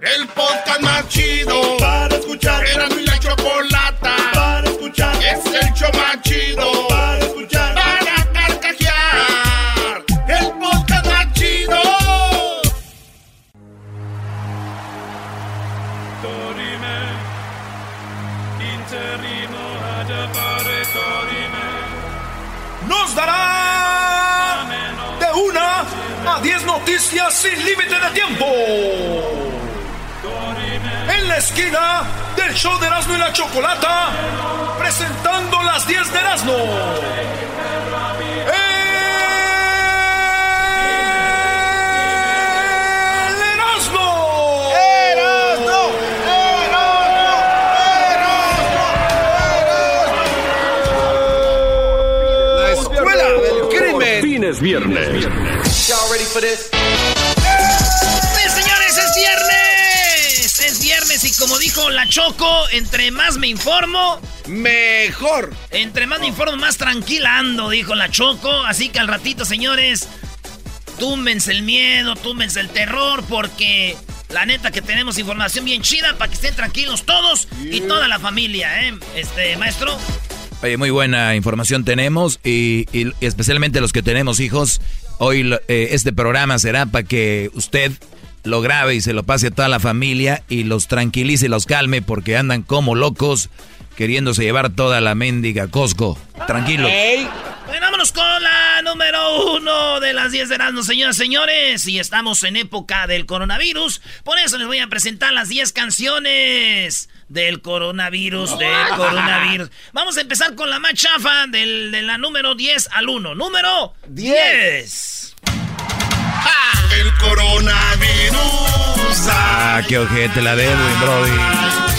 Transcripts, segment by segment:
El podcast más chido para escuchar. Era mi la chocolata para escuchar. Es el show más chido para escuchar. Para carcajear. El podcast más chido. nos dará de una a 10 noticias sin límite de tiempo. En la esquina del show de Erasmo y la Chocolata, presentando las 10 de Erasmo. ¡El Erasmo! La escuela del crimen. Fines viernes. Y'all ready for this? Como dijo la Choco, entre más me informo, Mejor. entre más me informo, más tranquila ando, dijo la Choco. Así que al ratito, señores, túmbense el miedo, túmbense el terror, porque la neta que tenemos información bien chida para que estén tranquilos todos y toda la familia, ¿eh? Este, maestro. Oye, muy buena información tenemos y, y especialmente los que tenemos hijos. Hoy eh, este programa será para que usted lo grabe y se lo pase a toda la familia y los tranquilice y los calme porque andan como locos queriéndose llevar toda la mendiga Costco. Bueno, vámonos con la número uno de las 10 de Erasmus, señoras y señores. Y estamos en época del coronavirus. Por eso les voy a presentar las 10 canciones del coronavirus, del coronavirus. Vamos a empezar con la más chafa del- de la número 10 al 1. Número 10. El coronavirus. Ah, qué ojete la de Edwin, Brody.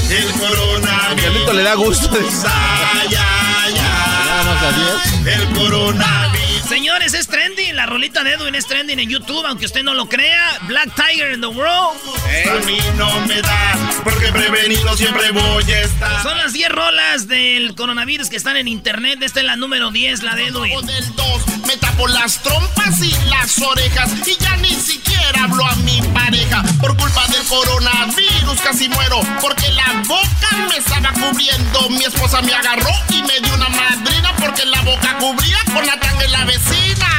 El coronavirus. Diablito le da gusto. Ay, ay, ay. El coronavirus. Señores, es trending. La rolita de Edwin es trending en YouTube, aunque usted no lo crea. Black Tiger in the World. A mí no me da, porque prevenido siempre voy a estar. Son las 10 rolas del coronavirus que están en internet. Esta es la número 10, la de Edwin. Con el 2 me tapo las trompas y las orejas y ya ni siquiera hablo a mi pareja por culpa del coronavirus casi muero porque la boca me estaba cubriendo mi esposa me agarró y me dio una madrina porque la boca cubría con la tanga en la vecina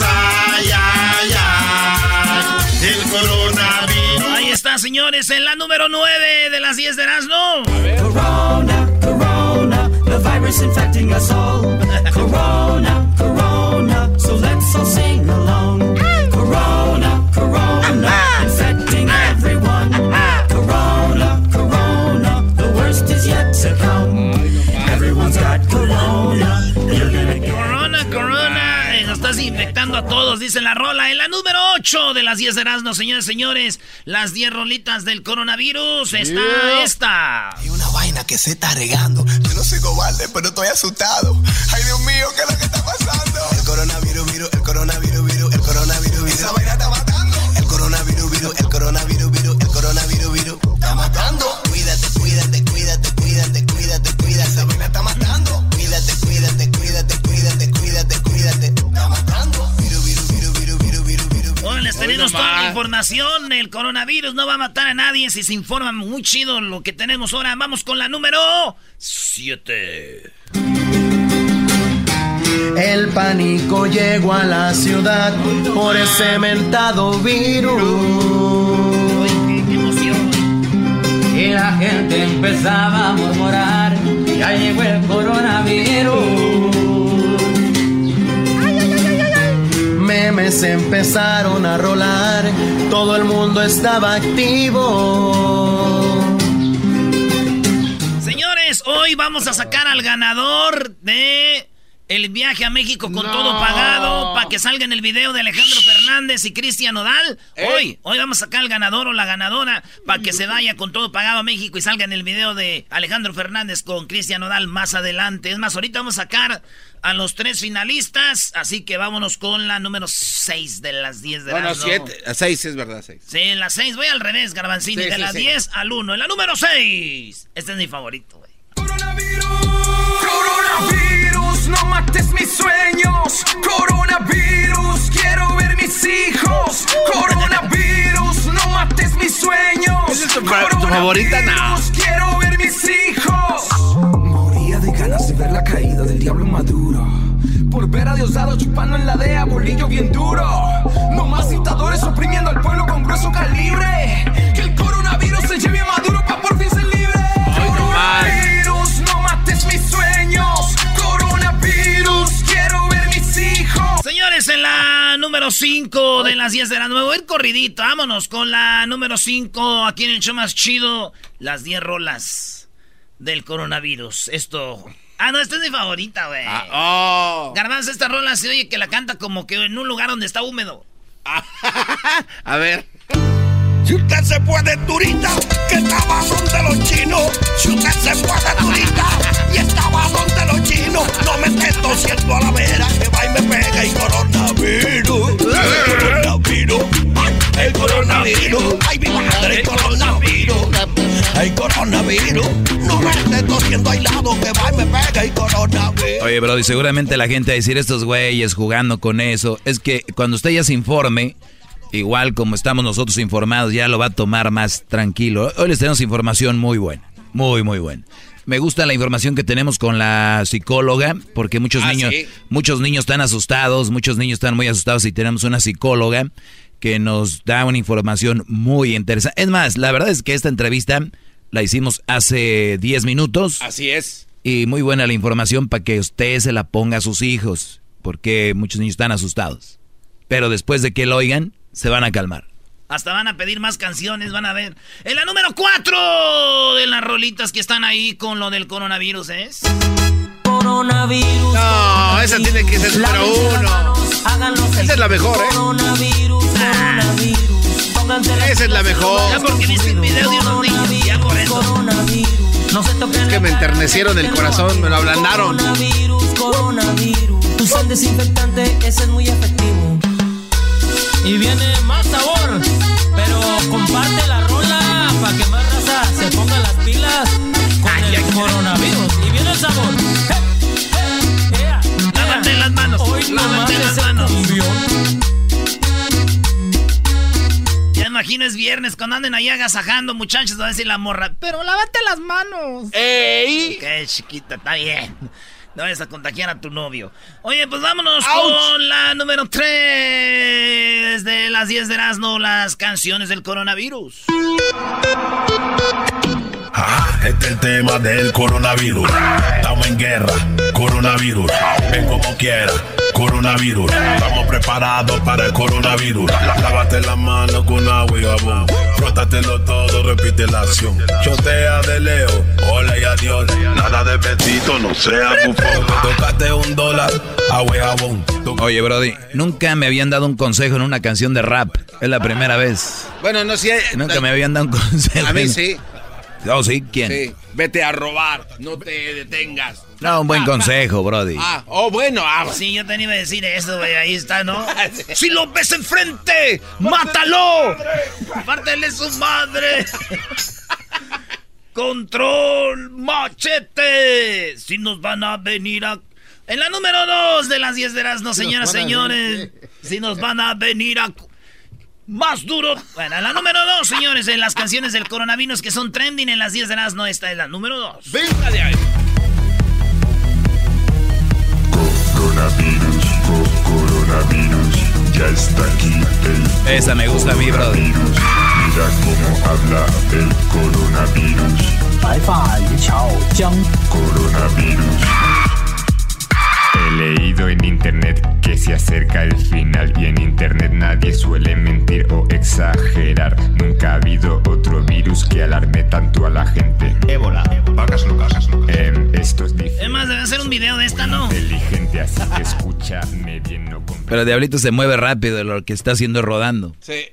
ay ay ay el coronavirus Ahí está, señores, en la número 9 de las 10 de Erasmo. Corona, corona, the virus infecting us all. Corona, corona, todos, dice la rola. En la número 8 de las 10 de Erasmo, señores, señores, las 10 rolitas del coronavirus está esta. Hay una vaina que se está regando. Yo no soy cobarde, pero estoy asustado. Ay, Dios mío, ¿qué es lo que está pasando? Información. El coronavirus no va a matar a nadie si se informa muy chido lo que tenemos ahora. Vamos con la número 7. El pánico llegó a la ciudad por ese mentado virus. Y la gente empezaba a murmurar, ya llegó el coronavirus. Empezaron a rolar, todo el mundo estaba activo. Señores, hoy vamos a sacar al ganador de el viaje a México con No. todo pagado para que salga en el video de Alejandro Fernández y Cristian Nodal. Eh. Hoy, hoy vamos a sacar al ganador o la ganadora para que se vaya con todo pagado a México y salga en el video de Alejandro Fernández con Cristian Nodal más adelante. Es más, ahorita vamos a sacar a los tres finalistas, así que vámonos con la número 6 de las 10 de Bueno, Erasmo. siete. A seis es verdad, seis. Sí, en la 6 voy al revés, Garbanzini, Sí, de sí, la sí. 10 al 1. En la número 6. Este es mi favorito, güey. Coronavirus, no mates mis sueños. Coronavirus, quiero ver mis hijos. Coronavirus, no mates mis sueños. ¿Esa es tu fa- tu favorita? No. Quiero ver mis hijos. Moría de ganas de ver la caída del diablo maduro. Por ver a Diosdado chupando en la DEA, bolillo bien duro. No más dictadores oprimiendo al pueblo con grueso calibre. Que el coronavirus se lleve a Maduro Señores, en la número 5 de las 10 de la 9, voy a ir corridito. Vámonos con la número 5 aquí en el show más chido. Las 10 rolas del coronavirus. Esto. Ah, no, esta es mi favorita, güey. Oh. Garbanzo, esta rola se oye que la canta como que en un lugar donde está húmedo. A ver. Si usted se puede turista, que estaba donde los chinos. Si usted se puede turista y estaba donde los chinos, no me esté tosiendo a la vera, que va y me pega el coronavirus. El coronavirus, el coronavirus, ay mi madre, el coronavirus. El coronavirus, no me esté tosiendo aislado, que va y me pega el coronavirus. Oye, Brody, seguramente la gente va a decir estos güeyes jugando con eso. Es que cuando usted ya se informe, igual como estamos nosotros informados, ya lo va a tomar más tranquilo. Hoy les tenemos información muy buena, muy, muy buena. Me gusta la información que tenemos con la psicóloga, porque muchos Ah, niños, sí. muchos niños están asustados, muchos niños están muy asustados y tenemos una psicóloga que nos da una información muy interesante. Es más, la verdad es que esta entrevista la hicimos hace 10 minutos. Así es. Y muy buena la información para que usted se la ponga a sus hijos, porque muchos niños están asustados. Pero después de que lo oigan, se van a calmar. Hasta van a pedir más canciones, van a ver. En la número 4 de las rolitas que están ahí con lo del coronavirus es. Coronavirus. No, esa tiene que ser número uno. Esa es la mejor, ¿eh? Coronavirus, coronavirus. Esa es la mejor. Ya porque viste un video de unos niños, ya por eso. Coronavirus. No se toquen Es que me enternecieron el corazón, me lo ablandaron. Coronavirus, coronavirus. Usa el desinfectante, ese es muy efectivo. Y viene más sabor, pero comparte la rola para que más raza se ponga las pilas con el coronavirus. Y viene el sabor. Ea, Lávate las manos, Hoy lávate las manos. Ya imagino es viernes cuando anden ahí agasajando, muchachos, va a decir la morra. Pero lávate las manos. ¡Ey! Qué chiquita, está bien. No vayas a contagiar a tu novio. Oye, pues vámonos ¡Auch! con la número 3 de las 10 de Erasmo, las canciones del coronavirus. Ah, este es el tema del coronavirus. Estamos en guerra, coronavirus. Ven como quiera, coronavirus. Estamos preparados para el coronavirus. Lávate las manos con agua y jabón. Frótatelo todo, repite la acción. Chotea de leo, hola y adiós. Nada de besito, no sea bufón. Tócate un dólar, agua y jabón. Oye, Brody, nunca me habían dado un consejo en una canción de rap. Es la primera vez. Bueno, no sé. Nunca me habían dado un consejo. A mí sí. Oh, sí, ¿quién? Sí. Vete a robar, no te detengas. No, un buen consejo, Brody. Ah, oh, bueno. Ah, Sí, yo te iba a decir eso, güey. Ahí está, ¿no? ¡Si lo ves enfrente! ¡Mátalo! ¡Pártele su madre! ¡Control! ¡Machete! Si nos van a venir a. En la número 2 de las 10 de las no, señoras, señores. Si nos van a venir a. Más duro. Bueno, en la número 2, señores, en las canciones del coronavirus que son trending en las 10 de las no, esta es la número 2. Venga de ahí. Ya está aquí el Esa me gusta a mí, bro. Mira cómo habla el coronavirus. Coronavirus. He leído en internet que se acerca el final y en internet nadie suele mentir o exagerar. Nunca ha habido otro virus que alarme tanto a la gente. Ébola. Vacas locas. Em, esto es Es más, debe hacer un video de esta, ¿no? inteligente, así que escúchame bien, no Pero Diablito se mueve rápido, lo que está haciendo es rodando. Sí.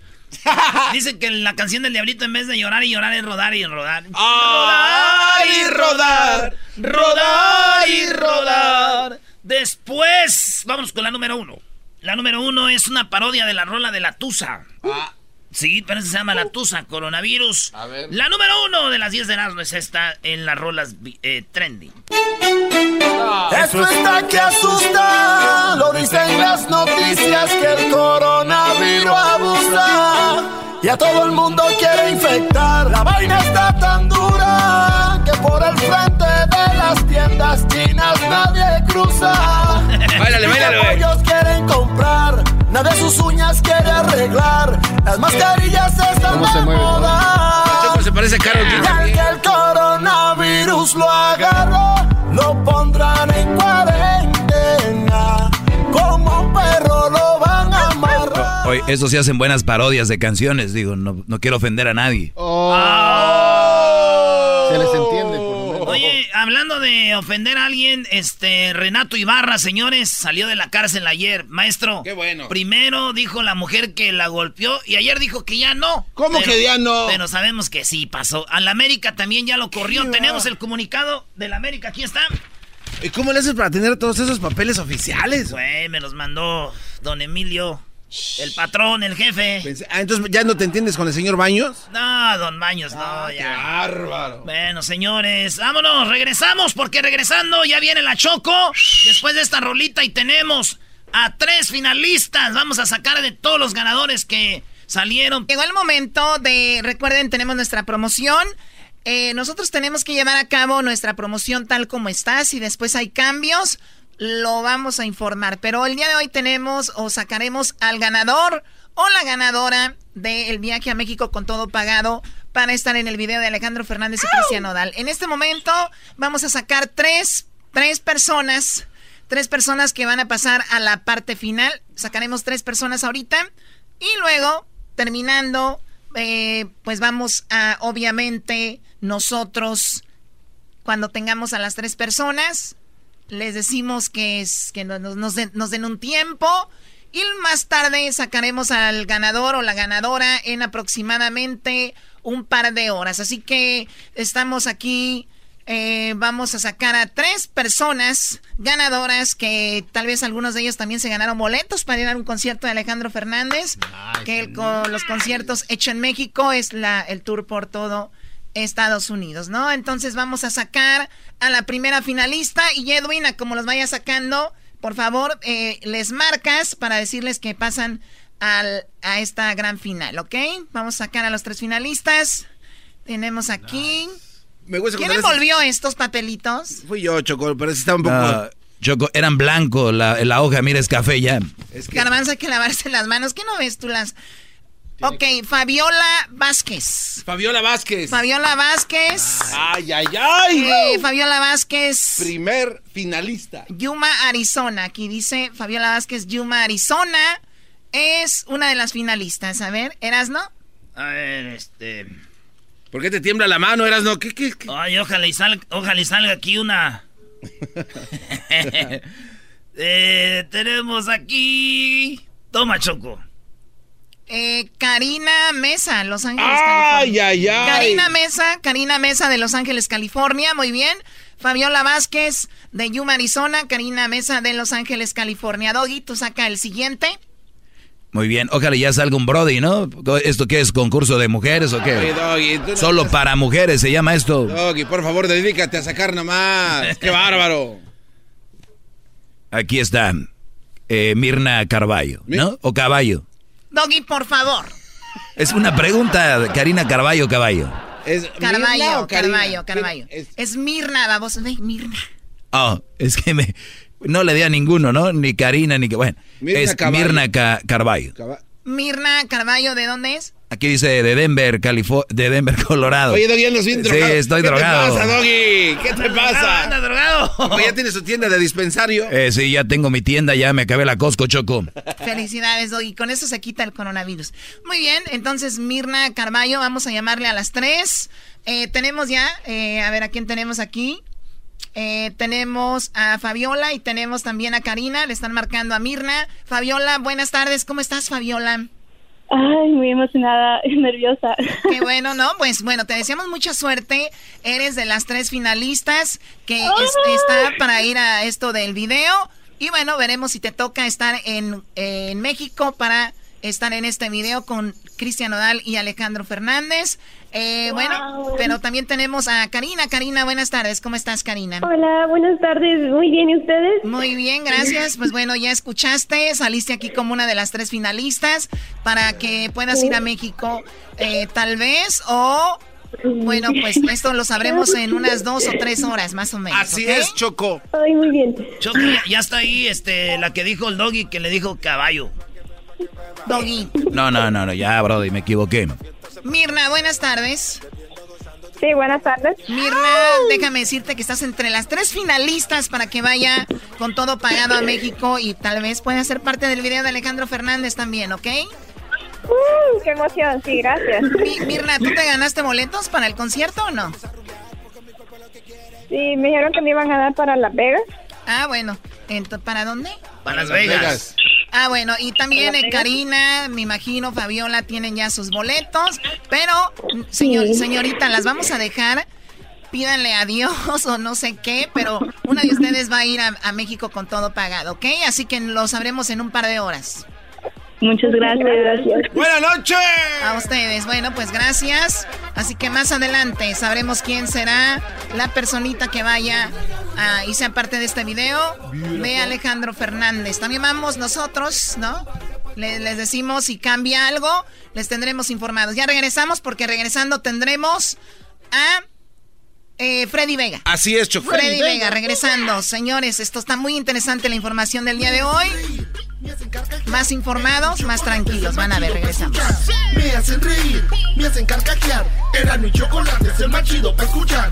Dicen que la canción del diablito en vez de llorar y llorar es rodar y rodar. Rodar y rodar, rodar y rodar. Después, vamos con la número uno. La número uno es una parodia de la rola de la Tusa. Sí, pero se llama La Tusa, coronavirus. A ver. La número uno de las 10 de Erasmo es esta en las rolas eh, trending. Esto está que asusta, lo dicen las noticias que el coronavirus abusa y a todo el mundo quiere infectar. La vaina está tan dura que por el frente de las tiendas chinas nadie cruza. Báilale, báilale. Ellos quieren comprar, nadie sus uñas quiere arreglar. Las mascarillas están ¿Cómo se de mueve, moda. Se parece a Karol G Y al también. que el coronavirus lo agarró, Oye, eso sí hacen buenas parodias de canciones, digo, no, no quiero ofender a nadie. Se les entiende, por lo menos. Oye, hablando de ofender a alguien, este Renato Ibarra, señores, salió de la cárcel ayer. Maestro, Qué bueno. primero dijo la mujer que la golpeó y ayer dijo que ya no. ¿Cómo Pero- que ya no? Pero sabemos que sí pasó. A la América también ya lo corrió. Tenemos el comunicado de la América, aquí está. ¿Y cómo le haces para tener todos esos papeles oficiales? Güey, me los mandó don Emilio, el patrón, el jefe. Pensé- ah, entonces ya no te entiendes con el señor Baños. No, don Baños, no, ya. bárbaro. Bueno, señores, vámonos, regresamos porque regresando ya viene la Choco. Después de esta rolita y tenemos a tres finalistas. Vamos a sacar de todos los ganadores que salieron. Llegó el momento de, recuerden, tenemos nuestra promoción. Eh, nosotros tenemos que llevar a cabo nuestra promoción tal como está. Si después hay cambios, lo vamos a informar. Pero el día de hoy tenemos o sacaremos al ganador o la ganadora del viaje a México con todo pagado para estar en el video de Alejandro Fernández y Cristian Nodal. En este momento vamos a sacar tres, tres personas, tres personas que van a pasar a la parte final. Sacaremos tres personas ahorita y luego, terminando, eh, pues vamos a, obviamente, nosotros, cuando tengamos a las tres personas, les decimos que, es, que nos, nos den, nos den un tiempo y más tarde sacaremos al ganador o la ganadora en aproximadamente un par de horas. Así que estamos aquí, eh, vamos a sacar a tres personas ganadoras que tal vez algunos de ellos también se ganaron boletos para ir a un concierto de Alejandro Fernández, que el- con los conciertos hecho en México es la, el tour por todo Estados Unidos, ¿no? Entonces vamos a sacar a la primera finalista y Edwin, a como los vaya sacando, por favor, eh, les marcas para decirles que pasan al, a esta gran final, ¿ok? Vamos a sacar a los tres finalistas. Tenemos aquí... Me gusta ¿Quién envolvió estos papelitos? Fui yo, Choco, pero sí estaba un poco... Choco, eran blanco, la, la hoja, mira, es café ya. Es que... Garbanzo, hay que lavarse las manos. ¿Qué no ves tú las...? Ok, Fabiola Vázquez. Fabiola Vázquez. Fabiola Vázquez. Ay, ay, ay. Eh, Fabiola Vázquez. Primer finalista. Yuma, Arizona. Aquí dice Fabiola Vázquez, Yuma, Arizona. Es una de las finalistas. A ver, ¿Erasno? A ver, este. ¿Por qué te tiembla la mano, Eras no? ¿Qué, qué, qué? Ay, ojalá y salga, ojalá y salga aquí una. Eh, tenemos aquí. Toma, Choco. Eh, Karina Mesa, Los Ángeles, Ay, California. ay, ay. Karina Mesa, Karina Mesa de Los Ángeles, California. Muy bien. Fabiola Vázquez de Yuma, Arizona. Karina Mesa de Los Ángeles, California. Doggy, tú saca el siguiente. Muy bien, ojalá ya salga un Brody, ¿no? ¿Esto qué es? ¿Concurso de mujeres o qué? Doggy, no Solo estás- para mujeres se llama esto. Doggy, por favor, dedícate a sacar nomás. ¡Qué bárbaro! Aquí está eh, Mirna Carballo, ¿no? ¿O Caballo? Doggy, por favor. Es una pregunta, Karina Carballo, Caballo. ¿Es Mirna Carballo, o? Carballo, Carballo. Es- Es Mirna, vamos, ve, Mirna. Oh, es que me... no le di a ninguno, ¿no? Ni Karina, ni que, bueno. Mirna es Carballo. Mirna Ca- Carballo. Mirna Carballo, ¿de dónde es? Aquí dice de Denver, California, de Denver, Colorado. Oye, Doggy, andas bien Sí, drogado. estoy ¿Qué drogado. te pasa, Doggy? ¿Qué te pasa? Anda drogado. Oye, ¿Ya tienes tu tienda de dispensario? Eh, sí, ya tengo mi tienda, ya me acabé la Costco, Choco. Felicidades, Doggy. Con eso se quita el coronavirus. Muy bien, entonces Mirna Carballo, vamos a llamarle a las tres. Eh, tenemos ya, eh, a ver, ¿a quién tenemos aquí? Eh, tenemos a Fabiola y tenemos también a Karina. Le están marcando a Mirna. Fabiola, buenas tardes. ¿Cómo estás, Fabiola? Ay, muy emocionada, nerviosa. Qué bueno, ¿no? Pues bueno, te deseamos mucha suerte. Eres de las tres finalistas que es- está para ir a esto del video. Y bueno, veremos si te toca estar en, en México para estar en este video con Cristian Odal y Alejandro Fernández. Eh, Bueno, pero también tenemos a Karina. Karina, buenas tardes. ¿Cómo estás, Karina? Hola, buenas tardes. Muy bien, ¿y ustedes? Muy bien, gracias. Pues bueno, ya escuchaste, saliste aquí como una de las tres finalistas para que puedas ir a México eh, tal vez o... Bueno, pues esto lo sabremos en unas dos o tres horas más o menos. Así es, Choco. Ay, muy bien. Choco, ya, ya está ahí este, la que dijo el doggy que le dijo caballo. Doggy. No, no, no, no, ya, Brody, me equivoqué. Mirna, buenas tardes. Sí, buenas tardes. Mirna, déjame decirte que estás entre las tres finalistas para que vaya con todo pagado a México y tal vez pueda ser parte del video de Alejandro Fernández también, ¿ok? Uh, ¡Qué emoción! Sí, gracias. Mi- Mirna, ¿tú te ganaste boletos para el concierto o no? Sí, me dijeron que me iban a dar para Las Vegas. Ah, bueno. Ento- ¿Para dónde? Para Las Vegas. Ah, bueno, y también eh. Karina, me imagino, Fabiola tienen ya sus boletos, pero, mm, señor, señorita, las vamos a dejar. Pídanle a Dios o no sé qué, pero una de ustedes va a ir a, a México con todo pagado, ¿ok? Así que lo sabremos en un par de horas. Muchas gracias. gracias. ¡Buenas noches! A ustedes, bueno, pues gracias. Así que más adelante sabremos quién será la personita que vaya a, y sea parte de este video de Alejandro Fernández. También vamos nosotros, ¿no? Le- les decimos si cambia algo, les tendremos informados. Ya regresamos porque regresando tendremos a eh, Freddy Vega. Así es, Choco. Freddy Vega, regresando. Señores, esto está muy interesante la información del día de hoy. Más informados, más tranquilos. Van a ver, regresamos. Me hacen reír, me hacen carcajear. Era mi chocolate, es el más chido para escuchar.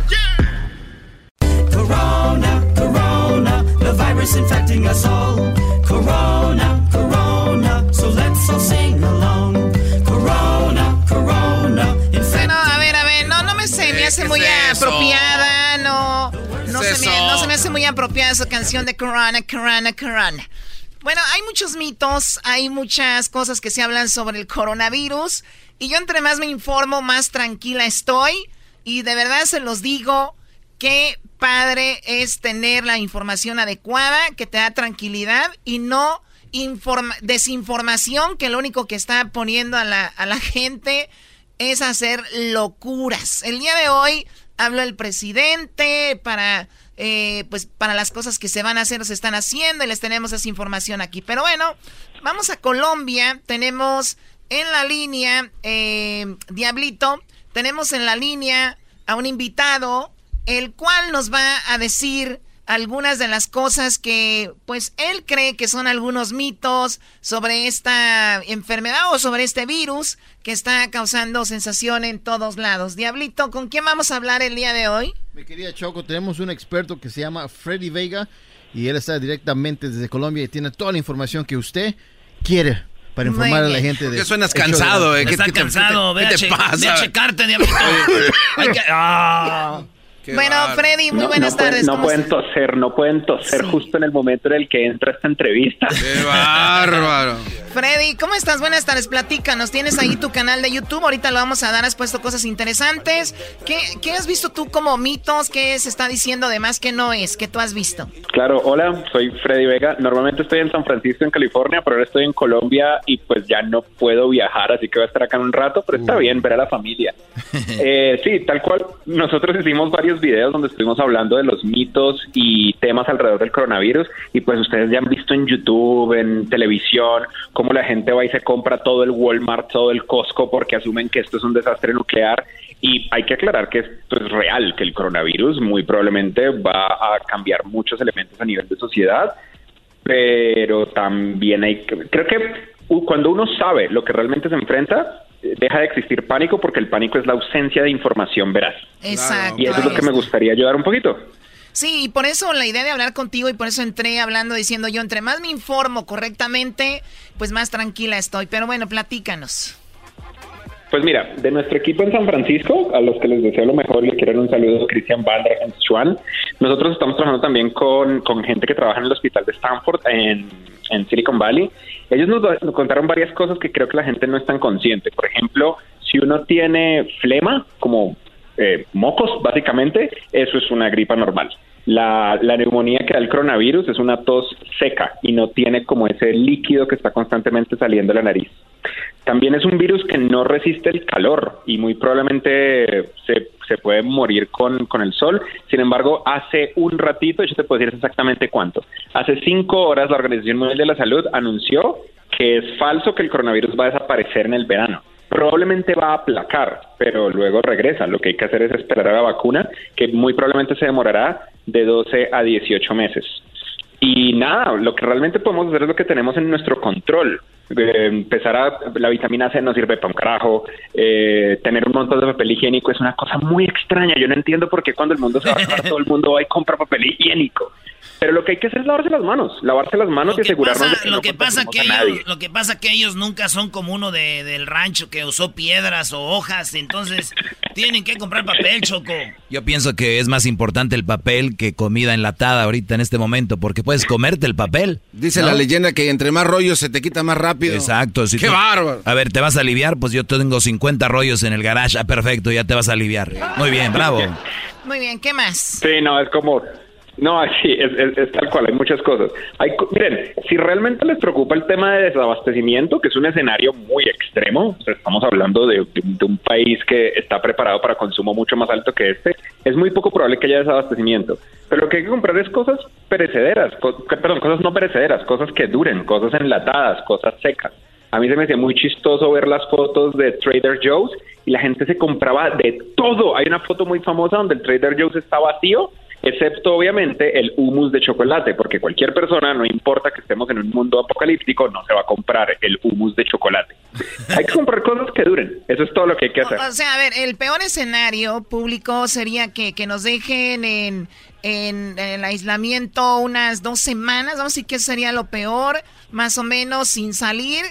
Corona, Corona, the virus infecting us all. Corona, Corona, so let's all sing along. Corona, Corona, Bueno, a ver, a ver, no, no me sé, me hace ¿qué muy es apropiada, no, no ¿Qué es se, me, no se me hace muy apropiada esa canción de Corona, Corona, Corona. Bueno, hay muchos mitos, hay muchas cosas que se hablan sobre el coronavirus y yo entre más me informo, más tranquila estoy y de verdad se los digo, qué padre es tener la información adecuada que te da tranquilidad y no informa- desinformación que lo único que está poniendo a la, a la gente es hacer locuras. El día de hoy habló el presidente para, eh, pues, para las cosas que se van a hacer o se están haciendo y les tenemos esa información aquí. Pero bueno, vamos a Colombia. Tenemos en la línea, eh, Diablito, tenemos en la línea a un invitado, el cual nos va a decir algunas de las cosas que pues él cree que son algunos mitos sobre esta enfermedad o sobre este virus que está causando sensación en todos lados. Diablito, ¿con quién vamos a hablar el día de hoy? Mi querida Choco, tenemos un experto que se llama Freddy Vega y él está directamente desde Colombia y tiene toda la información que usted quiere para informar a la gente. ¿Por de qué suenas de cansado, eh? ¿Qué- Está qué te- cansado, qué ve, te- a pasa? ve a checarte, diablito. Hay que- ah. Qué bueno. Freddy, muy No, buenas no pueden- tardes. no ¿cómo pueden estás? toser, no pueden toser Sí. justo en el momento en el que entra esta entrevista. ¡Qué bárbaro! Freddy, ¿cómo estás? Buenas tardes, platícanos. Tienes ahí tu canal de YouTube, ahorita lo vamos a dar, has puesto cosas interesantes. ¿Qué, qué has visto tú como mitos? ¿Qué se está diciendo de más que no es? ¿Qué tú has visto? Claro, hola, soy Freddy Vega. Normalmente estoy en San Francisco, en California, pero ahora estoy en Colombia y pues ya no puedo viajar, así que voy a estar acá en un rato, pero está bien ver a la familia. Eh, sí, tal cual. Nosotros hicimos varios videos donde estuvimos hablando de los mitos y temas alrededor del coronavirus y pues ustedes ya han visto en YouTube, en televisión, cómo la gente va y se compra todo el Walmart, todo el Costco porque asumen que esto es un desastre nuclear Y hay que aclarar que esto es real, que el coronavirus muy probablemente va a cambiar muchos elementos a nivel de sociedad, pero también hay que, creo que cuando uno sabe lo que realmente se enfrenta, deja de existir pánico porque el pánico es la ausencia de información veraz. Exacto. Y eso es lo que me gustaría ayudar un poquito. Sí, y por eso la idea de hablar contigo y por eso entré hablando diciendo yo, entre más me informo correctamente, pues más tranquila estoy. Pero bueno, platícanos. Pues mira, de nuestro equipo en San Francisco, a los que les deseo lo mejor les quiero un saludo, Cristian Bander en Chuan. Nosotros estamos trabajando también con, con gente que trabaja en el hospital de Stanford en, en Silicon Valley. Ellos nos, nos contaron varias cosas que creo que la gente no es tan consciente. Por ejemplo, si uno tiene flema, como eh, mocos, básicamente, eso es una gripa normal. La, la neumonía que da el coronavirus es una tos seca y no tiene como ese líquido que está constantemente saliendo de la nariz. También es un virus que no resiste el calor y muy probablemente se, se puede morir con, con el sol. Sin embargo, hace un ratito, yo te puedo decir exactamente cuánto. Hace cinco horas la Organización Mundial de la Salud anunció que es falso que el coronavirus va a desaparecer en el verano. Probablemente va a aplacar, pero luego regresa. Lo que hay que hacer es esperar a la vacuna, que muy probablemente se demorará de 12 a 18 meses. Y nada, lo que realmente podemos hacer es lo que tenemos en nuestro control. Eh, empezar a. La vitamina C no sirve para un carajo. eh, tener un montón de papel higiénico es una cosa muy extraña. Yo no entiendo por qué cuando el mundo se va a acabar, todo el mundo va y compra papel higiénico. Pero lo que hay que hacer es lavarse las manos. Lavarse las manos y asegurarnos de que Lo no que pasa que contaminemos a nadie. ellos, lo que pasa que ellos nunca son como uno de, del rancho que usó piedras o hojas, entonces tienen que comprar papel, Choco. Yo pienso que es más importante el papel que comida enlatada ahorita en este momento, porque puedes comerte el papel. Dice ¿no? la leyenda que entre más rollos se te quita más rápido. Exacto. si ¡Qué tú- bárbaro! A ver, ¿te vas a aliviar? Pues yo tengo 50 rollos en el garage. Ah, perfecto, ya te vas a aliviar. Muy bien, bravo. Muy bien, ¿qué más? Sí, no, es como... No, sí, es, es- es tal cual, hay muchas cosas. Hay, miren, si realmente les preocupa el tema de desabastecimiento, que es un escenario muy extremo, o sea, estamos hablando de, un- país que está preparado para consumo mucho más alto que este, es muy poco probable que haya desabastecimiento. Pero lo que hay que comprar es cosas perecederas, co- perdón, cosas no perecederas, cosas que duren, cosas enlatadas, cosas secas. A mí se me hacía muy chistoso ver las fotos de Trader Joe's y la gente se compraba de todo. Hay una foto muy famosa donde el Trader Joe's está vacío, excepto obviamente el humus de chocolate, porque cualquier persona, no importa que estemos en un mundo apocalíptico, no se va a comprar el humus de chocolate. Hay que comprar cosas que duren. Eso es todo lo que hay que hacer. O sea, a ver, el peor escenario público sería que, que nos dejen en, en, el aislamiento unas dos semanas. Vamos a decir que sería lo peor, más o menos sin salir,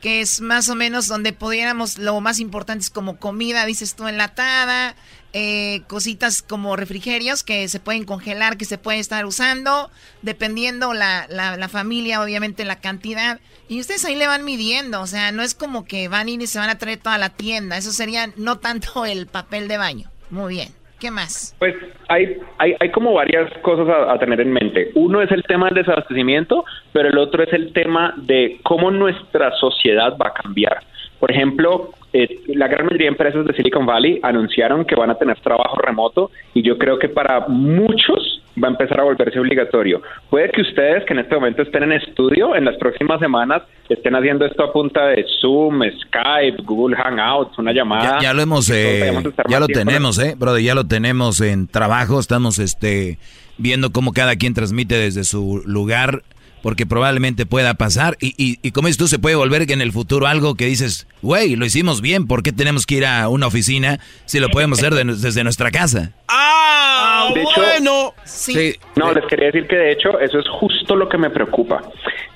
que es más o menos donde pudiéramos, lo más importante es como comida, dices tú, enlatada, eh, cositas como refrigerios que se pueden congelar, que se pueden estar usando, dependiendo la, la, la familia, obviamente la cantidad. Y ustedes ahí le van midiendo, o sea, no es como que van a ir y se van a traer toda la tienda, eso sería no tanto el papel de baño. Muy bien, ¿qué más? Pues hay, hay, hay como varias cosas a, a tener en mente. Uno es el tema del desabastecimiento, pero el otro es el tema de cómo nuestra sociedad va a cambiar. Por ejemplo, eh, la gran mayoría de empresas de Silicon Valley anunciaron que van a tener trabajo remoto y yo creo que para muchos va a empezar a volverse obligatorio. Puede que ustedes que en este momento estén en estudio, en las próximas semanas estén haciendo esto a punta de Zoom, Skype, Google Hangouts, una llamada. Ya, ya lo hemos, eh, ya lo tenemos, eh, brother, ya lo tenemos en trabajo, estamos, este, viendo cómo cada quien transmite desde su lugar, porque probablemente pueda pasar, y, y, y como dices tú, se puede volver que en el futuro algo que dices, güey, lo hicimos bien, ¿por qué tenemos que ir a una oficina si lo podemos hacer de- desde nuestra casa? ¡Ah! De hecho- bueno. Sí. No, les quería decir que de hecho eso es justo lo que me preocupa.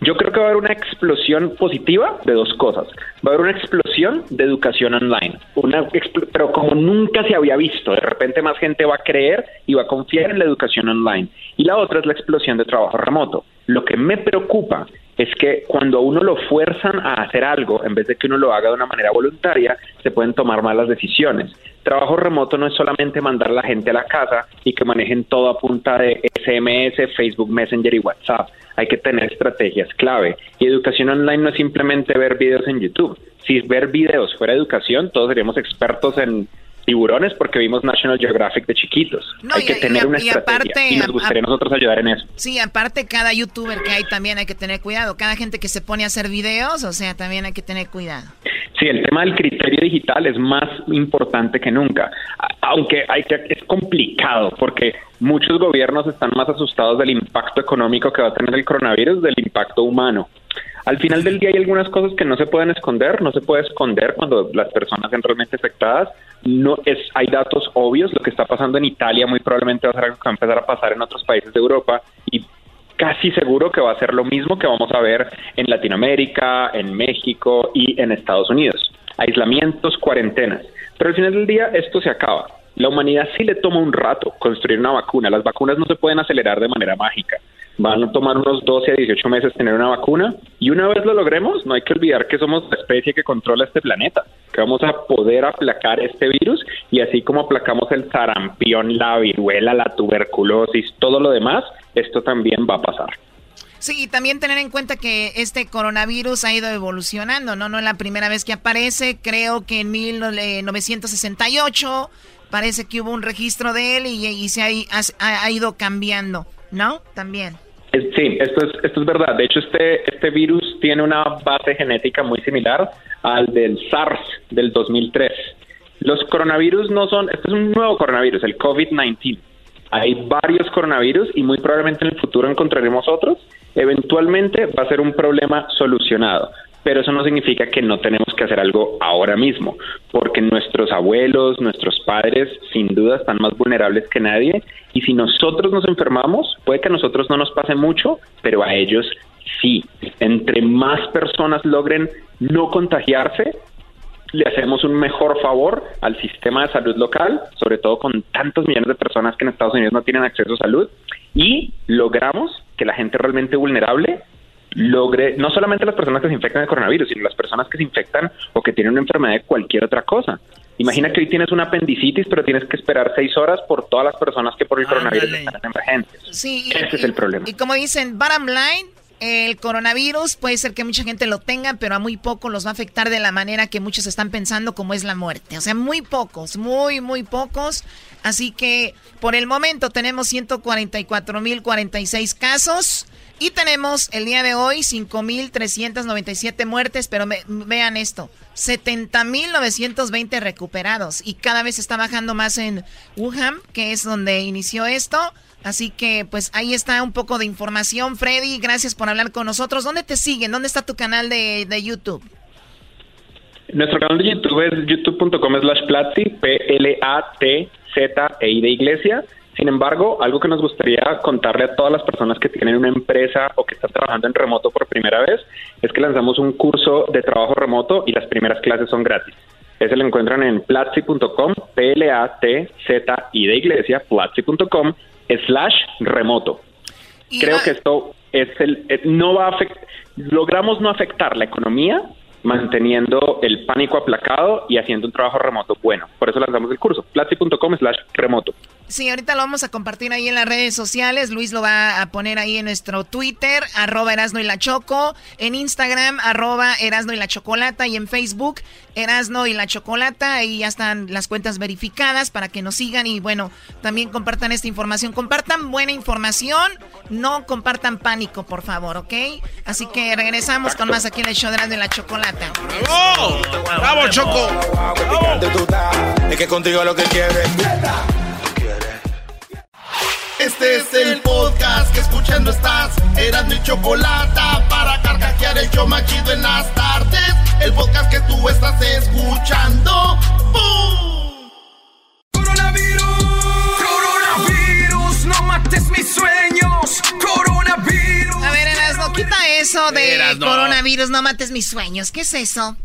Yo creo que va a haber una explosión positiva de dos cosas. Va a haber una explosión de educación online, una expl- pero como nunca se había visto. De repente más gente va a creer y va a confiar en la educación online. Y la otra es la explosión de trabajo remoto. Lo que me preocupa es que cuando a uno lo fuerzan a hacer algo, en vez de que uno lo haga de una manera voluntaria, se pueden tomar malas decisiones. Trabajo remoto no es solamente mandar a la gente a la casa y que manejen todo a punta de SMS, Facebook Messenger y WhatsApp. Hay que tener estrategias clave. Y educación online no es simplemente ver videos en YouTube. Si ver videos fuera educación, todos seríamos expertos en tiburones porque vimos National Geographic de chiquitos. No, hay y- que y tener a- una y estrategia aparte, y nos gustaría a nosotros ayudar en eso. Sí, aparte cada youtuber que hay también hay que tener cuidado. Cada gente que se pone a hacer videos, o sea, también hay que tener cuidado. Sí, el tema del criterio digital es más importante que nunca, aunque hay que, es complicado porque muchos gobiernos están más asustados del impacto económico que va a tener el coronavirus del impacto humano. Al final del día hay algunas cosas que no se pueden esconder, no se puede esconder cuando las personas son realmente afectadas. No es, hay datos obvios, lo que está pasando en Italia muy probablemente va a ser algo que va a empezar a pasar en otros países de Europa y casi seguro que va a ser lo mismo que vamos a ver en Latinoamérica, en México y en Estados Unidos. Aislamientos, cuarentenas. Pero al final del día esto se acaba. La humanidad sí le toma un rato construir una vacuna. Las vacunas no se pueden acelerar de manera mágica. Van a tomar unos 12 a 18 meses tener una vacuna y una vez lo logremos, no hay que olvidar que somos la especie que controla este planeta, que vamos a poder aplacar este virus y así como aplacamos el sarampión, la viruela, la tuberculosis, todo lo demás, esto también va a pasar. Sí, y también tener en cuenta que este coronavirus ha ido evolucionando, ¿no? No es la primera vez que aparece, creo que en 1968 parece que hubo un registro de él y, se ha, ha, ido cambiando, ¿no? También. Sí, esto es, esto es verdad. De hecho, este, este virus tiene una base genética muy similar al del SARS del 2003. Los coronavirus no son, este es un nuevo coronavirus, el COVID-19. Hay varios coronavirus y muy probablemente en el futuro encontraremos otros. Eventualmente va a ser un problema solucionado pero eso no significa que no tenemos que hacer algo ahora mismo, porque nuestros abuelos, nuestros padres, sin duda están más vulnerables que nadie, y si nosotros nos enfermamos, puede que a nosotros no nos pase mucho, pero a ellos sí. Entre más personas logren no contagiarse, le hacemos un mejor favor al sistema de salud local, sobre todo con tantos millones de personas que en Estados Unidos no tienen acceso a salud, y logramos que la gente realmente vulnerable logre, no solamente las personas que se infectan de coronavirus, sino las personas que se infectan o que tienen una enfermedad de cualquier otra cosa. Imagina que hoy tienes una apendicitis, pero tienes que esperar seis horas por todas las personas que por el coronavirus están en emergencias. Sí, Ese es el problema. Y como dicen, bottom line, el coronavirus puede ser que mucha gente lo tenga, pero a muy pocos los va a afectar de la manera que muchos están pensando, como es la muerte. O sea, muy pocos, muy, muy pocos. Así que por el momento tenemos 144.046 casos. Y tenemos el día de hoy 5.397 muertes, pero vean esto, 70.920 recuperados. Y cada vez está bajando más en Wuhan, que es donde inició esto. Así que pues ahí está un poco de información. Freddy, gracias por hablar con nosotros. ¿Dónde te siguen? ¿Dónde está tu canal de, de YouTube? Nuestro canal de YouTube es youtube.com slash Platzi, P-L-A-T-Z-E-I de iglesia. Sin embargo, algo que nos gustaría contarle a todas las personas que tienen una empresa o que están trabajando en remoto por primera vez es que lanzamos un curso de trabajo remoto y las primeras clases son gratis. Ese lo encuentran en platzi.com, P-L-A-T-Z-I de iglesia, platzi.com, slash remoto. Creo que esto es el, eh, no va a afectar, logramos no afectar la economía manteniendo el pánico aplacado y haciendo un trabajo remoto bueno. Por eso lanzamos el curso, platzi.com slash remoto. Sí, ahorita lo vamos a compartir ahí en las redes sociales. Luis lo va a poner ahí en nuestro Twitter, arroba Erasno y la Choco, en Instagram, arroba Erasno y la Chocolata, y en Facebook, Erasno y la Chocolata. Ahí ya están las cuentas verificadas para que nos sigan y bueno, también compartan esta información. Compartan buena información, no compartan pánico, por favor, ¿ok? Así que regresamos con más aquí en el show de Erasno y la Chocolata. ¡Bravo! ¡Bravo, Choco! Es que contigo lo que quieres. Este es el podcast que escuchando estás. Eran mi chocolate para carcajear el yo machido en las tardes. El podcast que tú estás escuchando. ¡Bum! Coronavirus, coronavirus, no mates mis sueños. Coronavirus. A ver, Erasno, quita eso de coronavirus, no mates mis sueños. ¿Qué es eso?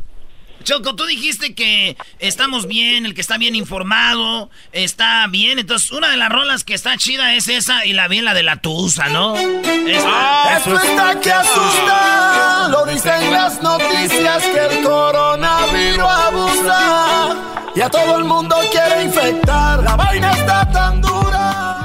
Choco, tú dijiste que estamos bien, el que está bien informado, está bien. Entonces, una de las rolas que está chida es esa y la bien la de la Tusa, ¿no? Esta. Esto está que asusta. Lo dicen las noticias que el coronavirus abusa. Y a todo el mundo quiere infectar. La vaina está tan dura.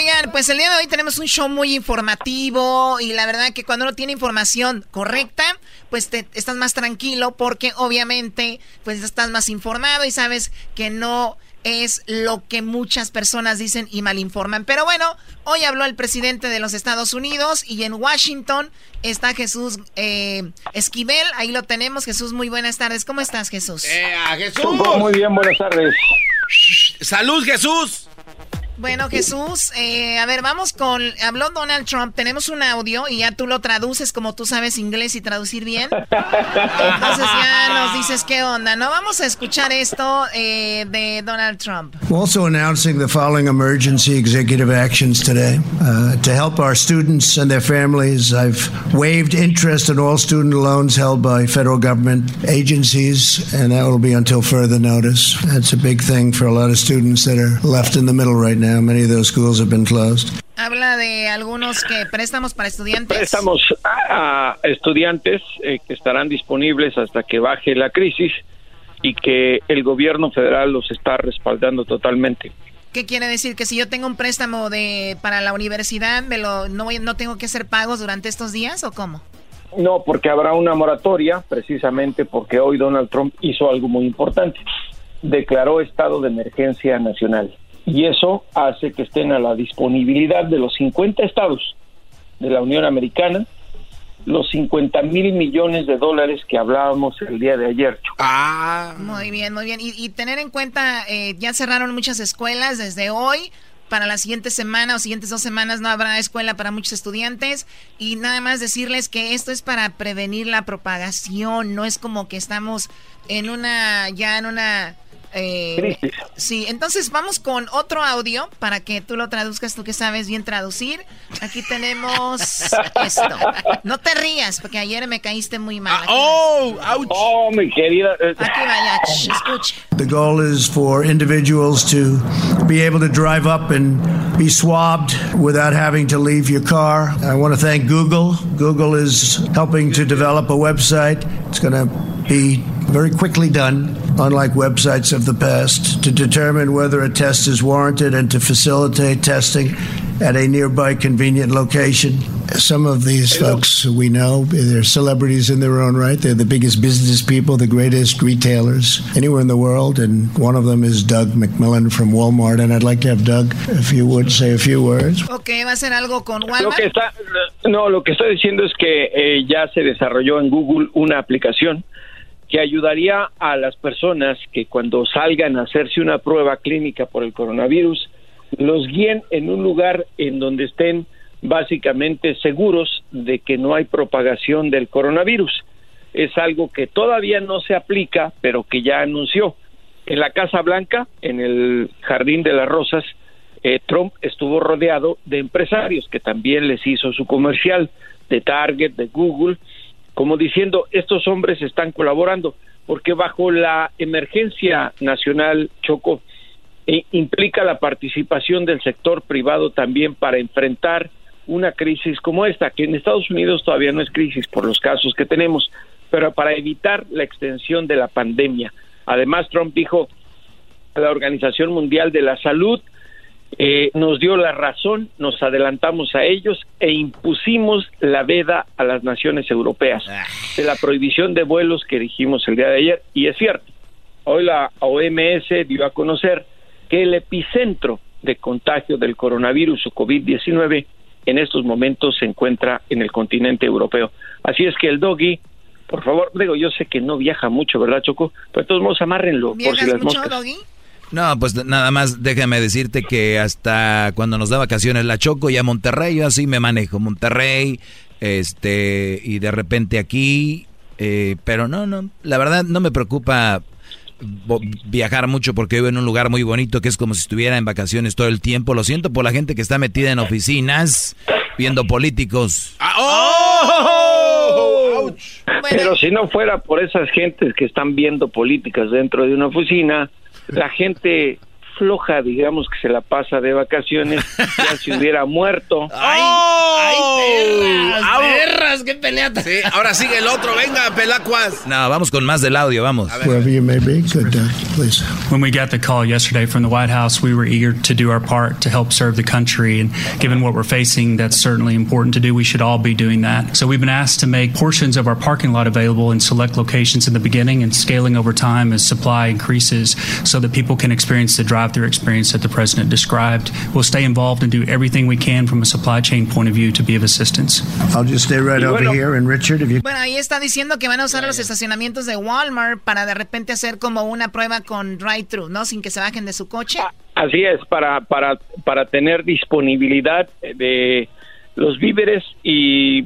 Oigan, pues el día de hoy tenemos un show muy informativo y la verdad que cuando uno tiene información correcta, pues te, estás más tranquilo porque obviamente pues estás más informado y sabes que no es lo que muchas personas dicen y malinforman. Pero bueno, hoy habló el presidente de los Estados Unidos y en Washington está Jesús eh, Esquivel. Ahí lo tenemos. Jesús, muy buenas tardes. ¿Cómo estás, Jesús? Eh, Jesús. Muy bien, buenas tardes. Salud, Jesús. Bueno, Jesús, eh, a ver, vamos con. Habló Donald Trump. Tenemos un audio y ya tú lo traduces como tú sabes inglés y traducir bien. Entonces ya nos dices qué onda, ¿no? Vamos a escuchar esto eh, de Donald Trump. Also announcing the following emergency executive actions today. Uh, to help our students and their families, I've waived interest on all student loans held by federal government agencies, and that will be until further notice. That's a big thing for a lot of students that are left in the middle right now. Many of those schools have been closed. Habla de algunos que préstamos para estudiantes. Préstamos a, a estudiantes eh, que estarán disponibles hasta que baje la crisis y que el gobierno federal los está respaldando totalmente. ¿Qué quiere decir? Que si yo tengo un préstamo de para la universidad, me lo, no, voy- no tengo que hacer pagos durante estos días o cómo? No, porque habrá una moratoria, precisamente porque hoy Donald Trump hizo algo muy importante. Declaró estado de emergencia nacional. Y eso hace que estén a la disponibilidad de los 50 estados de la Unión Americana los 50 mil millones de dólares que hablábamos el día de ayer. Ah. Muy bien, muy bien. Y, y tener en cuenta, eh, ya cerraron muchas escuelas desde hoy. Para la siguiente semana o siguientes dos semanas no habrá escuela para muchos estudiantes. Y nada más decirles que esto es para prevenir la propagación. No es como que estamos en una, ya en una... eh, sí, entonces vamos con otro audio para que tú lo traduzcas, tú que sabes bien traducir. Aquí tenemos esto. No te rías, porque ayer me caíste muy mal. Aquí oh, Oh, mi querida. eh, Aquí vaya, ch, escuche. The goal is for individuals to be able to drive up and be swabbed without having to leave your car. I want to thank Google. Google is helping to develop a website. It's going to be very quickly done, unlike websites of the past, to determine whether a test is warranted and to facilitate testing at a nearby convenient location. Some of these folks we know, they're celebrities in their own right. They're the biggest business people, the greatest retailers anywhere in the world. And one of them is Doug McMillan from Walmart. And I'd like to have Doug, if you would, say a few words. Ok, va a ser algo con Lo Walmart. que está, no, lo que estoy diciendo es que eh, ya se desarrolló en Google una aplicación que ayudaría a las personas que cuando salgan a hacerse una prueba clínica por el coronavirus, los guíen en un lugar en donde estén básicamente seguros de que no hay propagación del coronavirus. Es algo que todavía no se aplica, pero que ya anunció. En la Casa Blanca, en el Jardín de las Rosas, eh, Trump estuvo rodeado de empresarios que también les hizo su comercial de Target, de Google, como diciendo, estos hombres están colaborando, porque bajo la emergencia nacional, Choco, eh, implica la participación del sector privado también para enfrentar una crisis como esta, que en Estados Unidos todavía no es crisis por los casos que tenemos, pero para evitar la extensión de la pandemia. Además, Trump dijo a la Organización Mundial de la Salud, eh, nos dio la razón, nos adelantamos a ellos e impusimos la veda a las naciones europeas de la prohibición de vuelos que dijimos el día de ayer. Y es cierto, hoy la OMS dio a conocer que el epicentro de contagio del coronavirus o COVID-19 en estos momentos se encuentra en el continente europeo. Así es que el doggy, por favor, digo, yo sé que no viaja mucho, ¿verdad, Choco? Pero de todos modos, amárrenlo por si las moscas. No, pues nada más déjame decirte que hasta cuando nos da vacaciones la Choco y a Monterrey, yo así me manejo. Monterrey, este, y de repente aquí, eh, pero no, no, la verdad no me preocupa viajar mucho porque vivo en un lugar muy bonito que es como si estuviera en vacaciones todo el tiempo. Lo siento por la gente que está metida en oficinas viendo políticos. ¡Oh! Pero si no fuera por esas gentes que están viendo políticas dentro de una oficina, la gente floja, digamos que se la pasa de vacaciones, ya se hubiera muerto. ¡Ay, ay, perras! ¡Perras! ¡Qué pelea! Sí, ahora sigue el otro. Venga, Pelacuas. No, vamos con más del audio, vamos. Wherever you may be, good, please. When we got the call yesterday from the White House, we were eager to do our part to help serve the country. And given what we're facing, that's certainly important to do. We should all be doing that. So we've been asked to make portions of our parking lot available in select locations in the beginning and scaling over time as supply increases so that people can experience the drive through experience that the president described. We'll stay involved and do everything we can from a supply chain point of view to be of assistance. I'll just stay right over here. And Richard, if you Bueno, ahí está diciendo que van a usar los estacionamientos de Walmart para de repente hacer como una prueba con drive-thru, ¿no? Sin que se bajen de su coche. Así es, para, para, para tener disponibilidad de los víveres y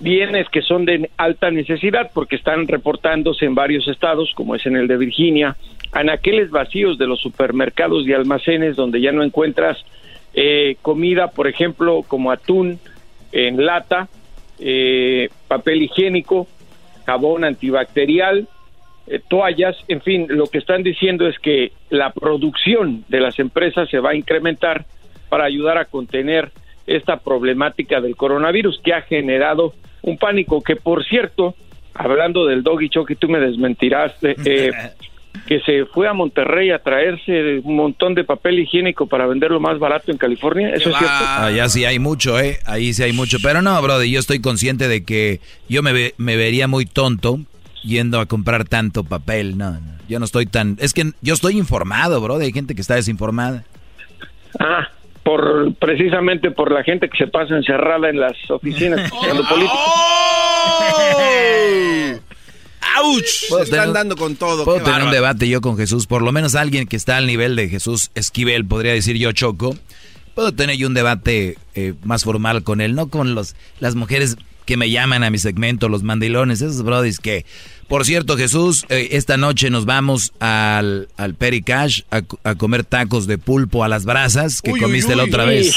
bienes que son de alta necesidad, porque están reportándose en varios estados, como es en el de Virginia, anaqueles vacíos de los supermercados y almacenes donde ya no encuentras eh, comida, por ejemplo, como atún en lata, eh, papel higiénico, jabón antibacterial, eh, toallas, en fin, lo que están diciendo es que la producción de las empresas se va a incrementar para ayudar a contener esta problemática del coronavirus que ha generado un pánico que, por cierto, hablando del doggy show que tú me desmentirás, eh, eh, que se fue a Monterrey a traerse un montón de papel higiénico para venderlo más barato en California, ¿eso es cierto? Allá sí hay mucho, ¿eh? Ahí sí hay mucho. Pero no, brother, yo estoy consciente de que yo me, ve- me vería muy tonto yendo a comprar tanto papel. No, no, yo no estoy tan... Es que yo estoy informado, bro. Hay gente que está desinformada. Ah, por precisamente por la gente que se pasa encerrada en las oficinas política. ¡Auch! Se están tener- dando con todo. Puedo tener un debate yo con Jesús. Por lo menos alguien que está al nivel de Jesús Esquivel, podría decir yo Choco. Puedo tener yo un debate eh, más formal con él, no con los, las mujeres que me llaman a mi segmento, los mandilones, esos brodis que... Por cierto, Jesús, eh, esta noche nos vamos al, al Pericash a, a comer tacos de pulpo a las brasas que Uy, uy, comiste la uy. otra vez.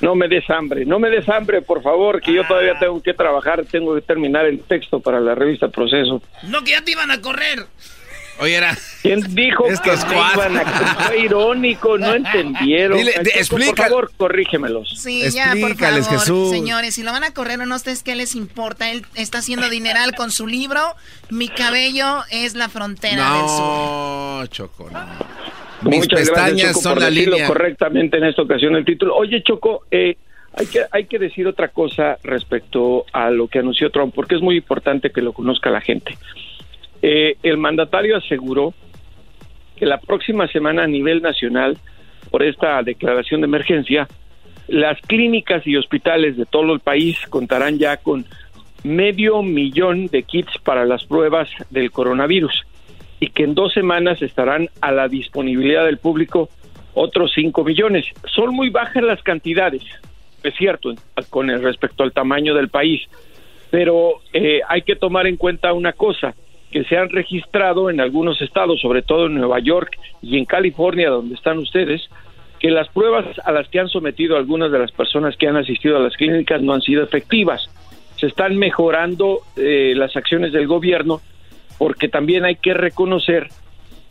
No me des hambre, no me des hambre, por favor, que yo todavía tengo que trabajar, tengo que terminar el texto para la revista Proceso. No, que ya te iban a correr. Oye, era... ¿Quién dijo que Estos iban a Fue irónico, no entendieron. Dile, de- explica- Por favor, corrígemelos. Sí, ya, por Explícales, favor, Jesús. señores, si lo van a correr o no, ¿a ustedes qué les importa? Él está haciendo dineral con su libro, Mi cabello es la frontera del sur. No, Choco, no. Mis Muchas gracias, pestañas Choco, son por la línea. correctamente en esta ocasión el título. Oye, Choco, eh, hay que hay que decir otra cosa respecto a lo que anunció Trump, porque es muy importante que lo conozca la gente. Eh, el mandatario aseguró que la próxima semana a nivel nacional, por esta declaración de emergencia, las clínicas y hospitales de todo el país contarán ya con medio millón de kits para las pruebas del coronavirus y que en dos semanas estarán a la disponibilidad del público otros 5 millones. Son muy bajas las cantidades, es cierto, con respecto al tamaño del país, pero eh, hay que tomar en cuenta una cosa, que se han registrado en algunos estados, sobre todo en Nueva York y en California, donde están ustedes, que las pruebas a las que han sometido algunas de las personas que han asistido a las clínicas no han sido efectivas. Se están mejorando eh, las acciones del gobierno porque también hay que reconocer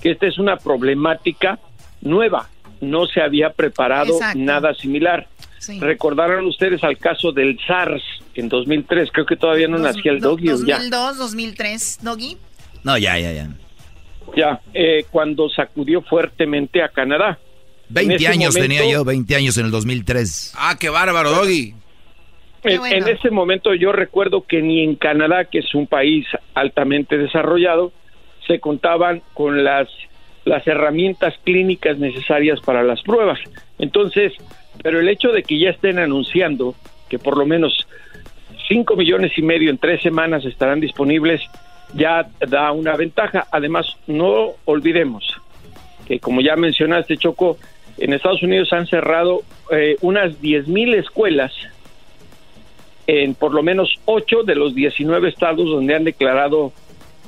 que esta es una problemática nueva. No se había preparado Exacto. nada similar. Sí. Recordaron ustedes al caso del SARS en 2003. Creo que todavía no nacía el doggy o ya. 2002, 2003, Doggy. No, ya, ya, ya. Ya, eh, cuando sacudió fuertemente a Canadá. En 20 ese años momento- tenía yo, 20 años en el 2003. Ah, qué bárbaro, Doggy. En, en ese momento yo recuerdo que ni en Canadá, que es un país altamente desarrollado, se contaban con las, las herramientas clínicas necesarias para las pruebas. Entonces, pero el hecho de que ya estén anunciando que por lo menos 5 millones y medio en tres semanas estarán disponibles, ya da una ventaja. Además, no olvidemos que como ya mencionaste, Choco, en Estados Unidos han cerrado eh, unas 10 mil escuelas en por lo menos 8 de los 19 estados donde han declarado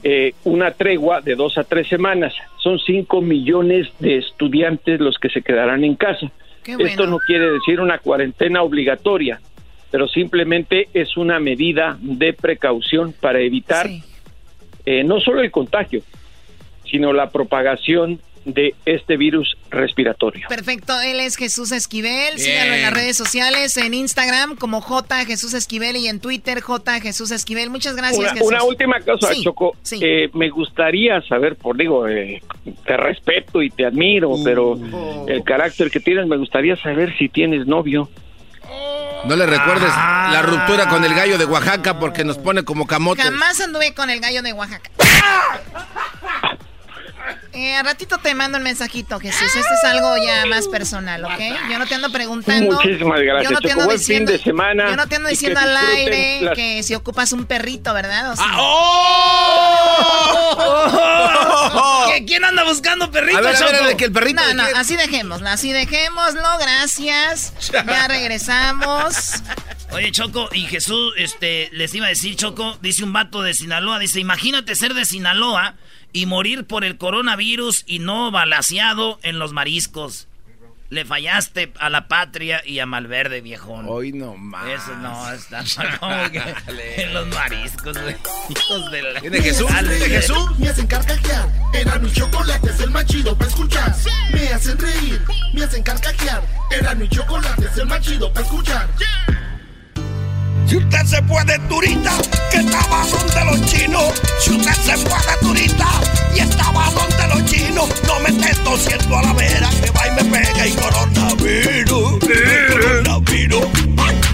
eh, una tregua de dos a tres semanas. Son 5 millones de estudiantes los que se quedarán en casa. Esto no quiere decir una cuarentena obligatoria, pero simplemente es una medida de precaución para evitar eh, no solo el contagio, sino la propagación de este virus respiratorio. Perfecto, él es Jesús Esquivel, síganlo en las redes sociales, en Instagram como J Jesús Esquivel y en Twitter J Jesús Esquivel. Muchas gracias, Una, Jesús. una última cosa, Sí, Choco. sí. Eh, me gustaría saber, por digo, eh, te respeto y te admiro, pero el carácter que tienes, me gustaría saber si tienes novio. No le recuerdes Ah. la ruptura con el gallo de Oaxaca porque nos pone como camotes. Jamás anduve con el gallo de Oaxaca. Eh, a ratito te mando un mensajito, Jesús. Este es algo ya más personal, ¿ok? Yo no te ando preguntando. Muchísimas gracias, Yo no te ando Buen diciendo, fin de semana. Yo no te ando diciendo al aire las- que si ocupas un perrito, ¿verdad? O sea- ¿Qué- ¿Quién anda buscando perrito, A ver, a ver, Choco? a ver, que el perrito No, no, quién? así dejémoslo, así dejémoslo, gracias. Ya regresamos. Oye, Choco, y Jesús, este, les iba a decir, Choco, dice un vato de Sinaloa, dice, imagínate ser de Sinaloa y morir por el coronavirus y no balaseado en los mariscos. Le fallaste a la patria y a Malverde, viejón. Hoy no más. Eso no, está como que en los mariscos, güey. Hijos de la... ¿Tiene Jesús? Dale, ¿Tiene güey. Jesús? Me hacen carcajear. Era mi chocolate, es el más chido para escuchar. Me hacen reír, me hacen carcajear. Era mi chocolate, es el más chido para escuchar. Si usted se fue de turista, que estaba donde los chinos. Si usted se fue de turista y estaba donde los chinos, no me esté tosiendo a la vera, que va y me pega y coronavirus. El coronavirus.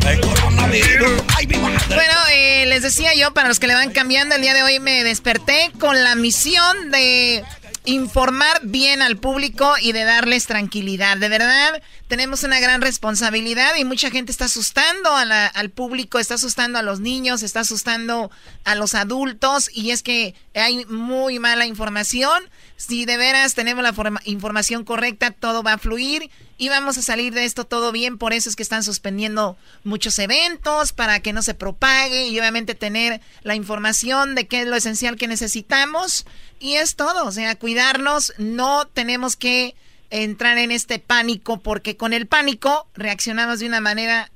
El coronavirus. Ay, mi madre. Bueno, eh, les decía yo, para los que le van cambiando, el día de hoy me desperté con la misión de informar bien al público y de darles tranquilidad. De verdad, tenemos una gran responsabilidad y mucha gente está asustando al público, está asustando a los niños, está asustando a los adultos y es que hay muy mala información. Si de veras tenemos la forma- información correcta, todo va a fluir y vamos a salir de esto todo bien. Por eso es que están suspendiendo muchos eventos para que no se propague y obviamente tener la información de qué es lo esencial que necesitamos. Y es todo, o sea, cuidarnos. No tenemos que entrar en este pánico porque con el pánico reaccionamos de una manera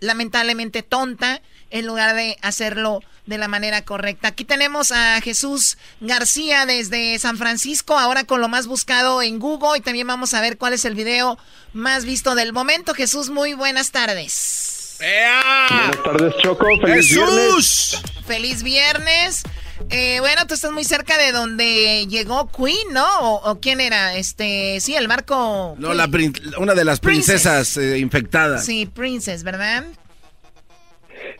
lamentablemente tonta en lugar de hacerlo de la manera correcta. Aquí tenemos a Jesús García desde San Francisco, ahora con lo más buscado en Google y también vamos a ver cuál es el video más visto del momento. Jesús, muy buenas tardes. Buenas tardes, Choco. Feliz viernes. Feliz viernes. Eh, bueno, tú estás muy cerca de donde llegó Queen, ¿no? ¿O, o quién era? Este, sí, el barco. No, la prin- una de las Princess. princesas eh, infectadas. Sí, Princess, ¿verdad?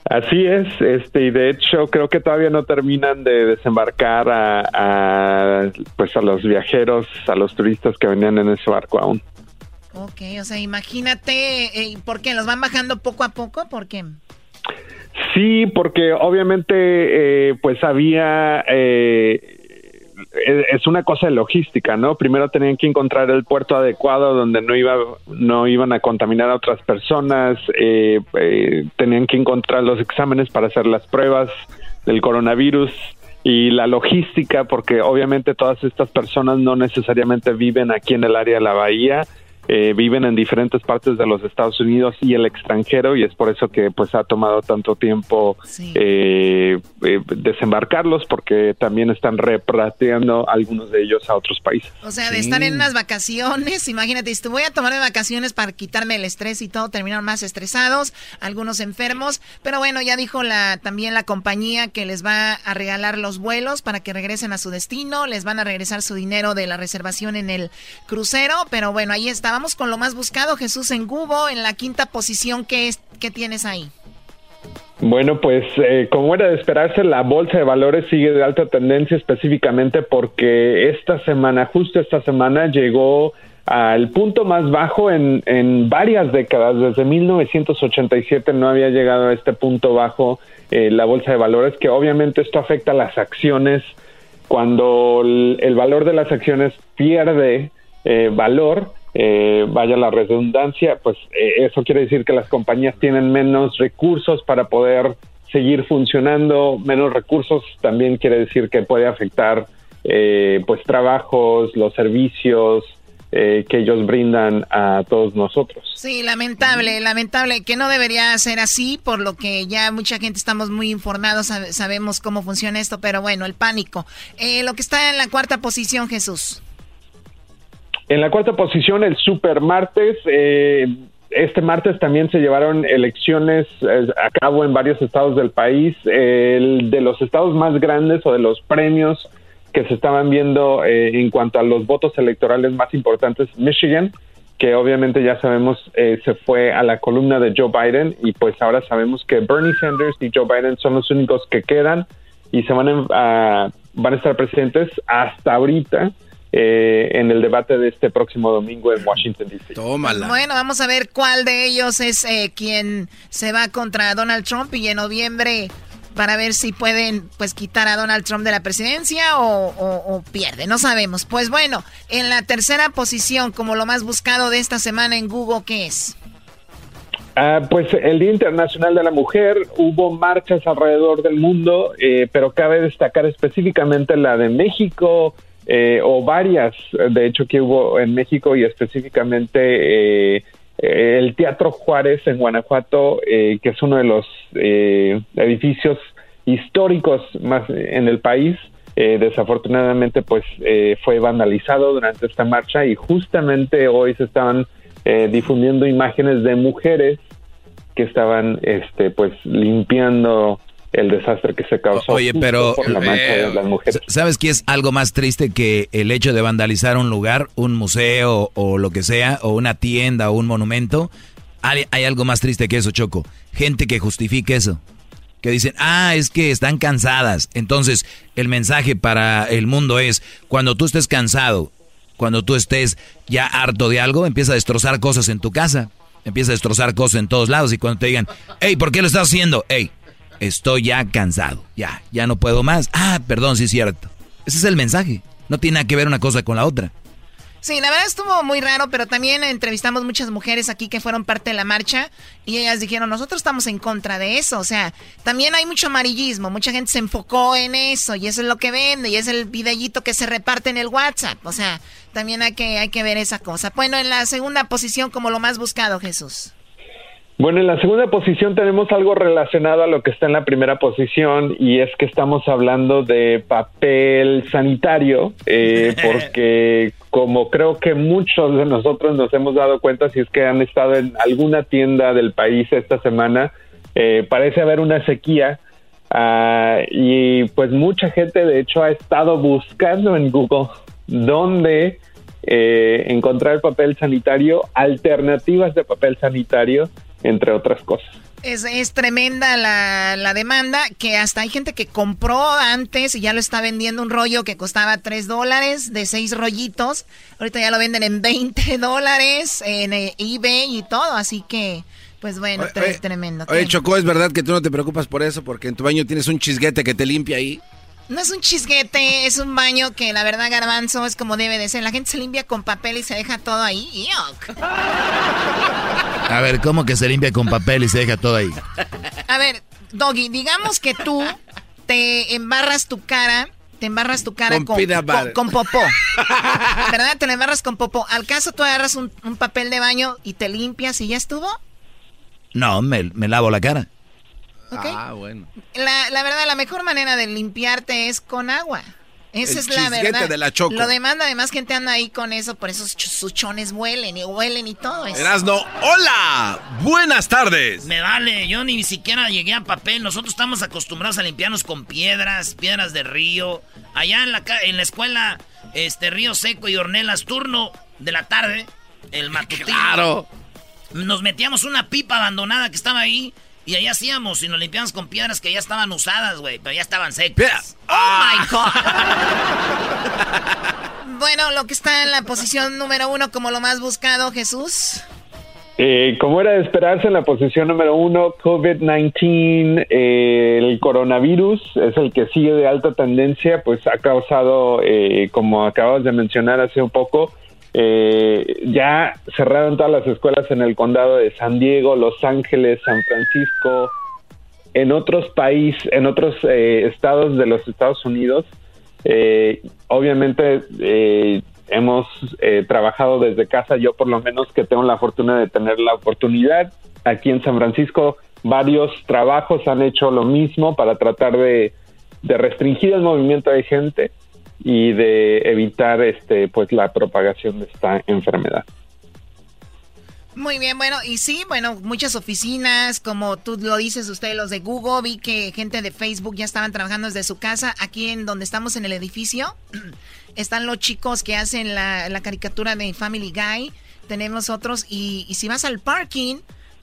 Así es, este, y de hecho creo que todavía no terminan de desembarcar a, a, pues a los viajeros, a los turistas que venían en ese barco aún. Ok, o sea, imagínate, eh, ¿por qué? ¿Los van bajando poco a poco? ¿Por qué? Sí, porque obviamente eh, pues había eh, es una cosa de logística, ¿no? Primero tenían que encontrar el puerto adecuado donde no iba no iban a contaminar a otras personas, eh, eh, tenían que encontrar los exámenes para hacer las pruebas del coronavirus y la logística, porque obviamente todas estas personas no necesariamente viven aquí en el área de la bahía, eh, viven en diferentes partes de los Estados Unidos y el extranjero y es por eso que pues ha tomado tanto tiempo eh, eh, desembarcarlos porque también están repatriando algunos de ellos a otros países. O sea, de estar en unas vacaciones, imagínate, si te voy a tomar de vacaciones para quitarme el estrés y todo, terminaron más estresados, algunos enfermos, pero bueno, ya dijo la también la compañía que les va a regalar los vuelos para que regresen a su destino, les van a regresar su dinero de la reservación en el crucero, pero bueno, ahí está, vamos con lo más buscado, Jesús en Google, en la quinta posición, ¿qué, es, qué tienes ahí? Bueno, pues eh, como era de esperarse, la bolsa de valores sigue de alta tendencia específicamente porque esta semana, justo esta semana, llegó al punto más bajo en, en varias décadas. Desde 1987 no había llegado a este punto bajo eh, la bolsa de valores, que obviamente esto afecta a las acciones. Cuando el, el valor de las acciones pierde eh, valor, eh, vaya la redundancia, pues eh, eso quiere decir que las compañías tienen menos recursos para poder seguir funcionando, menos recursos también quiere decir que puede afectar eh, pues trabajos, los servicios eh, que ellos brindan a todos nosotros. Sí, lamentable, lamentable, que no debería ser así, por lo que ya mucha gente estamos muy informados, sabe- sabemos cómo funciona esto, pero bueno, el pánico. Eh, lo que está en la cuarta posición, Jesús. En la cuarta posición, el super martes. eh, este martes también se llevaron elecciones eh, a cabo en varios estados del país. El de los estados más grandes o de los premios que se estaban viendo eh, en cuanto a los votos electorales más importantes, Michigan, que obviamente ya sabemos eh, se fue a la columna de Joe Biden y pues ahora sabemos que Bernie Sanders y Joe Biden son los únicos que quedan y se van a, a- van a estar presentes hasta ahorita eh, en el debate de este próximo domingo en Washington D.C. Bueno, vamos a ver cuál de ellos es eh, quien se va contra Donald Trump y en noviembre para ver si pueden pues quitar a Donald Trump de la presidencia o, o, o pierde, no sabemos. Pues bueno, en la tercera posición como lo más buscado de esta semana en Google, ¿qué es? Ah, pues el Día Internacional de la Mujer, hubo marchas alrededor del mundo, eh, pero cabe destacar específicamente la de México, eh, o varias, de hecho, que hubo en México y específicamente eh, el Teatro Juárez en Guanajuato, eh, que es uno de los eh, edificios históricos más en el país. Eh, desafortunadamente, pues eh, fue vandalizado durante esta marcha y justamente hoy se estaban difundiendo imágenes de mujeres que estaban, este, pues limpiando el desastre que se causó Oye, pero por la marcha de las mujeres. ¿sabes qué es algo más triste que el hecho de vandalizar un lugar, un museo o lo que sea, o una tienda o un monumento? Hay, hay algo más triste que eso, Choco. Gente que justifique eso. Que dicen, ah, es que están cansadas. Entonces, el mensaje para el mundo es, cuando tú estés cansado, cuando tú estés ya harto de algo, empieza a destrozar cosas en tu casa. Empieza a destrozar cosas en todos lados. Y cuando te digan, hey, ¿por qué lo estás haciendo? Hey, estoy ya cansado, ya, ya no puedo más. Ah, perdón, sí es cierto. Ese es el mensaje. No tiene nada que ver una cosa con la otra. Sí, la verdad estuvo muy raro, pero también entrevistamos muchas mujeres aquí que fueron parte de la marcha y ellas dijeron, nosotros estamos en contra de eso. O sea, también hay mucho amarillismo, mucha gente se enfocó en eso y eso es lo que vende y es el videíto que se reparte en el WhatsApp. O sea, también hay que, hay que ver esa cosa. Bueno, en la segunda posición como lo más buscado, Jesús. Bueno, en la segunda posición tenemos algo relacionado a lo que está en la primera posición y es que estamos hablando de papel sanitario, eh, porque como creo que muchos de nosotros nos hemos dado cuenta si es que han estado en alguna tienda del país esta semana, eh, parece haber una sequía ah, y pues mucha gente de hecho ha estado buscando en Google dónde eh, encontrar papel sanitario, alternativas de papel sanitario, entre otras cosas. Es, es tremenda la, la demanda, que hasta hay gente que compró antes y ya lo está vendiendo un rollo que costaba 3 dólares de 6 rollitos. Ahorita ya lo venden en 20 dólares en eh, eBay y todo, así que, pues bueno, Oye, tre- oye, tremendo. Oye, ¿Qué? Chocó, ¿es verdad que tú no te preocupas por eso? Porque en tu baño tienes un chisguete que te limpia ahí. No es un chisguete, es un baño que la verdad, garbanzo, es como debe de ser. La gente se limpia con papel y se deja todo ahí. Yuck. A ver, ¿cómo que se limpia con papel y se deja todo ahí? A ver, Doggy, digamos que tú te embarras tu cara, te embarras tu cara Con con, popó. ¿Verdad? Te la embarras con popó. ¿Al caso tú agarras un, un papel de baño y te limpias y ya estuvo? No, me, me lavo la cara. Ah, bueno. La, la verdad, la mejor manera de limpiarte es con agua. Esa El es la verdad. de la Choco. Lo demanda, además, gente anda ahí con eso, por eso sus sus chones huelen y huelen y todo eso. Erasno, hola, buenas tardes. Me vale, yo ni siquiera llegué a papel. Nosotros estamos acostumbrados a limpiarnos con piedras, piedras de río. Allá en la, ca- en la escuela, este Río Seco y Ornelas, turno de la tarde, el matutino. Claro. Nos metíamos una pipa abandonada que estaba ahí y ahí hacíamos y nos limpiamos con piedras que ya estaban usadas, güey, pero ya estaban secas. ¡Oh, my God! bueno, lo que está en la posición número uno como lo más buscado, Jesús. Eh, como era de esperarse, en la posición número uno, COVID-19, eh, el coronavirus es el que sigue de alta tendencia, pues ha causado, eh, como acabas de mencionar hace un poco, eh, ya cerraron todas las escuelas en el condado de San Diego, Los Ángeles, San Francisco, en otros países, en otros eh, estados de los Estados Unidos. Eh, obviamente eh, hemos eh, trabajado desde casa, yo por lo menos que tengo la fortuna de tener la oportunidad. Aquí en San Francisco varios trabajos han hecho lo mismo para tratar de, de restringir el movimiento de gente. Y de evitar este pues la propagación de esta enfermedad. Muy bien, bueno, y sí, bueno, muchas oficinas, como tú lo dices, ustedes los de Google, vi que gente de Facebook ya estaban trabajando desde su casa. Aquí en donde estamos en el edificio, están los chicos que hacen la, la caricatura de Family Guy, tenemos otros, y, y si vas al parking,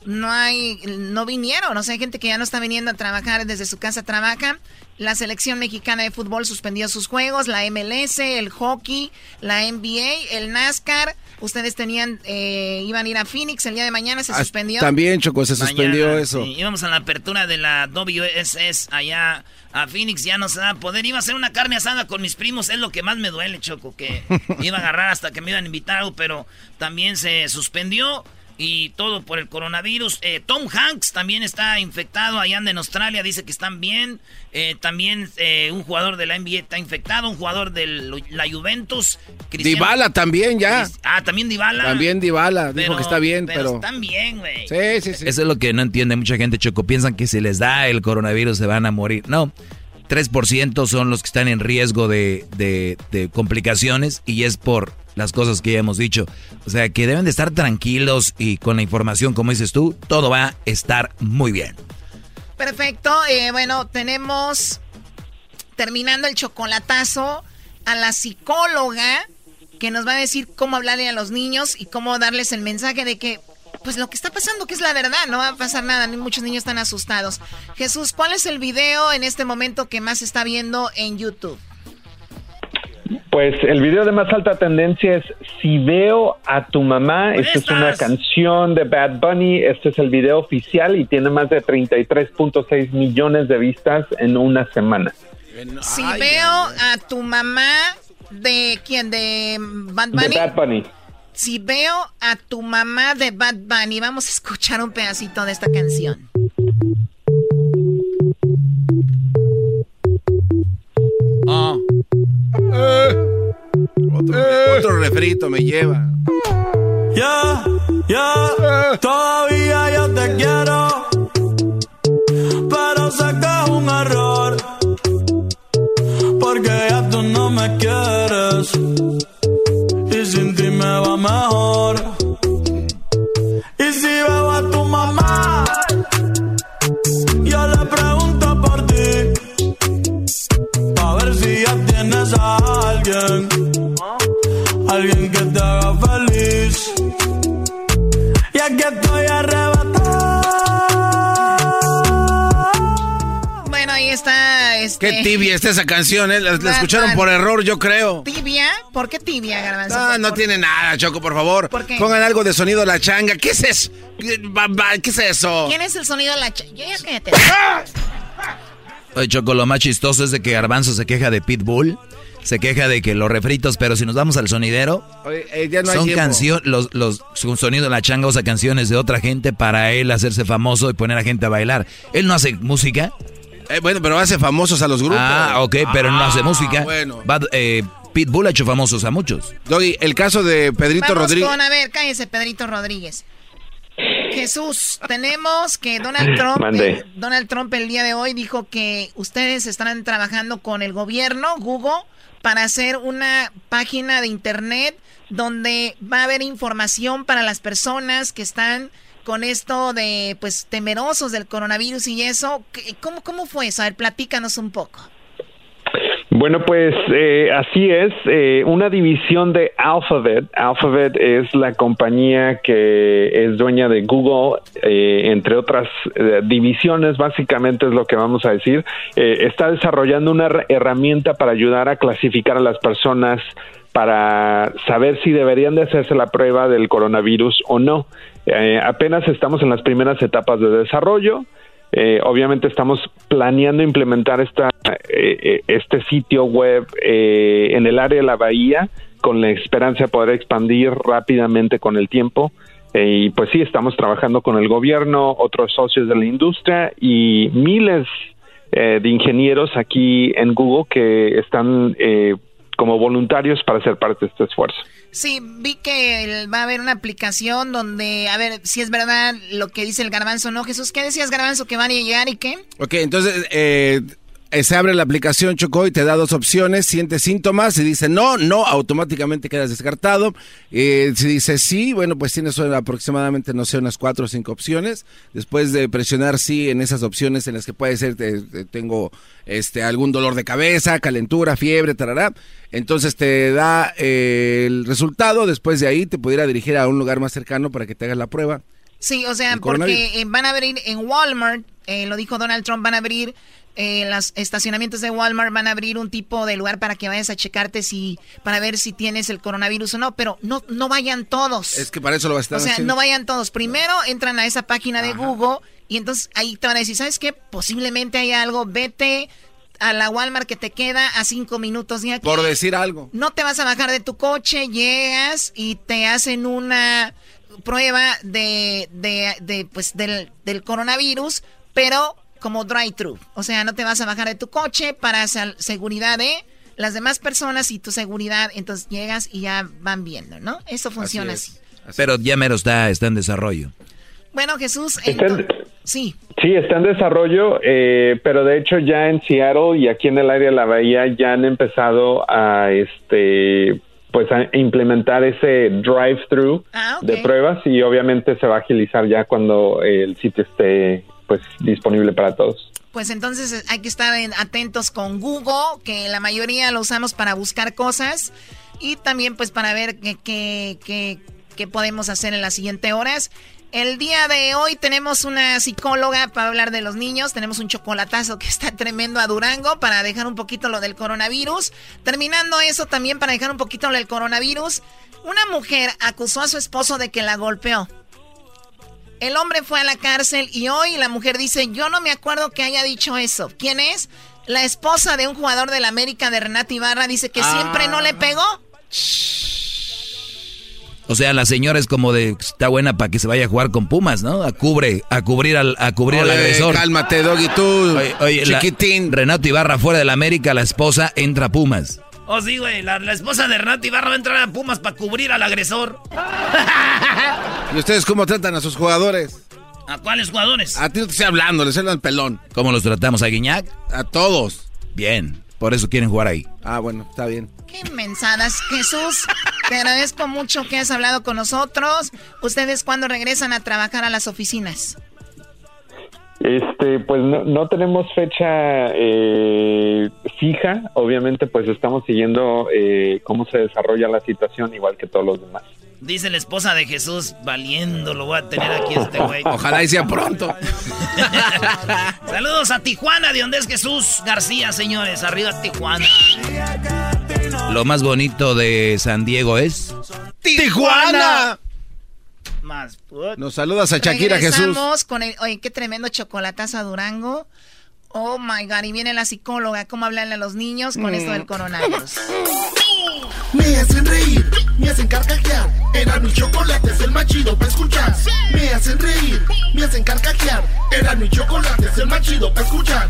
no hay, no vinieron, o sea, hay gente que ya no está viniendo a trabajar desde su casa, trabaja. La selección mexicana de fútbol suspendió sus juegos, la MLS, el hockey, la NBA, el NASCAR. Ustedes tenían, eh, iban a ir a Phoenix el día de mañana, se Ah, suspendió. También, Choco, se suspendió Mañana, eso. sí, íbamos a la apertura de la WSS allá a Phoenix, ya no se da poder. Iba a hacer una carne asada con mis primos, es lo que más me duele, Choco, que iba a agarrar hasta que me iban a invitar, pero también se suspendió y todo por el coronavirus. Eh, Tom Hanks también está infectado, allá anda en Australia, dice que están bien. Eh, también eh, un jugador de la NBA está infectado, un jugador de la Juventus. Cristiano- Dybala también ya. Ah, también Dybala. También Dybala. Dijo Pero- que está bien, pero pero... están bien, güey. Sí, sí, sí. Eso es lo que no entiende mucha gente, Choco. Piensan que si les da el coronavirus se van a morir. No, 3% son los que están en riesgo de, de- complicaciones y es por las cosas que ya hemos dicho. O sea, que deben de estar tranquilos y con la información, como dices tú, todo va a estar muy bien. Perfecto, eh, bueno, tenemos, terminando el chocolatazo, a la psicóloga que nos va a decir cómo hablarle a los niños y cómo darles el mensaje de que, pues lo que está pasando, que es la verdad, no va a pasar nada, ni muchos niños están asustados. Jesús, ¿cuál es el video en este momento que más está viendo en YouTube? Pues el video de más alta tendencia es Si veo a tu mamá. Esta es una canción de Bad Bunny. Este es el video oficial y tiene más de 33.6 millones de vistas en una semana. Si veo a tu mamá de quién, de Bad De Bunny. Bad Bunny. Si veo a tu mamá de Bad Bunny, vamos a escuchar un pedacito de esta canción. Ah. Otro, otro refrito me lleva. Ya, ya, todavía yo te quiero, pero sé que es un error, porque ya tú no me quieres, me va mejor. Y si veo a tu mamá, yo le pregunto por ti, a ver si ya tienes a alguien, alguien que te haga feliz. Y aquí estoy arrebatado. Este, Qué tibia está esa canción, ¿eh? La, escucharon por error, yo creo. ¿Tibia? ¿Por qué tibia, Garbanzo? No, ¿Por- no por- tiene nada, Choco, por favor. ¿Por qué? Pongan algo de sonido a la changa. ¿Qué es eso? ¿Qué ba- ba- qué es eso? ¿Quién es el sonido de la ch... Yo ya cállate. Oye, Choco, lo más chistoso es de que Garbanzo se queja de Pitbull, se queja de que los refritos, pero si nos vamos al sonidero, Oye, eh, ya no son canciones, los, los, su sonido de la changa usa canciones de otra gente para él hacerse famoso y poner a gente a bailar. Él no hace música. Eh, bueno, pero hace famosos a los grupos. Ah, ok, pero no hace Ah, música. Bueno. Bad- eh, Pitbull ha hecho famosos a muchos. Doggy, el caso de Pedrito Vamos Rodríguez. con, a ver, cállese, Pedrito Rodríguez. Jesús, tenemos que Donald Trump, Mande. eh, Donald Trump el día de hoy dijo que ustedes estarán trabajando con el gobierno, Google, para hacer una página de internet donde va a haber información para las personas que están con esto de, pues, temerosos del coronavirus y eso. ¿Qué- ¿Cómo, cómo fue eso? A ver, platícanos un poco. Bueno, pues eh, así es. eh, una división de Alphabet. Alphabet es la compañía que es dueña de Google, eh, entre otras eh, divisiones, básicamente es lo que vamos a decir. Eh, está desarrollando una her- herramienta para ayudar a clasificar a las personas para saber si deberían de hacerse la prueba del coronavirus o no. Eh, apenas estamos en las primeras etapas de desarrollo. Eh, obviamente estamos planeando implementar esta, eh, este sitio web en el área de la bahía con la esperanza de poder expandir rápidamente con el tiempo. Y pues sí, estamos trabajando con el gobierno, otros socios de la industria y miles de ingenieros aquí en Google que están como voluntarios para ser parte de este esfuerzo. Sí, vi que va a haber una aplicación donde, a ver, si es verdad lo que dice el garbanzo, ¿no? Jesús, ¿qué decías, garbanzo, que van a llegar y qué? Ok, entonces, eh, se abre la aplicación Choco y te da dos opciones, sientes síntomas, y dice no, no, automáticamente quedas descartado. Eh, si dice sí, bueno, pues tienes aproximadamente, no sé, unas cuatro o cinco opciones. Después de presionar sí en esas opciones en las que puede ser, tengo este algún dolor de cabeza, calentura, fiebre, tarará. Entonces te da eh, el resultado, después de ahí te pudiera dirigir a un lugar más cercano para que te hagas la prueba. Sí, o sea, porque eh, van a abrir en Walmart, eh, lo dijo Donald Trump, van a abrir eh, los estacionamientos de Walmart, van a abrir un tipo de lugar para que vayas a checarte si, para ver si tienes el coronavirus o no, pero no, no vayan todos. Es que para eso lo va a estar O sea, no vayan todos. Primero entran a esa página de Google y entonces ahí te van a decir, ¿sabes qué? Posiblemente hay algo, vete a la Walmart que te queda a cinco minutos de aquí. Por decir algo. No te vas a bajar de tu coche, llegas y te hacen una prueba de, de, pues del, del coronavirus, pero como drive-thru. O sea, no te vas a bajar de tu coche para seguridad de las demás personas y tu seguridad. Entonces llegas y ya van viendo, ¿no? Eso funciona así. Pero ya mero está, está en desarrollo. Bueno, Jesús, sí. Sí, está en desarrollo, eh, pero de hecho ya en Seattle y aquí en el área de la bahía ya han empezado a este pues a implementar ese drive-thru ah, de pruebas y obviamente se va a agilizar ya cuando el sitio esté pues disponible para todos. Pues entonces eh, hay que estar atentos con Google, que la mayoría lo usamos para buscar cosas y también pues para ver qué, qué podemos hacer en las siguientes horas. El día de hoy tenemos una psicóloga para hablar de los niños. Tenemos un chocolatazo que está tremendo a Durango para dejar un poquito lo del coronavirus. Terminando eso también para dejar un poquito lo del coronavirus. Una mujer acusó a su esposo de que la golpeó. El hombre fue a la cárcel y hoy la mujer dice, yo no me acuerdo que haya dicho eso. ¿Quién es? La esposa de un jugador del América de Renata Ibarra dice que siempre no le Ah. pegó. O sea, la señora es como de está buena para que se vaya a jugar con Pumas, ¿no? A cubre, a cubrir al, a cubrir al Oye, agresor. cálmate, Doggy, tú, la- Renato Ibarra fuera del América, la esposa entra a Pumas. Oh, sí, güey. La, la esposa de Renato Ibarra va a entrar a Pumas para cubrir al agresor. ¿Y ustedes cómo tratan a sus jugadores? ¿A cuáles jugadores? A ti no te estoy hablando, les hablan pelón. ¿Cómo los tratamos a Guiñac? A todos. Bien, por eso quieren jugar ahí. Ah, bueno, está bien. Qué mensadas, Jesús. Te agradezco mucho que has hablado con nosotros. ¿Ustedes cuándo regresan a trabajar a las oficinas? Este, pues no, no tenemos fecha eh, fija. Obviamente, pues estamos siguiendo eh, cómo se desarrolla la situación, igual que todos los demás. Dice la esposa de Jesús, valiendo, lo voy a tener aquí este güey. Ojalá y sea pronto. Saludos a Tijuana, de donde es Jesús García, señores. Arriba Tijuana. Lo más bonito de San Diego es... ¡Tijuana! Más. Nos saludas a Shakira Jesús. Con el... Oye, qué tremendo chocolatazo a Durango. Oh, my God. Y viene la psicóloga. ¿Cómo hablarle a los niños con esto del coronavirus? Me hacen reír, me hacen carcajear. Era mi chocolate, es el más chido para escuchar. Me hacen reír, me hacen carcajear. Era mi chocolate, es el más chido para escuchar.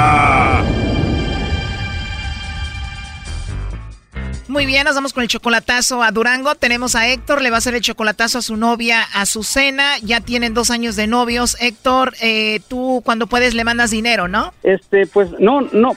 Muy bien, nos vamos con el chocolatazo a Durango. Tenemos a Héctor, le va a hacer el chocolatazo a su novia Azucena. Ya tienen dos años de novios. Héctor, eh, tú cuando puedes le mandas dinero, ¿no? Este, pues no, no,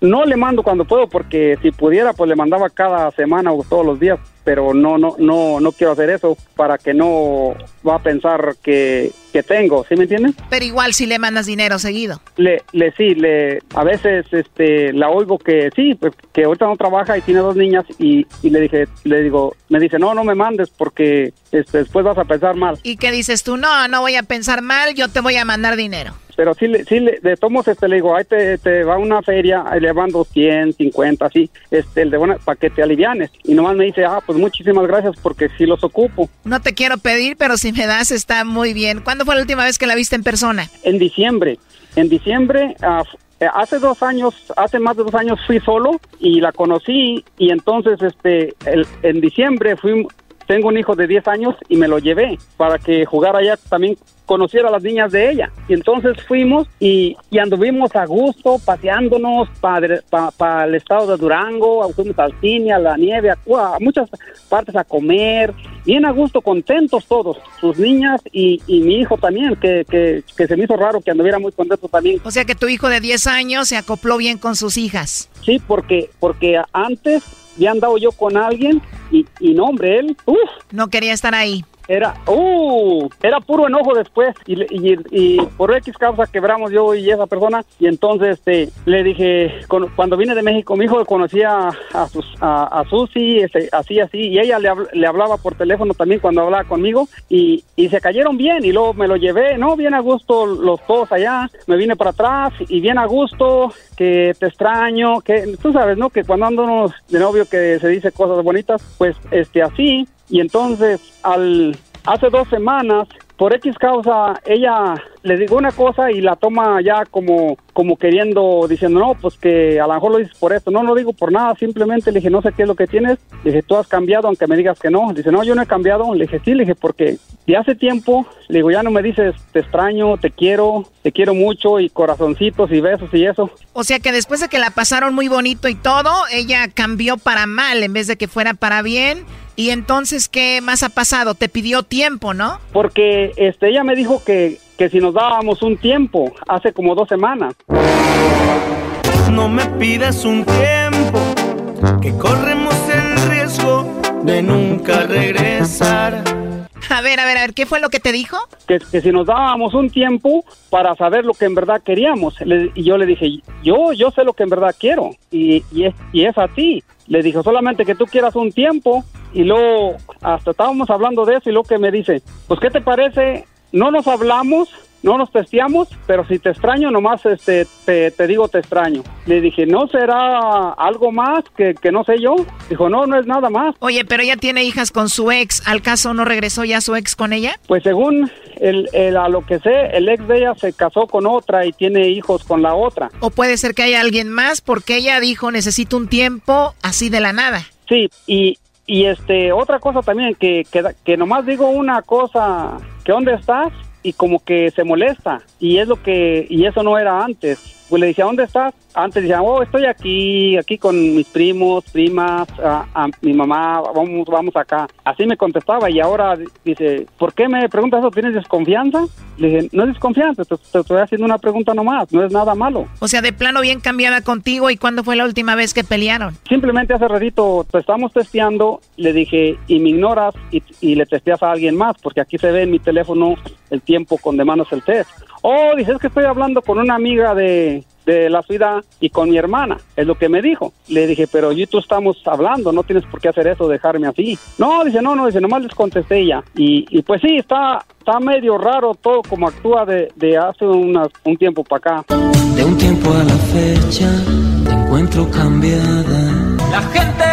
no le mando cuando puedo porque si pudiera pues le mandaba cada semana o todos los días, pero no, no, no, no quiero hacer eso para que no va a pensar que, que tengo, ¿sí me entiendes? Pero igual si le mandas dinero seguido. Le, le sí, le, a veces este, la oigo que sí, pues, que ahorita no trabaja y tiene dos niñas y, y le dije, le digo, me dice no, no me mandes porque este, después vas a pensar mal. ¿Y qué dices tú? No, no voy a pensar mal, yo te voy a mandar dinero. Pero sí, sí le, de tomos este le digo, ahí te, te va una feria, ahí le van 200, 50, así, este, el de buena, para que te alivianes. Y nomás me dice, ah, pues muchísimas gracias porque sí los ocupo. No te quiero pedir, pero si me das está muy bien. ¿Cuándo fue la última vez que la viste en persona? En diciembre, en diciembre, ah, eh, hace dos años, hace más de dos años fui solo y la conocí y entonces este, el- en diciembre fui, tengo un hijo de 10 años y me lo llevé para que jugara allá también conociera a las niñas de ella. Y entonces fuimos y, y anduvimos a gusto, paseándonos para el estado de Durango, fuimos al cine, a la nieve, a, a muchas partes a comer, bien a gusto, contentos todos, sus niñas y, y mi hijo también, que, que, que se me hizo raro que anduviera muy contento también. O sea que tu hijo de 10 años se acopló bien con sus hijas. Sí, porque, porque antes ya andado yo con alguien y, y no, hombre, él, uff. No quería estar ahí. Era, uh, era puro enojo después. Y, y, y por X causa quebramos yo y esa persona. Y entonces este, le dije, cuando vine de México mi hijo conocía a, sus, a, a Susi, este, así, así, y ella le, le hablaba por teléfono también cuando hablaba conmigo. Y, y se cayeron bien. Y luego me lo llevé, ¿no? Bien a gusto los dos allá, me vine para atrás y bien a gusto, que te extraño, que tú sabes, ¿no? Que cuando ando de novio que se dice cosas bonitas, pues este así y entonces al hace dos semanas por X causa ella le digo una cosa y la toma ya como como queriendo diciendo no pues que a lo mejor lo dices por esto no no digo por nada simplemente le dije no sé qué es lo que tienes le dije tú has cambiado aunque me digas que no dice no yo no he cambiado le dije sí le dije porque de hace tiempo le digo ya no me dices te extraño te quiero te quiero mucho y corazoncitos y besos y eso O sea que después de que la pasaron muy bonito y todo, ella cambió para mal en vez de que fuera para bien. Y entonces, ¿qué más ha pasado? Te pidió tiempo, ¿no? porque este ella me dijo que que si nos dábamos un tiempo hace como dos semanas No me pidas un tiempo, que corremos el riesgo de nunca regresar. A ver, a ver, a ver, ¿qué fue lo que te dijo? que, que si nos dábamos un tiempo para saber lo que en verdad queríamos. Le- y yo le dije, yo, yo sé lo que en verdad quiero y, y, es, y es a ti. Le dije, solamente que tú quieras un tiempo y luego hasta estábamos hablando de eso y luego que me dice, pues ¿qué te parece? No nos hablamos, no nos testeamos, pero si te extraño, nomás este, te, te digo te extraño. Le dije, ¿no será algo más que, que no sé yo? Dijo, no, no es nada más. Oye, pero ella tiene hijas con su ex. ¿Al caso no regresó ya su ex con ella? Pues según el, el- a lo que sé, el ex de ella se casó con otra y tiene hijos con la otra. O puede ser que haya alguien más porque ella dijo necesito un tiempo así de la nada. Sí, y, y este otra cosa también, que, que, que nomás digo una cosa, que dónde estás y como que se molesta. Y es lo que, y eso no era antes. Pues le decía, ¿dónde estás? Antes decía, oh, estoy aquí, aquí con mis primos, primas, a, a mi mamá, vamos, vamos acá. Así me contestaba y ahora dice, ¿por qué me preguntas eso? ¿Tienes desconfianza? Le dije, no es desconfianza, te, te estoy haciendo una pregunta nomás, no es nada malo. O sea, de plano bien cambiada contigo. ¿Y cuándo fue la última vez que pelearon? Simplemente hace ratito te estamos testeando, le dije, y me ignoras y, y le testeas a alguien más, porque aquí se ve en mi teléfono el tiempo con de manos el test. Oh, dices que estoy hablando con una amiga de, de la ciudad y con mi hermana, es lo que me dijo. Le dije, pero yo y tú estamos hablando, no tienes por qué hacer eso, dejarme así. No, dice, no, no, dice, nomás les contesté ya. Y, y pues sí, está, está medio raro todo como actúa de, de hace unas- un tiempo para acá. De un tiempo a la fecha te encuentro cambiada. La gente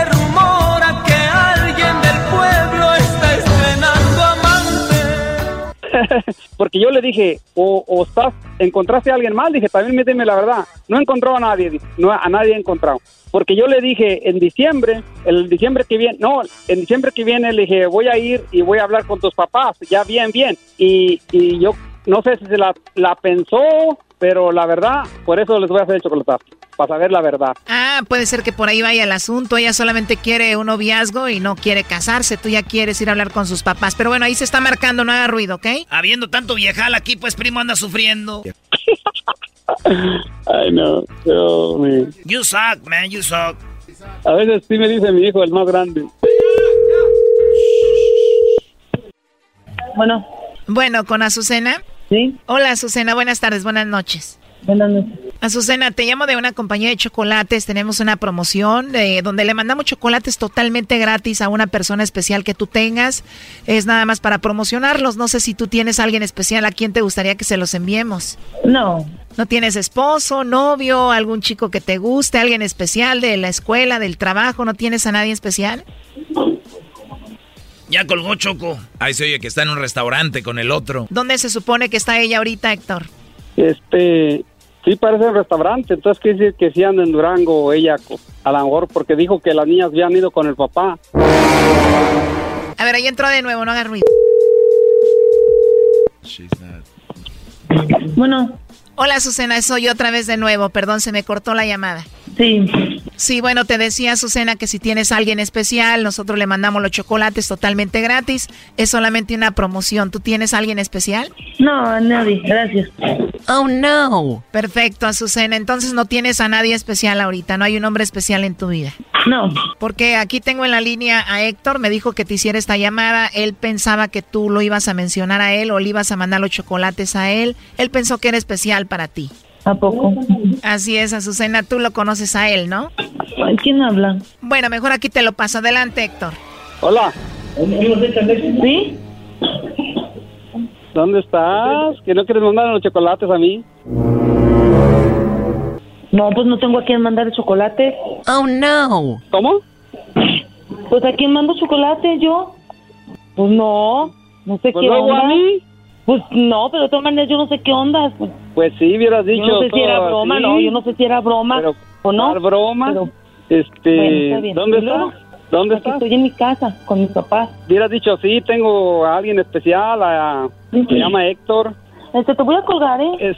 Porque yo le dije, o, o estás, encontraste a alguien mal, dije, también dime la verdad. No he encontrado a nadie, no, a nadie he encontrado. Porque yo le dije en diciembre, el diciembre que viene, no, en diciembre que viene le dije, voy a ir y voy a hablar con tus papás, ya bien, bien. Y, y yo no sé si se la, la pensó, pero la verdad, por eso les voy a hacer el chocolatazo, para saber la verdad. Ah, puede ser que por ahí vaya el asunto. Ella solamente quiere un noviazgo y no quiere casarse. Tú ya quieres ir a hablar con sus papás. Pero bueno, ahí se está marcando, no haga ruido, ¿ok? Habiendo tanto viejal aquí, pues primo anda sufriendo. Ay, no, pero You suck, man, you suck. a veces sí me dice mi hijo, el más grande. Bueno. Bueno, con Azucena. Sí. Hola, Azucena. Buenas tardes, buenas noches. Buenas noches. Azucena, te llamo de una compañía de chocolates. Tenemos una promoción eh, donde le mandamos chocolates totalmente gratis a una persona especial que tú tengas. Es nada más para promocionarlos. No sé si tú tienes a alguien especial a quien te gustaría que se los enviemos. No. ¿No tienes esposo, novio, algún chico que te guste, alguien especial de la escuela, del trabajo? ¿No tienes a nadie especial? Ya colgó Choco. Ahí se oye que está en un restaurante con el otro. ¿Dónde se supone que está ella ahorita, Héctor? Este, Sí, parece un restaurante, entonces quiere decir que sí anda en Durango ella, a lo mejor porque dijo que las niñas habían ido con el papá. A ver, ahí entró de nuevo, no hagas ruido. Bueno. Hola, Susana, soy yo otra vez de nuevo. Perdón, se me cortó la llamada. Sí. Sí, bueno, te decía, Susana, que si tienes a alguien especial, nosotros le mandamos los chocolates totalmente gratis. Es solamente una promoción. ¿Tú tienes a alguien especial? No, nadie, gracias. Oh, no. Perfecto, Azucena. Entonces no tienes a nadie especial ahorita. No hay un hombre especial en tu vida. No. Porque aquí tengo en la línea a Héctor. Me dijo que te hiciera esta llamada. Él pensaba que tú lo ibas a mencionar a él o le ibas a mandar los chocolates a él. Él pensó que era especial para ti. ¿A poco? Así es, Azucena. Tú lo conoces a él, ¿no? ¿Quién habla? Bueno, mejor aquí te lo paso. Adelante, Héctor. Hola, ¿Sí? ¿dónde estás? ¿Que no quieres mandar los chocolates a mí? No, pues no tengo a quién mandar chocolate. Oh, no. ¿Cómo? Pues a quién mando chocolate yo. Pues no, no sé Pues qué luego onda. a mí. Pues no, pero de todas maneras yo no sé qué onda. Pues, sí, hubieras dicho. yo no sé si era broma, así. no, yo no sé si era broma Pero, o no. ¿dar broma? Pero, Este, Bueno, está bien. ¿dónde estás? estoy en mi casa con mis papás. Hubieras dicho, sí, tengo a alguien especial, a- se llama Héctor. Este, te voy a colgar, ¿eh? Es-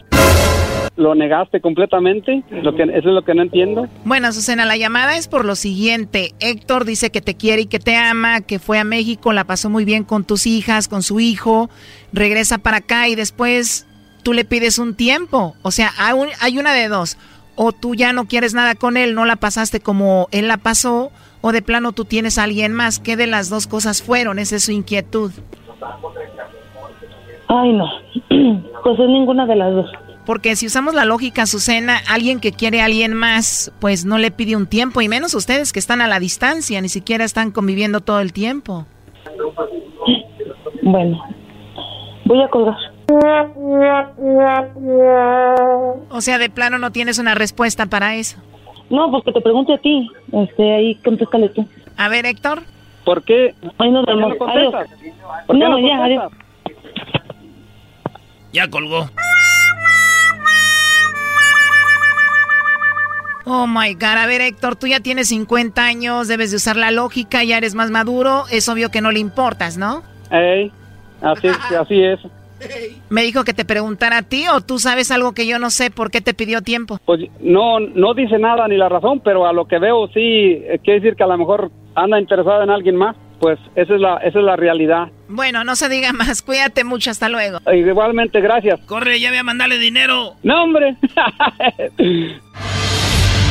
lo negaste completamente, lo que, eso es lo que no entiendo. Bueno, Azucena, la llamada es por lo siguiente. Héctor dice que te quiere y que te ama, que fue a México, la pasó muy bien con tus hijas, con su hijo, regresa para acá y después tú le pides un tiempo. O sea, hay un- hay una de dos. O tú ya no quieres nada con él, no la pasaste como él la pasó, o de plano tú tienes a alguien más. ¿Qué de las dos cosas fueron? Esa es su inquietud. Ay, no. Pues es ninguna de las dos. Porque si usamos la lógica, Azucena, alguien que quiere a alguien más, pues no le pide un tiempo, y menos ustedes que están a la distancia, ni siquiera están conviviendo todo el tiempo. Bueno, voy a colgar. O sea, de plano no tienes una respuesta para eso. No, pues que te pregunte a ti. Este, ahí contéstale tú. A ver, Héctor. ¿Por qué? Ahí nos ¿Por qué vemos. no Adiós. ¿Por qué No, no ya, adiós. Ya colgó. Oh my God, a ver, Héctor, tú ya tienes 50 años, debes de usar la lógica, ya eres más maduro, es obvio que no le importas, ¿no? Ey, así es, así es. Me dijo que te preguntara a ti o tú sabes algo que yo no sé por qué te pidió tiempo. Pues no, no dice nada ni la razón, pero a lo que veo sí, eh, quiere decir que a lo mejor anda interesada en alguien más. Pues esa es la, esa es la realidad. Bueno, no se diga más, cuídate mucho, hasta luego. Eh, Igualmente, gracias. Corre, ya voy a mandarle dinero. No, hombre.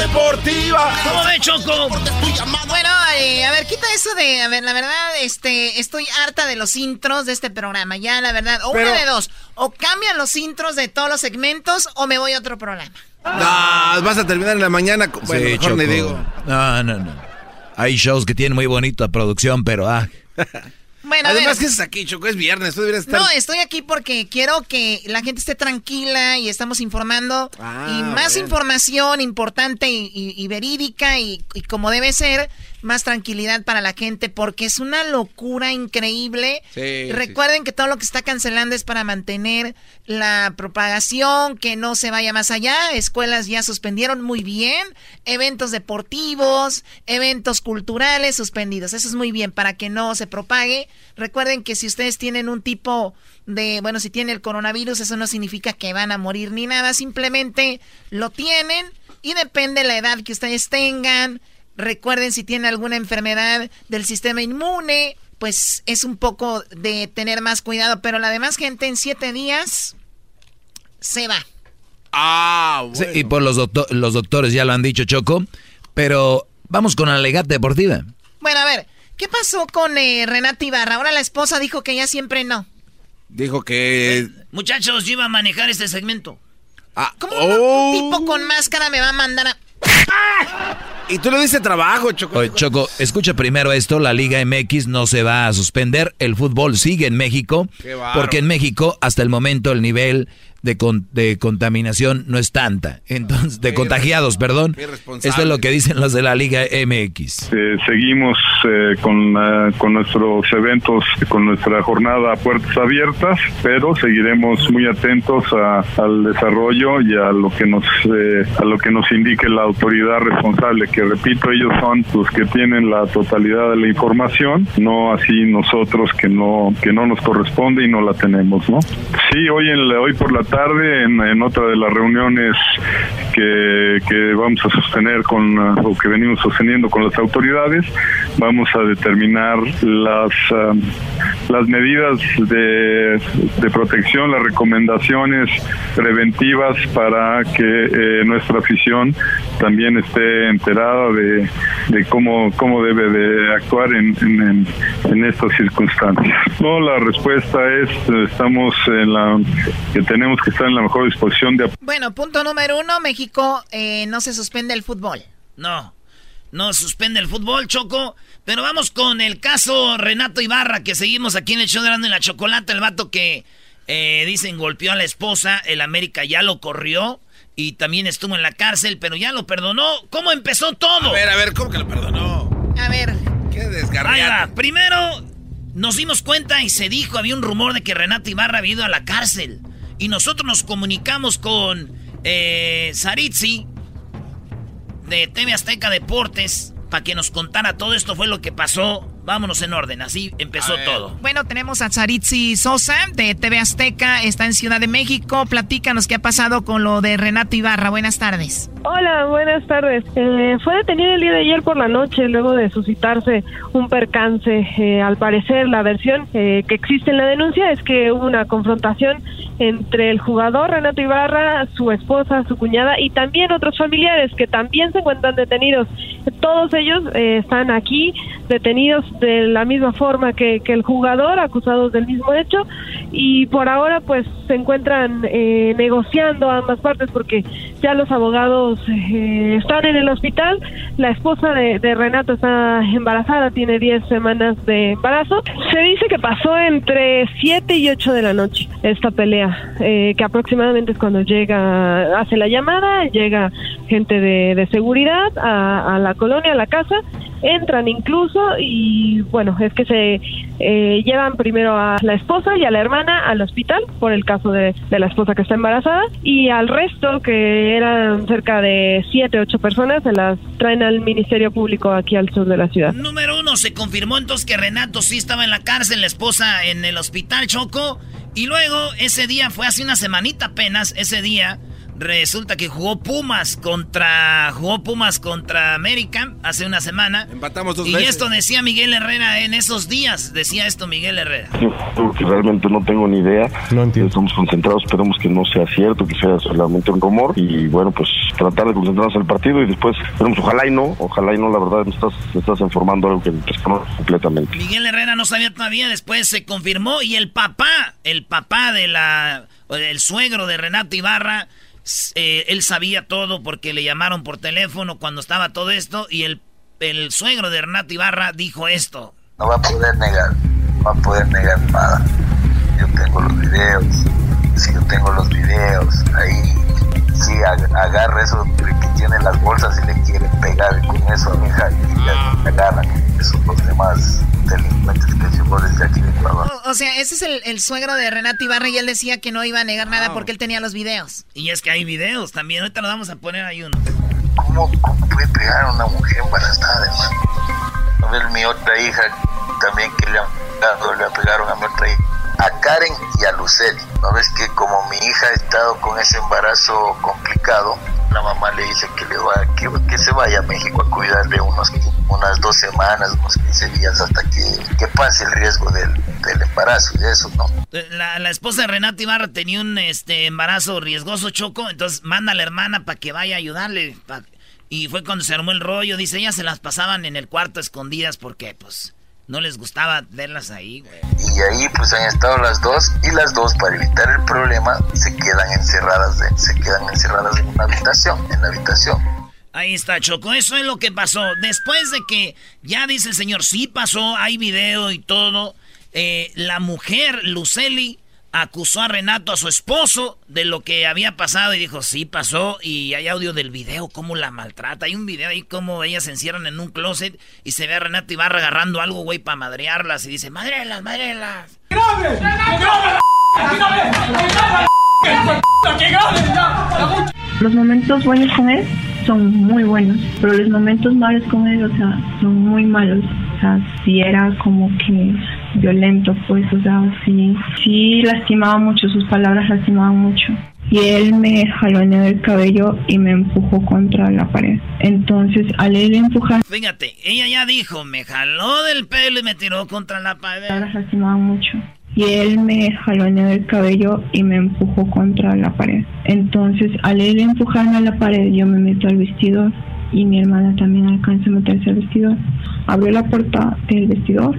deportiva. ¿Cómo ve, Choco? Bueno, eh, a ver, quita eso de, a ver, la verdad, este, estoy harta de los intros de este programa, ya, la verdad, o Pero- una de dos, o cambian los intros de todos los segmentos o me voy a otro programa. No, vas a terminar en la mañana. con- Bueno, Sí, mejor Choco. digo. No, no, no. Hay shows que tienen muy bonita producción, pero ah. Bueno, Además. ¿qué es aquí, Choco? Es viernes, tú deberías estar... No, estoy aquí porque quiero que la gente esté tranquila y estamos informando Ah, y más bueno. información importante y, y- y verídica y, y como debe ser, más tranquilidad para la gente porque es una locura increíble. Sí, Recuerden que todo lo que está cancelando es para mantener la propagación, que no se vaya más allá. Escuelas ya suspendieron muy bien, eventos deportivos, eventos culturales suspendidos. Eso es muy bien para que no se propague. Recuerden que si ustedes tienen un tipo de, bueno, si tienen el coronavirus, eso no significa que van a morir ni nada, simplemente lo tienen y depende de la edad que ustedes tengan. Recuerden si tienen alguna enfermedad del sistema inmune, pues es un poco de tener más cuidado, pero la demás gente en siete días se va. Ah, Sí, y por los, docto- los doctores ya lo han dicho, Choco. Pero vamos con la legata deportiva. Bueno, a ver, ¿qué pasó con eh, Renata Ibarra? Ahora la esposa dijo que ya siempre no. Dijo que... Muchachos, yo iba a manejar este segmento. ¿Cómo un tipo con máscara me va a mandar a... Y tú le dices trabajo, Choco. Oye, Choco, escucha primero esto, la Liga MX no se va a suspender, el fútbol sigue en México, porque en México hasta el momento el nivel de, con- de contaminación no es tanta, entonces de contagiados, perdón. Esto es lo que dicen los de la Liga MX. Eh, seguimos eh, con, eh, con nuestros eventos, con nuestra jornada a puertas abiertas, pero seguiremos muy atentos a- al desarrollo y a lo que nos eh, a lo que nos indique la autoridad responsable, que repito ellos son los que tienen la totalidad de la información, no así nosotros que no que no nos corresponde y no la tenemos, ¿no? Sí, hoy en la- hoy por la tarde en, otra de las reuniones que, vamos a sostener con uh, o que venimos sosteniendo con las autoridades vamos a determinar las um, las medidas de, de protección las recomendaciones preventivas para que eh, nuestra afición también esté enterada de, de cómo cómo debe de actuar en, en, en- estas circunstancias. No la respuesta es estamos en la que tenemos que estar en la mejor disposición de Bueno, punto número uno, México eh, no se suspende el fútbol. No, no suspende el fútbol, Choco. Pero vamos con el caso Renato Ibarra, que seguimos aquí en el show de y la Chocolata. El vato que eh, dicen golpeó a la esposa, el América ya lo corrió y también estuvo en la cárcel, pero ya lo perdonó. ¿Cómo empezó todo? A ver, a ver, ¿cómo que lo perdonó? A ver. Qué va. Primero, nos dimos cuenta y se dijo, había un rumor de que Renato Ibarra había ido a la cárcel. Y nosotros nos comunicamos con eh, Saritzi de TV Azteca Deportes para que nos contara todo esto fue lo que pasó. Vámonos en orden, así empezó todo. Bueno, tenemos a Tsaritzi Sosa de TV Azteca, está en Ciudad de México. Platícanos qué ha pasado con lo de Renato Ibarra. Buenas tardes. Hola, buenas tardes. Eh, fue detenido el día de ayer por la noche luego de suscitarse un percance. Eh, al parecer, la versión eh, que existe en la denuncia es que hubo una confrontación entre el jugador Renato Ibarra, su esposa, su cuñada y también otros familiares que también se encuentran detenidos. Todos ellos eh, están aquí detenidos de la misma forma que, que el jugador, acusados del mismo hecho y por ahora pues se encuentran eh, negociando ambas partes porque ya los abogados eh, están en el hospital. La esposa de, de Renato está embarazada, tiene 10 semanas de embarazo. Se dice que pasó entre 7 y 8 de la noche esta pelea, eh, que aproximadamente es cuando llega, hace la llamada, llega gente de, seguridad a la colonia, a la casa, entran incluso y bueno, es que se eh, llevan primero a la esposa y a la hermana al hospital por el caso de, de la esposa que está embarazada y al resto, que eran cerca de siete, ocho personas, se las traen al Ministerio Público aquí al sur de la ciudad. Número uno, se confirmó entonces que Renato sí estaba en la cárcel, la esposa en el hospital Choco. Y luego, ese día, fue hace una semanita apenas, ese día, resulta que jugó Pumas contra. Jugó Pumas contra América hace una semana. Empatamos dos y veces. esto decía Miguel Herrera en esos días. Decía esto Miguel Herrera. Yo que realmente no tengo ni idea. No entiendo. Estamos concentrados, esperemos que no sea cierto, que sea solamente un rumor. Y bueno, pues tratar de concentrarnos en el partido y después, esperemos, ojalá y no, ojalá y no, la verdad, me estás, me estás informando algo que desconozco completamente. Miguel Herrera no sabía todavía, después se confirmó y el papá, el papá de la, el suegro de Renato Ibarra, eh, él sabía todo porque le llamaron por teléfono cuando estaba todo esto y el, el suegro de Renato Ibarra dijo esto. no va a poder negar, no va a poder negar nada. Yo tengo los videos, si yo tengo los videos, ahí sí ag- agarra eso que tiene las bolsas y le quiere pegar con eso a mi hija y le agarran esos los demás delincuentes que llegó desde aquí de Ecuador. O, o sea, ese es el, el suegro de Renato Ibarra y él decía que no iba a negar nada porque él tenía los videos. Y es que hay videos también, ahorita lo vamos a poner ahí uno. ¿Cómo, cómo puede pegar a una mujer embarazada, hermano? A ver, mi otra hija también que le han le pegaron a mi otra hija. A Karen y a Luceli. ¿No ves que como mi hija ha estado con ese embarazo complicado, la mamá le dice que le va, que, que se vaya a México a cuidarle unos, unas dos semanas, unos 15 días hasta que, que pase el riesgo del, del embarazo y eso, ¿no? La, la esposa de Renato Ibarra tenía un este, embarazo riesgoso, Choco, entonces manda a la hermana para que vaya a ayudarle. pa- y fue cuando se armó el rollo, dice, ellas se las pasaban en el cuarto escondidas porque, pues, no les gustaba verlas ahí, güey. Y ahí pues han estado las dos y las dos para evitar el problema se quedan encerradas, de, se quedan encerradas en una habitación, en la habitación. Ahí está, Choco. Eso es lo que pasó. Después de que ya dice el señor, sí pasó, hay video y todo. Eh, la mujer, Luceli, acusó a Renato, a su esposo, de lo que había pasado y dijo, sí pasó. Y hay audio del video, cómo la maltrata. Hay un video ahí cómo ellas se encierran en un closet y se ve a Renato Ibarra agarrando algo, güey, para madrearlas. Y dice, madrelas, madrelas. Los momentos buenos con él son muy buenos, pero los momentos malos con él, o sea, son muy malos. O sea, si era como que violento, pues, o sea, sí, sí lastimaba mucho, sus palabras lastimaban mucho. Y él me jaloneó el cabello y me empujó contra la pared. Entonces, al él empujar... Fíjate, ella ya dijo, me jaló del pelo y me tiró contra la pared. Las palabras lastimaban mucho y él me jaloneó el cabello y me empujó contra la pared. Entonces, al él empujarme a la pared, yo me meto al vestidor y mi hermana también alcanza a meterse al vestidor. Abrió la puerta del vestidor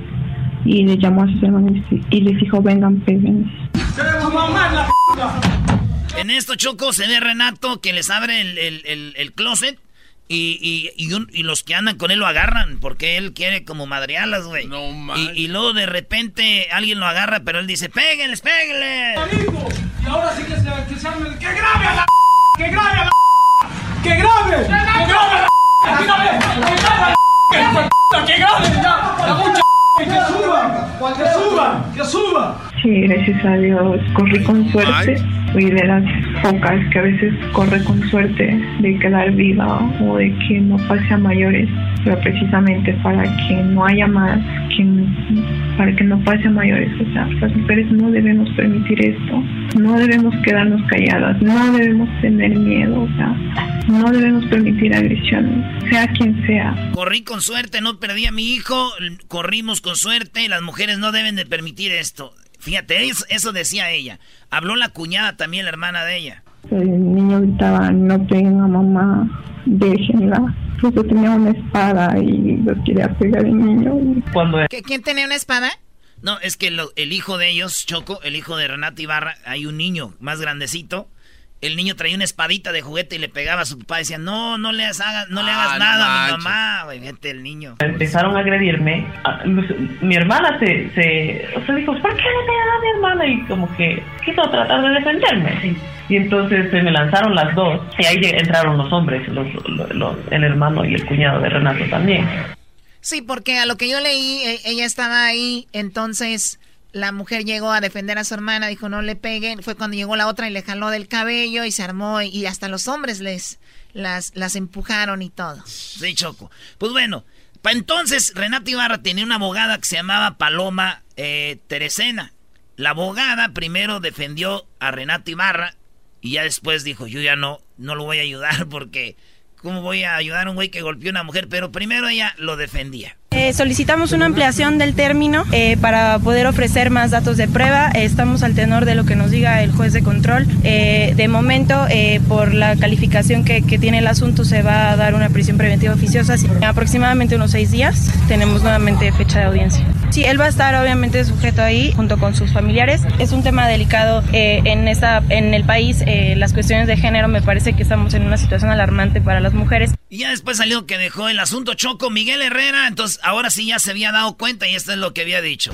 y le llamó a sus hermanos y les dijo, vengan, peguen. En esto, Choco, se ve Renato que les abre el, el, el closet y, y, y, los que andan con él lo agarran porque él quiere como madrearlas, güey. No y, y, luego de repente alguien lo agarra, pero él dice, péguenles, péguenles. Y ahora sí que se, que se arme ¡Que grave a la ¡Que grave a la ¡Que grave! ¡Que grave a la ¡Que grave! ¡Que grave! ¡Que grave! ¡La mucha ¡Que suba! ¡Que suba! ¡Que suba! Sí, gracias a Dios corrí con suerte. Fui de las pocas que a veces corre con suerte de quedar viva o de que no pase a mayores, pero precisamente para que no haya más, que, para que no pase a mayores. O sea, las mujeres no debemos permitir esto, no debemos quedarnos calladas, no debemos tener miedo, o sea, no debemos permitir agresiones, sea quien sea. Corrí con suerte, no perdí a mi hijo, corrimos con suerte, las mujeres no deben de permitir esto. Fíjate, eso, decía ella. Habló la cuñada también, la hermana de ella. El niño gritaba, no tenga mamá, déjenla. Porque tenía una espada y lo quería pegar el niño. Cuando... ¿Quién tenía una espada? No, es que el hijo de ellos, Choco, el hijo de Renato Ibarra, hay un niño más grandecito el niño traía una espadita de juguete y le pegaba a su papá. Decía, no, no le hagas, no le hagas ah, nada a mi mamá. Vete el niño. Empezaron a agredirme. Ah, mi hermana se, se, o sea, dijo, ¿por qué le pegas a mi hermana? Y como que quiso tratar de defenderme. Y entonces se me lanzaron las dos. Y ahí entraron los hombres, los, el hermano y el cuñado de Renato también. Sí, porque a lo que yo leí, e, ella estaba ahí, entonces la mujer llegó a defender a su hermana, dijo no le peguen. Fue cuando llegó la otra y le jaló del cabello y se armó y hasta los hombres les las, las empujaron y todo. Sí, Choco. Pues bueno, para entonces Renato Ibarra tenía una abogada que se llamaba Paloma eh, Teresena. La abogada primero defendió a Renato Ibarra y ya después dijo, yo ya no, no lo voy a ayudar porque ¿cómo voy a ayudar a un güey que golpeó a una mujer? Pero primero ella lo defendía. Eh, solicitamos una ampliación del término eh, para poder ofrecer más datos de prueba. Eh, estamos al tenor de lo que nos diga el juez de control. de momento, por la calificación que, tiene el asunto, se va a dar una prisión preventiva oficiosa. En aproximadamente unos seis días tenemos nuevamente fecha de audiencia. Sí, él va a estar obviamente sujeto ahí junto con sus familiares. Es un tema delicado en, esta, en el país. las cuestiones de género me parece que estamos en una situación alarmante para las mujeres. Y ya después salió que dejó el asunto Choco Miguel Herrera. Entonces ahora sí ya se había dado cuenta y esto es lo que había dicho.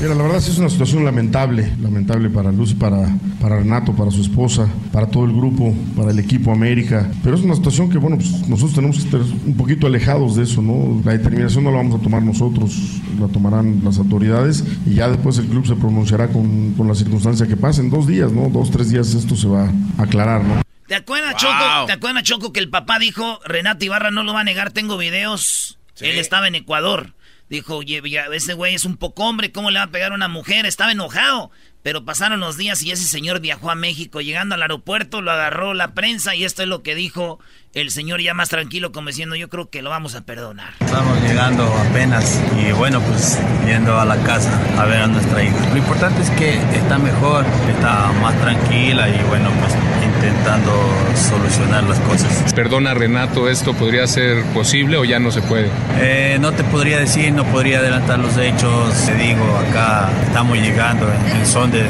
Mira, la verdad sí es una situación lamentable, lamentable para Luz, para, para Renato, para su esposa, para todo el grupo, para el equipo América. Pero es una situación que, bueno, pues nosotros tenemos que estar un poquito alejados de eso, ¿no? La determinación no la vamos a tomar nosotros, la tomarán las autoridades y ya después el club se pronunciará con, con la circunstancia que pase. En dos días, ¿no? Dos, tres días esto se va a aclarar, ¿no? ¿Te acuerdas, Choco? ¿Te acuerdas, Choco, que el papá dijo, Renato Ibarra no lo va a negar, tengo videos él estaba en Ecuador. Dijo, oye, ese güey es un poco hombre, ¿cómo le va a pegar a una mujer? Estaba enojado. Pero pasaron los días y ese señor viajó a México. Llegando al aeropuerto lo agarró la prensa y esto es lo que dijo el señor ya más tranquilo como diciendo yo creo que lo vamos a perdonar. Estamos llegando apenas y bueno pues yendo a la casa a ver a nuestra hija. Lo importante es que está mejor, está más tranquila y bueno pues intentando solucionar las cosas. Perdona Renato, ¿esto podría ser posible o ya no se puede? Eh, no te podría decir, no podría adelantar los hechos. Te digo, acá estamos llegando en, son de,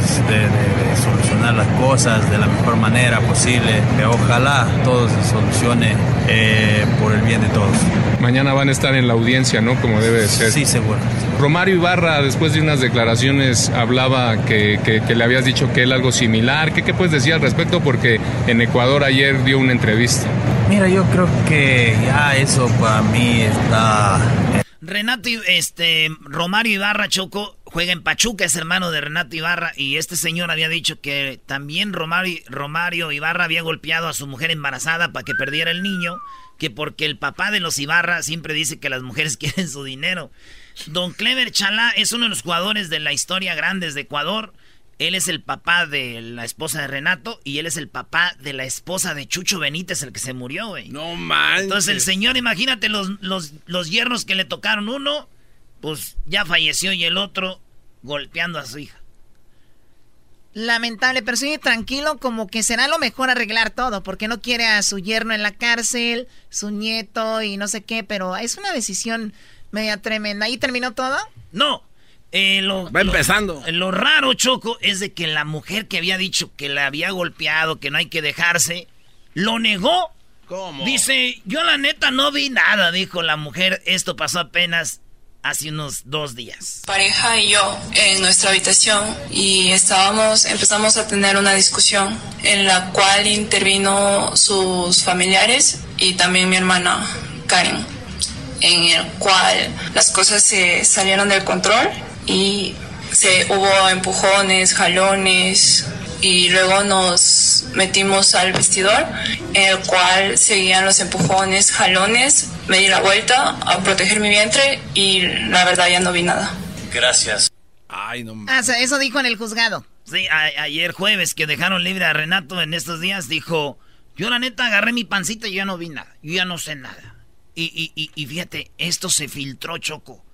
solucionar las cosas de la mejor manera posible. Ojalá todo se solucione eh, por el bien de todos. Mañana van a estar en la audiencia, ¿no? Como debe de ser. Sí, seguro. Romario Ibarra, después de unas declaraciones, hablaba que, le habías dicho que él algo similar. ¿Qué, ¿Qué puedes decir al respecto? Porque en Ecuador ayer dio una entrevista. Mira, yo creo que ya eso para mí está... Renato, este, Romario Ibarra Choco juega en Pachuca, es hermano de Renato Ibarra y este señor había dicho que también Romario, Romario Ibarra había golpeado a su mujer embarazada para que perdiera el niño, que porque el papá de los Ibarra siempre dice que las mujeres quieren su dinero. Don Clever Chalá es uno de los jugadores de la historia grandes de Ecuador. Él es el papá de la esposa de Renato y él es el papá de la esposa de Chucho Benítez, el que se murió, güey. No manches. Entonces el señor, imagínate los, los, los yernos que le tocaron. Uno, pues ya falleció y el otro golpeando a su hija. Lamentable, pero sigue tranquilo como que será lo mejor arreglar todo, porque no quiere a su yerno en la cárcel, su nieto y no sé qué, pero es una decisión media tremenda. ¿Ahí terminó todo? No. Eh, lo, Va empezando. Lo, raro, Choco, es de que la mujer que había dicho que la había golpeado, que no hay que dejarse, lo negó. ¿Cómo? Dice, yo la neta no vi nada, dijo la mujer, esto pasó apenas hace unos dos días. Pareja y yo en nuestra habitación y estábamos, empezamos a tener una discusión en la cual intervino sus familiares y también mi hermana Karen, en el cual las cosas se salieron del control y se hubo empujones, jalones, y luego nos metimos al vestidor, en el cual seguían los empujones, jalones. Me di la vuelta a proteger mi vientre y la verdad ya no vi nada. Gracias. Ay, no Ah, eso dijo en el juzgado. Sí, ayer jueves que dejaron libre a Renato en estos días, dijo, yo la neta agarré mi pancita y ya no vi nada, yo ya no sé nada. Y, y, y, fíjate, esto se filtró, Choco.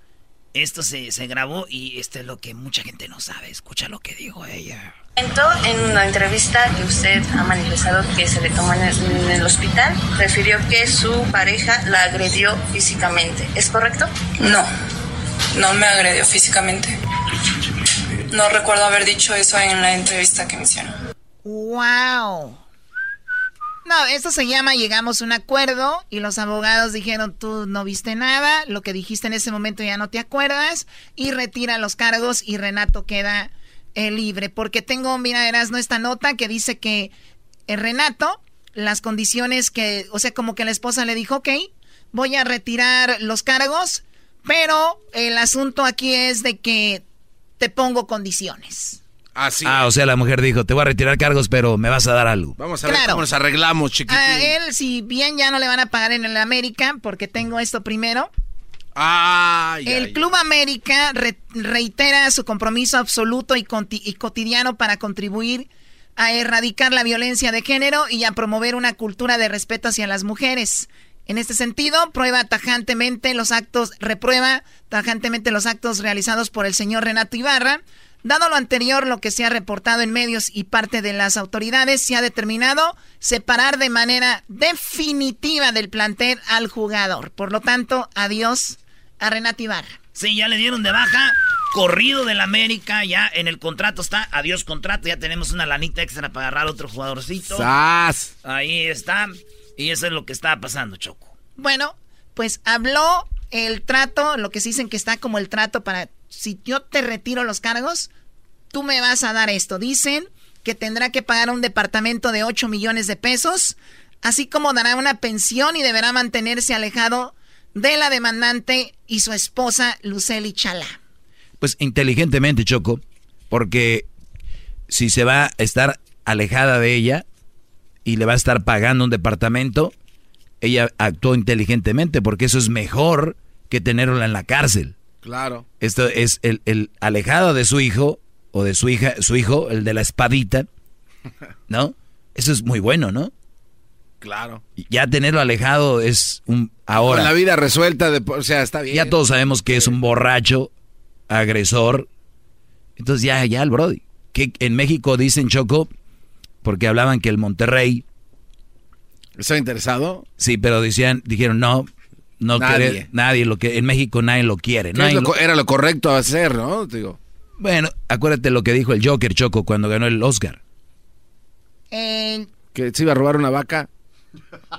Esto se, se grabó y esto es lo que mucha gente no sabe. Escucha lo que dijo ella. En una entrevista que usted ha manifestado que se le tomó en el, hospital, refirió que su pareja la agredió físicamente. ¿Es correcto? No, no me agredió físicamente. No recuerdo haber dicho eso en la entrevista que me hicieron. ¡Wow! No, esto se llama llegamos a un acuerdo y los abogados dijeron tú no viste nada, lo que dijiste en ese momento ya no te acuerdas y retira los cargos y Renato queda libre. Porque tengo, mira, no esta nota que dice que el Renato, las condiciones que, o sea, como que la esposa le dijo, ok, voy a retirar los cargos, pero el asunto aquí es de que te pongo condiciones. Así. Ah, o sea, la mujer dijo, te voy a retirar cargos, pero me vas a dar algo. Vamos a ver cómo nos arreglamos, chiquitín. A él, si bien ya no le van a pagar en el América, porque tengo esto primero, el Club América reitera su compromiso absoluto y, cotidiano para contribuir a erradicar la violencia de género y a promover una cultura de respeto hacia las mujeres. En este sentido, prueba tajantemente los actos, reprueba tajantemente los actos realizados por el señor Renato Ibarra. Dado lo anterior, lo que se ha reportado en medios y parte de las autoridades, se ha determinado separar de manera definitiva del plantel al jugador. Por lo tanto, adiós a Renato Ibarra. Sí, ya le dieron de baja. Corrido del América, ya en el contrato está. Adiós contrato, ya tenemos una lanita extra para agarrar otro jugadorcito. ¡Sas! Ahí está. Y eso es lo que está pasando, Choco. Bueno, pues habló el trato, lo que se dicen que está como el trato para si yo te retiro los cargos, tú me vas a dar esto. Dicen que tendrá que pagar un departamento de 8 millones de pesos, así como dará una pensión y deberá mantenerse alejado de la demandante y su esposa Luceli Chala. Pues inteligentemente, Choco, porque si se va a estar alejada de ella y le va a estar pagando un departamento, ella actuó inteligentemente porque eso es mejor que tenerla en la cárcel. Claro. Esto es el, el alejado de su hijo o de su hija, su hijo, el de la espadita, ¿no? Eso es muy bueno, ¿no? Claro. Ya tenerlo alejado es un ahora. Con la vida resuelta, de, o sea, está bien. Ya todos sabemos que es un borracho, agresor. Entonces ya, ya el Brody. Que en México dicen Choco, porque hablaban que el Monterrey. ¿Está interesado? Sí, pero decían, dijeron no, no nadie. Quiere, nadie lo que en México nadie lo quiere. era lo correcto hacer, ¿no? Digo. Bueno, acuérdate lo que dijo el Joker Choco cuando ganó el Oscar. Eh, que se iba a robar una vaca.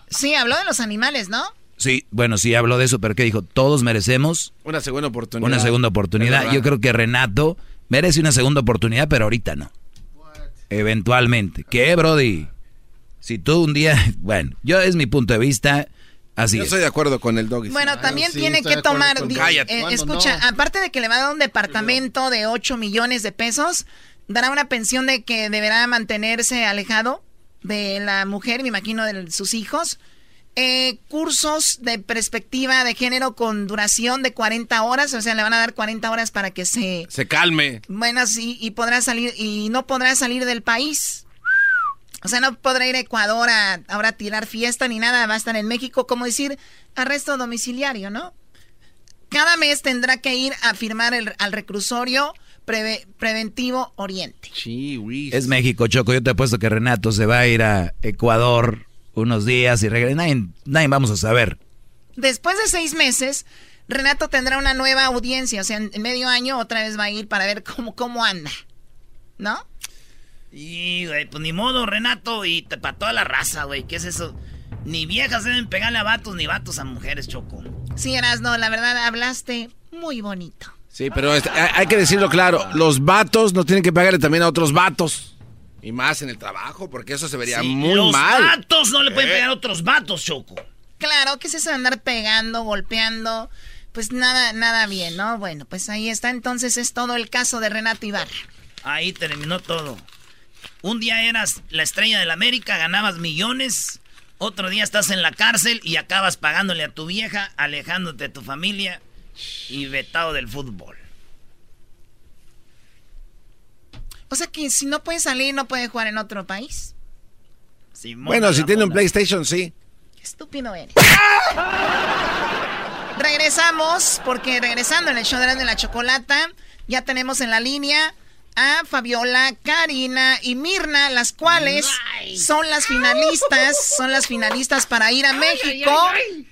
Sí, habló de los animales, ¿no? Sí, bueno, sí habló de eso, pero ¿qué dijo? Todos merecemos una segunda oportunidad. Una segunda oportunidad. Yo creo que Renato merece una segunda oportunidad, pero ahorita no. Eventualmente. ¿Qué, Brody? Si tú un día, bueno, yo es mi punto de vista. Así Yo estoy de acuerdo con el doggy. Bueno, también tiene que tomar. Eh, escucha, aparte de que le va a dar un departamento de 8 millones de pesos, dará una pensión de que deberá mantenerse alejado de la mujer, me imagino, de sus hijos. Eh, cursos de perspectiva de género con duración de 40 horas, o sea, le van a dar 40 horas para que se... Se calme. Bueno, sí, y podrá salir, y no podrá salir del país. O sea, no podrá ir a Ecuador a ahora tirar fiesta ni nada, va a estar en México, como decir, arresto domiciliario, ¿no? Cada mes tendrá que ir a firmar el, al reclusorio preventivo Oriente. Sí, es México, Choco. Yo te he puesto que Renato se va a ir a Ecuador unos días y regresa. Nadie, nadie vamos a saber. Después de seis meses, Renato tendrá una nueva audiencia. O sea, en medio año otra vez va a ir para ver cómo, cómo anda. ¿No? Y, güey, pues ni modo, Renato. Y para toda la raza, güey. ¿Qué es eso? Ni viejas deben pegarle a vatos, ni vatos a mujeres, Choco. Sí, no, la verdad, hablaste muy bonito. Sí, pero hay que decirlo claro, los vatos no tienen que pagarle también a otros vatos. Y más en el trabajo, porque eso se vería muy mal. Los vatos no le pueden eh. pegar a otros vatos, Choco. Claro, ¿qué es eso de andar pegando, golpeando? Pues nada, nada bien, ¿no? Bueno, pues ahí está. Entonces es todo el caso de Renato Ibarra. Ahí terminó todo. Un día eras la estrella de la América, ganabas millones. Otro día estás en la cárcel y acabas pagándole a tu vieja, alejándote de tu familia y vetado del fútbol. O sea que si no puede salir, no puede jugar en otro país. bueno, si tiene un PlayStation, sí. Qué estúpido eres. Regresamos, porque regresando en el show de la chocolata, ya tenemos en la línea a Fabiola, Karina y Mirna, las cuales son las finalistas, son las finalistas para ir a México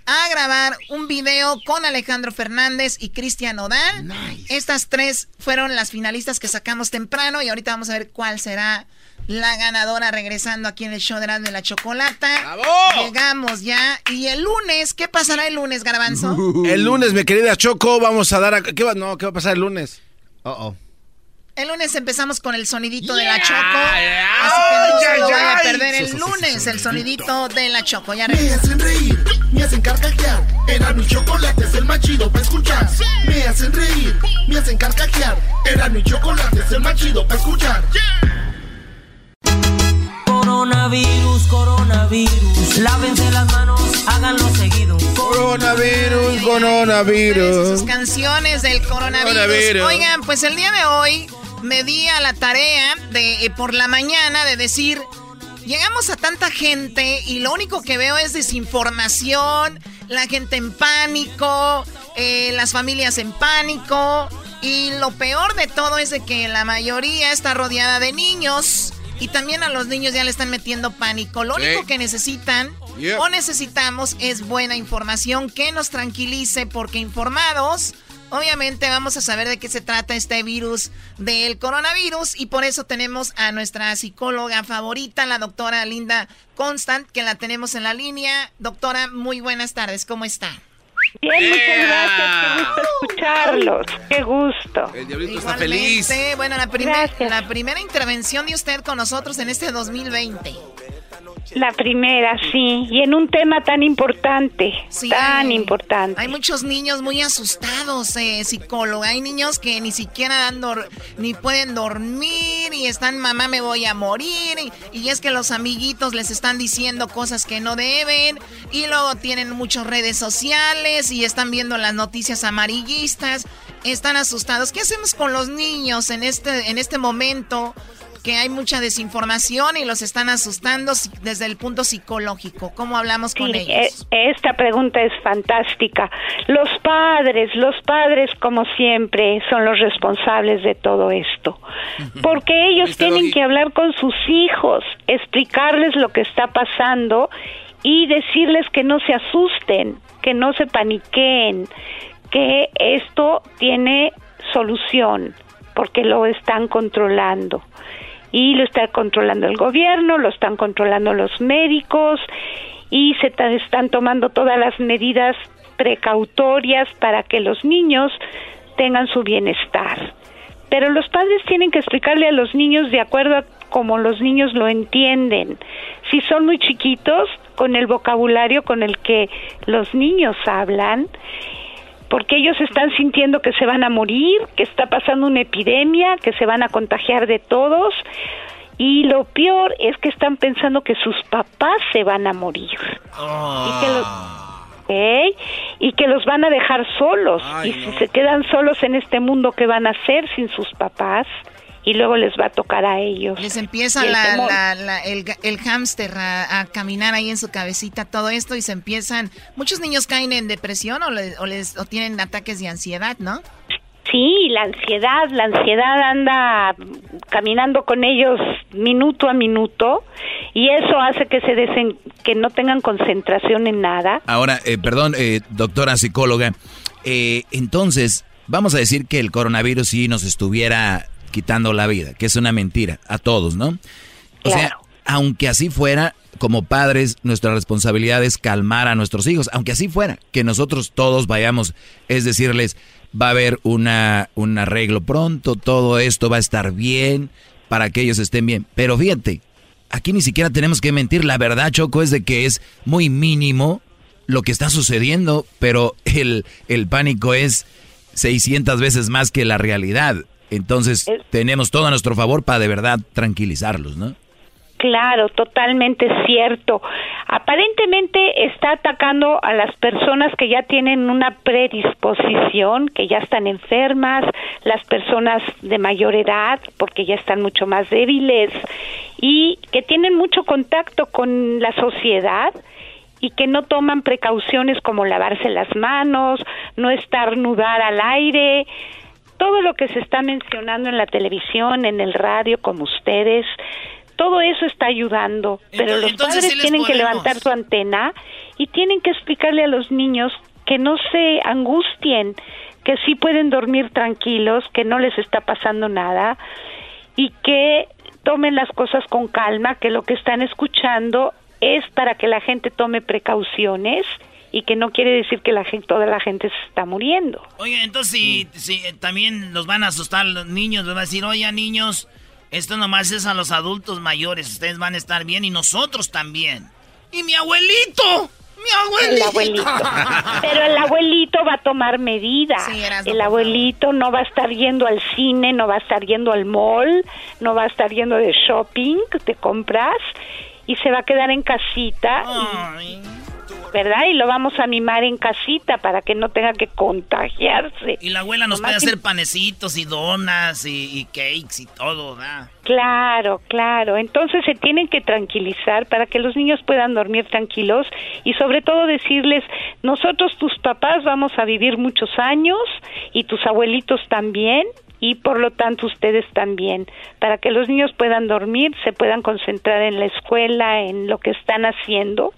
a grabar un video con Alejandro Fernández y Cristian Odal. Estas tres fueron las finalistas que sacamos temprano y ahorita vamos a ver cuál será la ganadora regresando aquí en el show de la, de la chocolata. Llegamos ya. Y el lunes, ¿qué pasará el lunes, Garbanzo? El lunes, mi querida Choco, vamos a dar a... ¿Qué va... No, ¿qué va a pasar el lunes? Uh oh. El lunes empezamos con el sonidito de la Choco. Así que no se lo vaya a perder el lunes, el sonidito de la Choco. Ya me hacen reír, me hacen carcajear. Era mi chocolate, es el más chido para escuchar. Me hacen reír, me hacen carcajear. Era mi chocolate, es el más chido para escuchar. Coronavirus, coronavirus. Lávense las manos, háganlo seguido. Coronavirus, coronavirus. Sus canciones del coronavirus. Oigan, pues el día de hoy me di a la tarea de eh, por la mañana de decir, llegamos a tanta gente y lo único que veo es desinformación, la gente en pánico, eh, las familias en pánico y lo peor de todo es de que la mayoría está rodeada de niños y también a los niños ya le están metiendo pánico. Lo único que necesitan o necesitamos es buena información que nos tranquilice porque informados Obviamente vamos a saber de qué se trata este virus del coronavirus y por eso tenemos a nuestra psicóloga favorita, la doctora Linda Constant, que la tenemos en la línea. Doctora, muy buenas tardes, ¿cómo está? Bien, muchas gracias, qué gusto escucharlos, qué gusto. El diablito está feliz. Bueno, la, la primera intervención de usted con nosotros en este 2020. La primera, sí, y en un tema tan importante, tan importante. Hay muchos niños muy asustados, eh, psicóloga. Hay niños que ni siquiera dan ni pueden dormir y están, mamá, me voy a morir. Y, y, es que los amiguitos les están diciendo cosas que no deben. Y luego tienen muchas redes sociales y están viendo las noticias amarillistas. Están asustados. ¿Qué hacemos con los niños en este, en este momento? Que hay mucha desinformación y los están asustando desde el punto psicológico. ¿Cómo hablamos con ellos? Eh, esta pregunta es fantástica. Los padres, los padres como siempre son los responsables de todo esto, porque ellos tienen que hablar con sus hijos, explicarles lo que está pasando y decirles que no se asusten, que no se paniqueen, que esto tiene solución, porque lo están controlando y lo está controlando el gobierno, lo están controlando los médicos y se están tomando todas las medidas precautorias para que los niños tengan su bienestar. Pero los padres tienen que explicarle a los niños de acuerdo a cómo los niños lo entienden. Si son muy chiquitos, con el vocabulario con el que los niños hablan, porque ellos están sintiendo que se van a morir, que está pasando una epidemia, que se van a contagiar de todos. Y lo peor es que están pensando que sus papás se van a morir. Y, que los, ah. y que los van a dejar solos. y si se quedan solos en este mundo, ¿qué van a hacer sin sus papás? Y luego les va a tocar a ellos. Les empieza el, el, hámster a, caminar ahí en su cabecita todo esto y se empiezan, muchos niños caen en depresión o, o les, o tienen ataques de ansiedad, ¿no? Sí, la ansiedad, la ansiedad anda caminando con ellos minuto a minuto y eso hace que se desen, que no tengan concentración en nada. Ahora, eh, perdón, eh, doctora psicóloga, eh, entonces vamos a decir que el coronavirus sí nos estuviera quitando la vida, que es una mentira a todos, ¿no? O sea, aunque así fuera, como padres, nuestra responsabilidad es calmar a nuestros hijos, aunque así fuera, que nosotros todos vayamos, es decirles, va a haber una, un arreglo pronto, todo esto va a estar bien, para que ellos estén bien. Pero fíjate, aquí ni siquiera tenemos que mentir, la verdad, Choco, es de que es muy mínimo lo que está sucediendo, pero el, el pánico es 600 veces más que la realidad. Entonces, tenemos todo a nuestro favor para de verdad tranquilizarlos, ¿no? Claro, totalmente cierto. Aparentemente está atacando a las personas que ya tienen una predisposición, que ya están enfermas, las personas de mayor edad, porque ya están mucho más débiles y que tienen mucho contacto con la sociedad y que no toman precauciones como lavarse las manos, no estarnudar al aire, todo lo que se está mencionando en la televisión, en el radio, como ustedes, todo eso está ayudando, pero los padres tienen que levantar su antena y tienen que explicarle a los niños que no se angustien, que sí pueden dormir tranquilos, que no les está pasando nada y que tomen las cosas con calma, que lo que están escuchando es para que la gente tome precauciones y que no quiere decir que la gente, toda la gente se está muriendo. Oye, entonces si, si también los van a asustar los niños, les van a decir, oye niños, esto nomás es a los adultos mayores, ustedes van a estar bien y nosotros también. Y mi abuelito. Mi abuelito. El abuelito. Pero el abuelito va a tomar medidas. el abuelito no va a estar yendo al cine, no va a estar yendo al mall, no va a estar yendo de shopping, te compras y se va a quedar en casita. ¿Verdad? Y lo vamos a mimar en casita para que no tenga que contagiarse. Y la abuela nos puede hacer panecitos y donas y, cakes y todo, ¿verdad? Claro, claro. Entonces se tienen que tranquilizar para que los niños puedan dormir tranquilos y sobre todo decirles, nosotros tus papás vamos a vivir muchos años y tus abuelitos también y por lo tanto ustedes también, para que los niños puedan dormir, se puedan concentrar en la escuela, en lo que están haciendo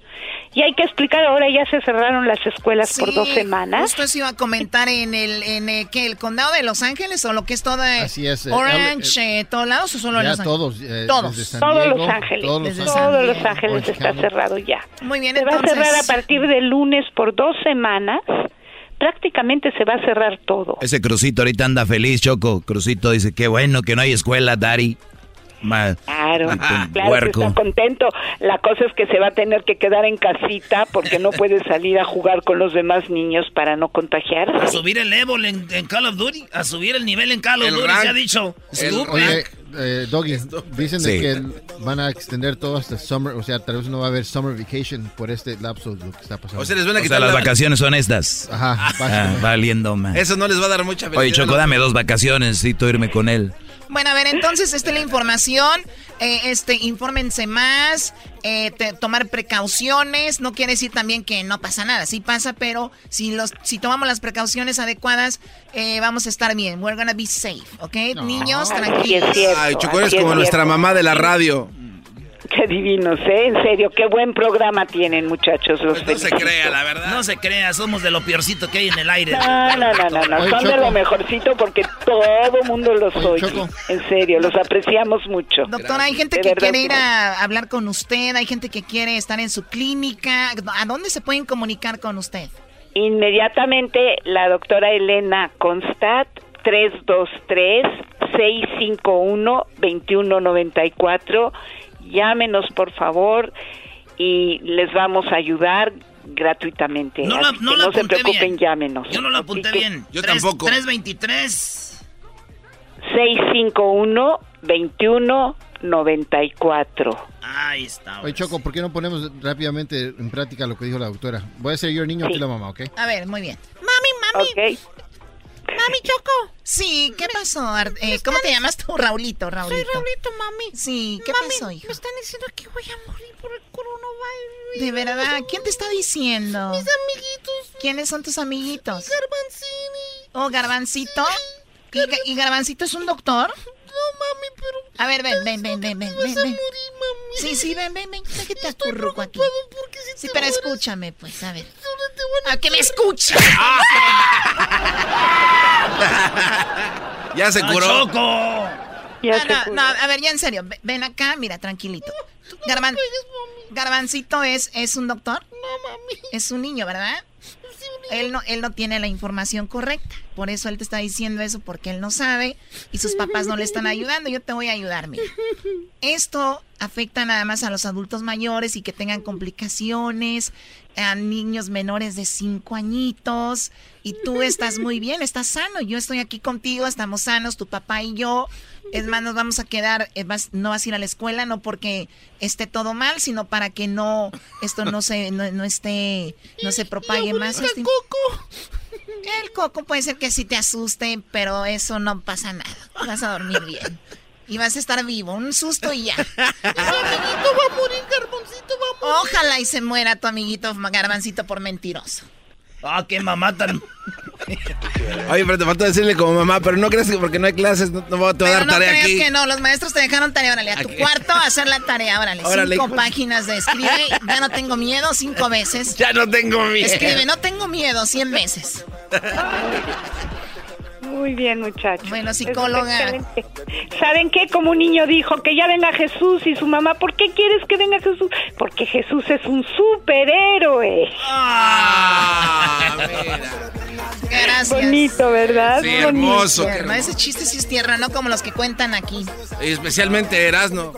y hay que explicar, ahora ya se cerraron las escuelas por dos semanas. Justo eso iba a comentar en el, en el, ¿qué, el condado de Los Ángeles o lo que es toda Así es, eh, Orange, eh, todos lados o solo Los Ángeles? Todos, eh, todos. todos Los Ángeles. Todos Los, Ángeles está cerrado ya. Muy bien, Se va a cerrar a partir de lunes por dos semanas prácticamente se va a cerrar todo. Ese Crucito ahorita anda feliz, Choco. Crucito dice, qué bueno que no hay escuela, Dari claro, claro está contento. La cosa es que se va a tener que quedar en casita porque no puede salir a jugar con los demás niños para no contagiarse. A subir el level en, Call of Duty, a subir el nivel en Call of Duty, se ha dicho. Eh, Doggy, dicen de Sí. que van a extender todo hasta summer, o sea, tal vez no va a haber summer vacation por este lapso de lo que está pasando. O sea, les van a O quitar sea, las la- vacaciones son estas. Ajá, Ah, valiendo más. Eso no les va a dar mucha Oye. Choco, dame dos vacaciones, necesito irme con él. Bueno, a ver, entonces, esta es la información. Eh, este, infórmense más, eh, te- tomar precauciones. No quiere decir también que no pasa nada. Sí pasa, pero si los, si tomamos las precauciones adecuadas, eh, vamos a estar bien. We're gonna be safe, ¿ok? Niños, tranquilos. Ay, Choco, eres como nuestra mamá de la radio. Qué divinos, ¿eh? En serio, qué buen programa tienen, muchachos. Los Pues no se crea, la verdad. No se crea, somos de lo peorcito que hay en el aire. No, no, no, no, no. Oye, son de lo mejorcito porque todo mundo los oye. En serio, los apreciamos mucho. Doctora, hay gente De que quiere ir a hablar con usted, hay gente que quiere estar en su clínica. ¿A dónde se pueden comunicar con usted? Inmediatamente la doctora Elena Constat 323-651-2194. Llámenos por favor y les vamos a ayudar gratuitamente. No la- no la no se apunté preocupen, bien. llámenos. Yo no lo apunté Así que- bien. Tres- 323. 651-2194. Ahí está. Oye, Choco, ¿por qué no ponemos rápidamente en práctica lo que dijo la doctora? Voy a ser yo el niño, Sí. aquí la mamá, ¿ok? A ver, muy bien. Mami, mami. Mami Choco. Sí, ¿qué pasó? Eh, ¿Cómo te llamas tú? Raulito, Raulito. Soy Raulito, mami. Sí, ¿qué Mami, pasó, hijo? Me están diciendo que voy a morir por el coronavirus. De verdad, ¿quién te está diciendo? Mis amiguitos. ¿Quiénes son tus amiguitos? Garbanzini. Oh, Garbancito. ¿Y, y Garbancito es un doctor? No, mami, pero... A ver, ven, ven, ven, ven, ven, Vas ven. a morir, mami. Sí, sí, ven, ven, ven. Déjate acurruco aquí. porque si Sí, te pero mueres, escúchame, pues, a ver. te van A que me escuche. Ya se ¡Ah, curó. Choco! Ya no, no, no, a ver, ya en serio, ve- ven acá, mira, tranquilito. Garban- Garbancito es, es un doctor. No, mami. Es un niño, ¿verdad? Él no, él no tiene la información correcta. Por eso él te está diciendo eso, porque él no sabe y sus papás no le están ayudando. Yo te voy a ayudar, mira. Esto afecta nada más a los adultos mayores y que tengan complicaciones, a niños menores de 5 añitos. Y tú estás muy bien, estás sano. Yo estoy aquí contigo, estamos sanos, tu papá y yo. Es más, nos vamos a quedar, vas- no vas a ir a la escuela, no porque esté todo mal, sino para que no, esto no se, no, no esté, no se propague más. este- El coco puede ser que sí te asuste, pero eso no pasa nada. Vas a dormir bien. Y vas a estar vivo, un susto y ya. Tu amiguito va a morir, Garboncito va a morir. Ojalá y se muera tu amiguito garbancito por mentiroso. Ah, qué mamá tan. Oye, pero te falta decirle como mamá, pero no crees que porque no hay clases no, no te voy a Pero dar no tarea creas aquí. que no, los maestros te dejaron tarea, órale, a tu cuarto a hacer la tarea, órale. Órale, cinco hijo. páginas de escribe, ya no tengo miedo, cinco veces. Ya no tengo miedo. Escribe, no tengo miedo, cien veces. Muy bien, muchachos. Bueno, psicóloga. ¿Saben qué? Como un niño dijo que ya venga Jesús y su mamá, ¿por qué quieres que venga Jesús? Porque Jesús es un superhéroe. Gracias. Bonito, ¿verdad? Sí, Bonito. hermoso. Tierno, ese chiste sí es tierra, no como los que cuentan aquí. Y especialmente Erasno.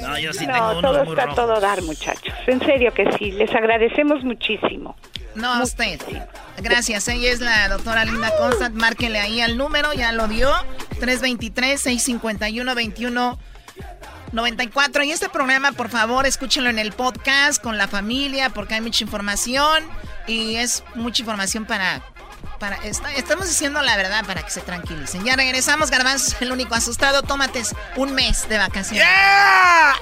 No, yo sí No, tengo todo unos muy está todo dar, muchachos. En serio que sí, les agradecemos muchísimo. No, a usted. Gracias. Ella es la doctora Linda Constant. Márquenle ahí al número, ya lo dio. 323-651-2194. Y este programa, por favor, escúchenlo en el podcast con la familia, porque hay mucha información. Y es mucha información para. para está- estamos diciendo la verdad para que se tranquilicen. Ya regresamos, Garbanzo es el único asustado. Tómate un mes de vacaciones. Ah,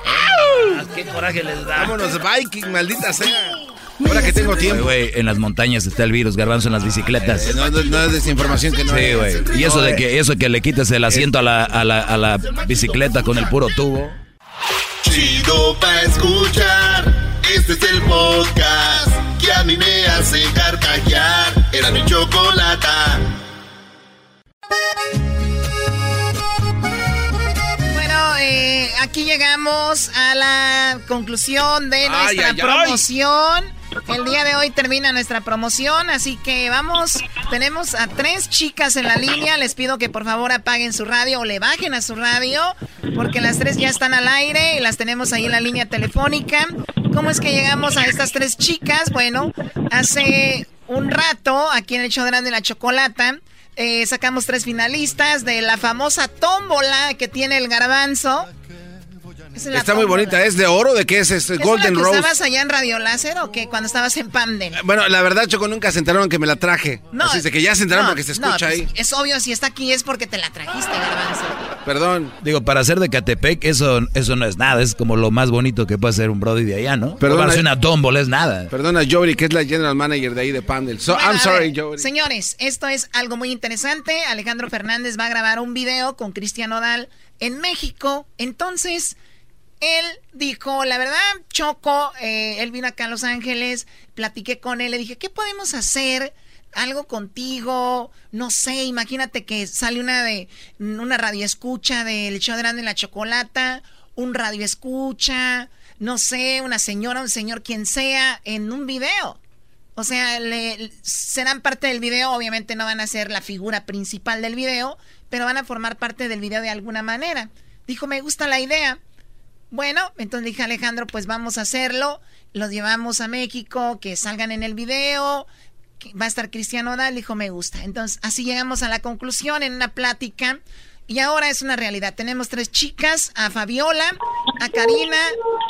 qué coraje les da. Vámonos, Viking, maldita sea. Ahora que tengo tiempo. Güey, en las montañas está el virus, garbanzo en las bicicletas. Eh, No, no, no es desinformación que no Sí, güey. Y eso de que eso que le quitas el asiento a la, a la, a la bicicleta con el puro tubo. Chido pa' escuchar. Este es el podcast que a mí me hace carcajear. Era mi chocolata. Aquí llegamos a la conclusión de nuestra ay, ay. promoción. El día de hoy termina nuestra promoción, así que vamos, tenemos a tres chicas en la línea, les pido que por favor apaguen su radio o le bajen a su radio, porque las tres ya están al aire y las tenemos ahí en la línea telefónica. ¿Cómo es que llegamos a estas tres chicas? Bueno, hace un rato, aquí en el show de Grande la Chocolata, Eh, sacamos tres finalistas de la famosa tómbola que tiene el garbanzo. Está muy bonita. ¿Es de oro? ¿De qué es? ¿Es, Golden la Rose? ¿Estabas allá en Radio Láser o qué? Cuando estabas en Pamden. Bueno, la verdad, Choco, nunca se enteraron que me la traje. No. Así de que ya se enteraron porque se escucha pues, ahí. Es obvio, si está aquí es porque te la trajiste, Garbanzo. Perdón. Digo, para ser de Catepec, eso, eso no es nada. Es como lo más bonito que puede ser un Brody de allá, ¿no? Perdona, Para ser una tómbola es nada. Perdona, Jory, que es la general manager de ahí de Pamdel. So, I'm sorry, Jory. Señores, esto es algo muy interesante. Alejandro Fernández va a grabar un video con Cristian Odal en México. Entonces, él dijo, la verdad, Choco, eh, él vino acá a Los Ángeles, platiqué con él, le dije, ¿qué podemos hacer? Algo contigo, no sé, imagínate que sale una de una radio escucha del show de Grande la Chocolata, un radio escucha, no sé, una señora, un señor, quien sea, en un video. O sea, le, serán parte del video, obviamente no van a ser la figura principal del video, pero van a formar parte del video de alguna manera. Dijo, me gusta la idea. Bueno, entonces dije Alejandro, pues vamos a hacerlo. Los llevamos a México, que salgan en el video. Va a estar Cristiano Dal, dijo, me gusta. Entonces, así llegamos a la conclusión en una plática. Y ahora es una realidad. Tenemos tres chicas, a Fabiola, a Karina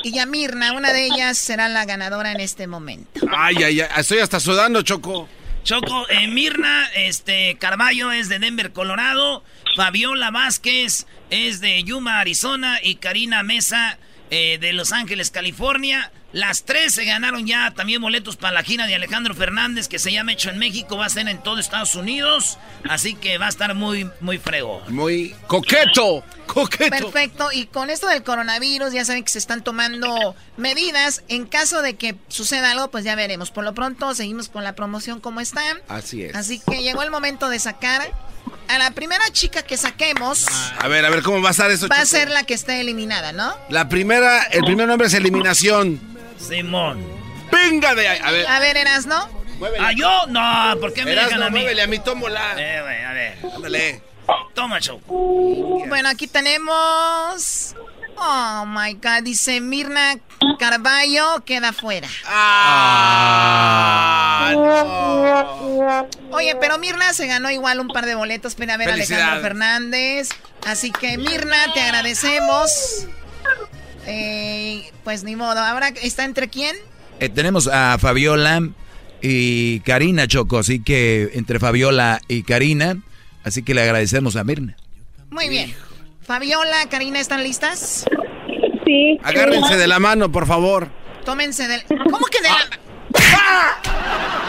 y a Mirna. Una de ellas será la ganadora en este momento. Ay, ay, ay, estoy hasta sudando, Choco. Choco, eh, Mirna, este, Carballo es de Denver, Colorado. Fabiola Vázquez es de Yuma, Arizona. Y Karina Mesa eh, de Los Ángeles, California. Las tres se ganaron ya también boletos para la gira de Alejandro Fernández que se llama Hecho en México. Va a ser en todo Estados Unidos. Así que va a estar muy, muy frego. Muy coqueto. Coqueto. Perfecto. Y con esto del coronavirus, ya saben que se están tomando medidas. En caso de que suceda algo, pues ya veremos. Por lo pronto, seguimos con la promoción como está. Así es. Así que llegó el momento de sacar a la primera chica que saquemos. A ver, a ver, ¿cómo va a estar eso, Va a ser la que esté eliminada, ¿no? La primera, el primer nombre es eliminación. Simón. Venga de ahí. A ver. A ver, Erasno. ¿Ah, yo? No, ¿por qué me dejan a mí? muévele a mi tómbola. Eh, güey, a ver. Ándale. Toma, Choco. Bueno, aquí tenemos. Oh my God, dice Mirna Carballo queda fuera. Ah, Oye, pero Mirna se ganó igual un par de boletos para ver a. Alejandro Fernández. Así que Mirna, te agradecemos. Eh, pues ni modo. Ahora está entre quién? Eh, tenemos a Fabiola y Karina Choco, así que entre Fabiola y Karina, así que le agradecemos a Mirna. Muy bien. Fabiola, Karina, ¿están listas? Sí. Agárrense de la mano, por favor. Tómense del. ¿Cómo que de la.?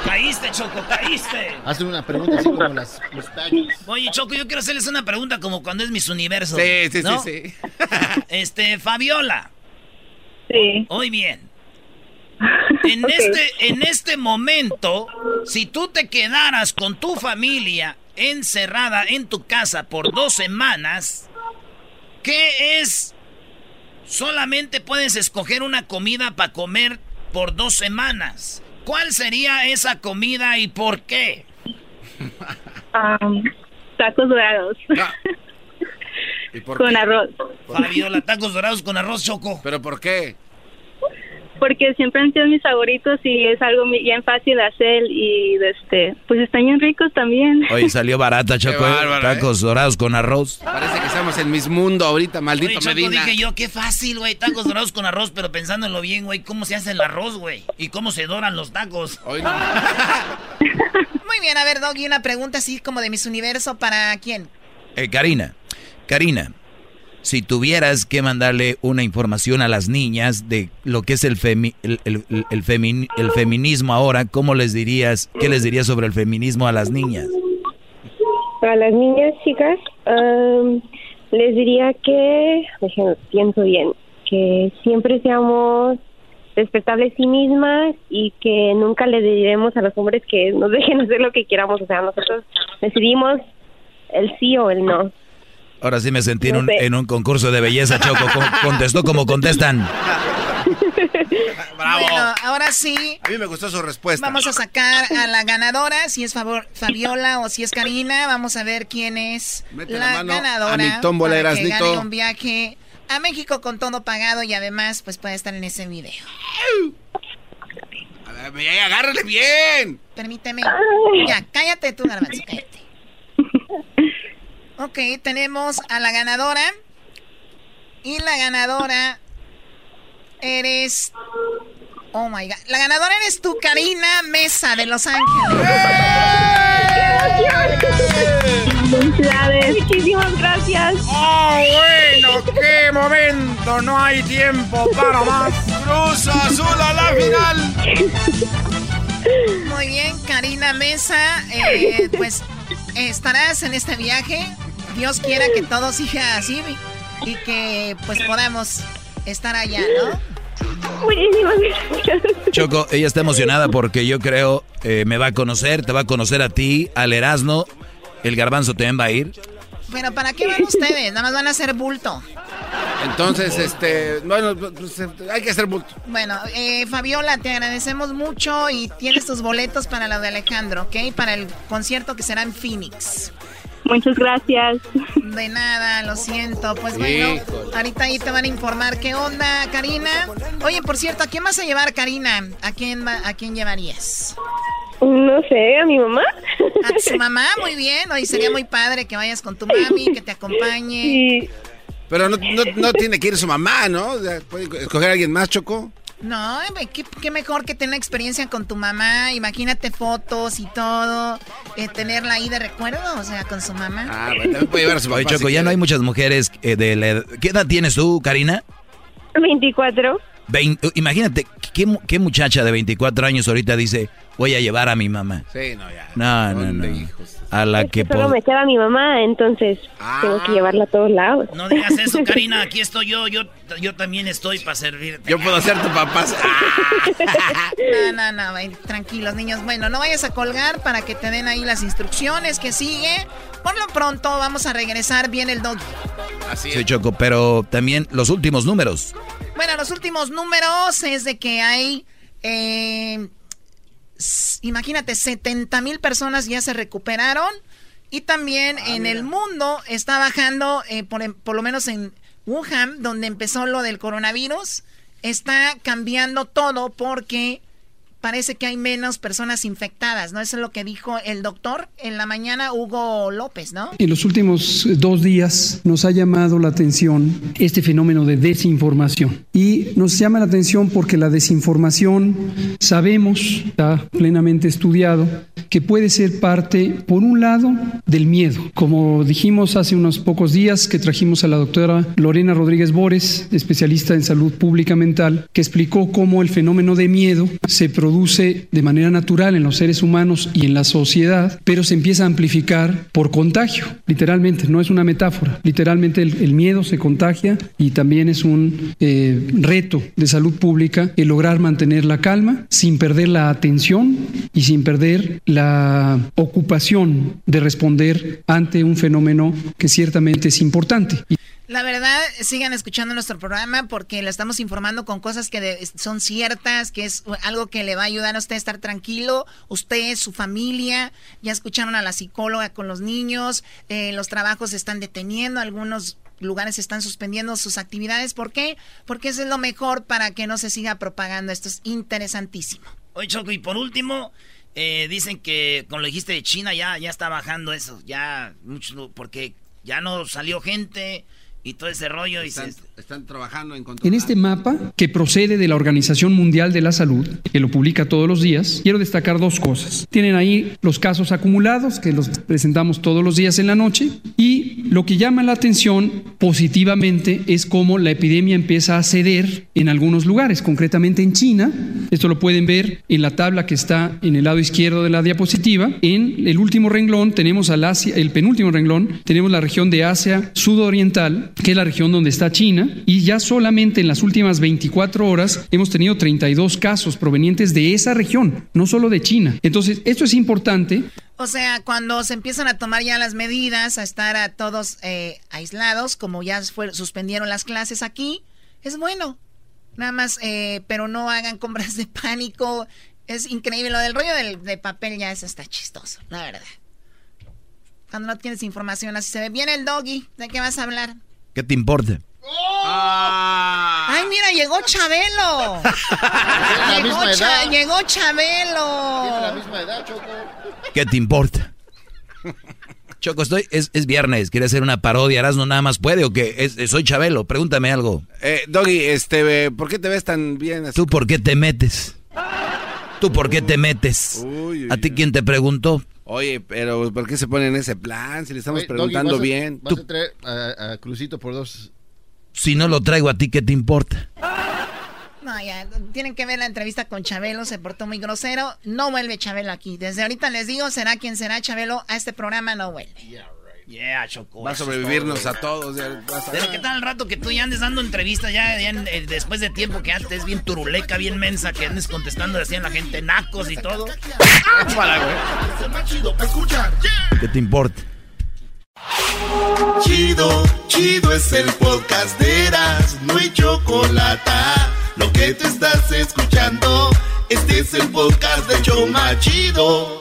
Caíste, Choco, caíste. Hazle una pregunta así como las, los tallos. Oye, Choco, yo quiero hacerles una pregunta como cuando es Miss Universo. Sí, sí, ¿no? sí, sí. Este, Fabiola. Sí. Muy bien. En, este, en este momento, si tú te quedaras con tu familia encerrada en tu casa por dos semanas, ¿qué es? Solamente puedes escoger una comida para comer por dos semanas. ¿Cuál sería esa comida y por qué? Am, tacos dorados. Ah. ¿Y por Con qué? arroz. Fabiola, tacos dorados con arroz choco. ¿Pero por qué? Porque siempre han sido mis favoritos y es algo muy- bien fácil de hacer y este, pues están bien ricos también. Oye, salió barata, Choco. ¿eh? bárbaro, Tacos dorados con arroz. Parece que estamos en mis mundo ahorita, maldito Oye, Choco, Medina. dije yo, qué fácil, güey, tacos dorados con arroz, pero pensándolo bien, güey, ¿cómo se hace el arroz, güey? ¿Y cómo se doran los tacos? Muy bien, a ver, Doggy, una pregunta así como de Miss Universo para quién. Eh, Karina, Karina, si tuvieras que mandarle una información a las niñas de lo que es el, femi- el, el- el- el femin- el feminismo ahora, ¿cómo les dirías, qué les dirías sobre el feminismo a las niñas? Para las niñas chicas, am, les diría que, pienso bien, que siempre seamos respetables sí mismas y que nunca le diremos a los hombres que nos dejen hacer lo que queramos. O sea, nosotros decidimos el sí o el no. Ahora sí me sentí en un, en un concurso de belleza, Choco. Co- contestó como contestan. Bravo. Bueno, ahora sí, A mí me gustó su respuesta. vamos a sacar a la ganadora, si es favor, Fabiola o si es Karina. Vamos a ver quién es Mete la la, mano ganadora a mi tómbola, para que gane un viaje a México con todo pagado y además pues puede estar en ese video. A ver, bien, agárrale bien. Permíteme. Ya, cállate tú, Garbanzo, cállate. Ok, tenemos a la ganadora. Y la ganadora eres. Oh my god. La ganadora eres tú, Karina Mesa de Los Ángeles. Felicidades. Muchísimas gracias. ¡Oh, bueno! ¡Qué momento! No hay tiempo para más. Cruz Azul a la final. Muy bien, Karina Mesa. eh, pues estarás en este viaje. Dios quiera que todo siga así y que pues podamos estar allá, ¿no? Gracias. Choco, ella está emocionada porque yo creo eh, me va a conocer, te va a conocer a ti, al Erasmo, el garbanzo también va a ir. Pero ¿para qué van ustedes? Nada más van a hacer bulto. Entonces, este, bueno, pues, hay que hacer bulto. Bueno, eh, Fabiola, te agradecemos mucho y tienes tus boletos para lo de Alejandro, ¿ok? Para el concierto que será en Phoenix. Muchas gracias. De nada, lo siento. Pues bueno, Híjole. ahorita ahí te van a informar qué onda, Karina. Oye, por cierto, ¿a quién vas a llevar, Karina? ¿A quién, va- a quién llevarías? No sé, a mi mamá. A su mamá, muy bien. Oye, sería muy padre que vayas con tu mami, que te acompañe. Pero no, no, no tiene que ir su mamá, ¿no? ¿Puede escoger a alguien más, Choco? No, ¿qué, qué mejor que tener experiencia con tu mamá. Imagínate fotos y todo. eh, tenerla ahí de recuerdo, o sea, con su mamá. Ah, bueno, también puede llevar a su papá. Choco, ya no hay muchas mujeres eh, de la edad- ¿Qué edad tienes tú, Karina? 24. Vein- imagínate, ¿qué, mu- ¿qué muchacha de 24 años ahorita dice, voy a llevar a mi mamá? Sí, no, ya. No, no, no. A la que... Solo po- me queda mi mamá, entonces tengo que llevarla a todos lados. No digas eso, Karina. Aquí estoy yo. Yo, yo también estoy para servirte. Yo puedo ser tu papá. No, no, no, tranquilos niños. Bueno, no vayas a colgar para que te den ahí las instrucciones que sigue. Por lo pronto vamos a regresar bien el doggy. Así Sí, Choco, pero también los últimos números. Bueno, los últimos números es de que hay, eh, imagínate, 70 mil personas ya se recuperaron y también en el mundo está bajando, eh, por, em- por lo menos en Wuhan, donde empezó lo del coronavirus, está cambiando todo porque parece que hay menos personas infectadas, ¿no? Eso es lo que dijo el doctor en la mañana, Hugo López, ¿no? En los últimos dos días nos ha llamado la atención este fenómeno de desinformación. Y nos llama la atención porque la desinformación, sabemos, está plenamente estudiado, que puede ser parte, por un lado, del miedo. Como dijimos hace unos pocos días que trajimos a la doctora Lorena Rodríguez Bores, especialista en salud pública mental, que explicó cómo el fenómeno de miedo se produce de manera natural en los seres humanos y en la sociedad, pero se empieza a amplificar por contagio, literalmente, no es una metáfora, literalmente el, el miedo se contagia y también es un eh, reto de salud pública el lograr mantener la calma sin perder la atención y sin perder la ocupación de responder ante un fenómeno que ciertamente es importante. La verdad, sigan escuchando nuestro programa porque le estamos informando con cosas que de- son ciertas, que es algo que le va a ayudar a usted a estar tranquilo, usted, su familia. Ya escucharon a la psicóloga con los niños, eh, los trabajos se están deteniendo, algunos lugares están suspendiendo sus actividades. ¿Por qué? Porque eso es lo mejor para que no se siga propagando. Esto es interesantísimo. Oye, Choco, y por último, eh, dicen que, como lo dijiste de China, ya, ya está bajando eso. Ya, mucho, porque ya no salió gente y todo ese rollo. Y Están, se- están trabajando en En este mapa, que procede de la Organización Mundial de la Salud, que lo publica todos los días, quiero destacar dos cosas. Tienen ahí los casos acumulados, que los presentamos todos los días en la noche, y lo que llama la atención positivamente es cómo la epidemia empieza a ceder en algunos lugares, concretamente en China. Esto lo pueden ver en la tabla que está en el lado izquierdo de la diapositiva. En el último renglón tenemos al Asia, el penúltimo renglón, tenemos la región de Asia sudoriental, que es la región donde está China, y ya solamente en las últimas 24 horas hemos tenido 32 casos provenientes de esa región, no solo de China. Entonces, esto es importante O sea, cuando se empiezan a tomar ya las medidas, a estar a todos eh, aislados, como ya fue- suspendieron las clases aquí, es bueno. Nada más, eh, pero no hagan compras de pánico. Es increíble. Lo del rollo del, de papel ya eso está chistoso, la verdad. Cuando no tienes información así se ve. Viene el doggy. ¿De qué vas a hablar? ¿Qué te importa? ¡Ay, mira, llegó Chabelo! llegó, Cha- edad. llegó Chabelo. Tiene la misma edad, Choco. ¿Qué te importa? Choco, estoy, es, es viernes, quiere hacer una parodia, no nada más puede o qué? Es- soy Chabelo, pregúntame algo. Eh, Doggy, este, eh, ¿por qué te ves tan bien así? ¿Tú por qué te metes? ¿Tú por qué te metes? Uy, uy, ¿A ti quién te preguntó? Oye, pero ¿por qué se pone en ese plan? Si le estamos Oye, Doggy, preguntando ¿vas a- bien. ¿Vas a traer a, a Crucito por dos? Si no lo traigo a ti, ¿qué te importa? No, ya, tienen que ver la entrevista con Chabelo, se portó muy grosero. No vuelve Chabelo aquí. Desde ahorita les digo, será quien será Chabelo, a este programa no vuelve. Yeah, Choco. Va a sobrevivirnos todo. a todos. ya vas a- Pero qué tal el rato que tú ya andes dando entrevistas, ya, eh, después de tiempo que antes bien turuleca, bien mensa, que andes contestando así a la gente, nacos y todo. ¿Qué te importa? Chido, chido es el podcast de Eras, no hay chocolate. Lo que te estás escuchando, este es el podcast de Choma Chido.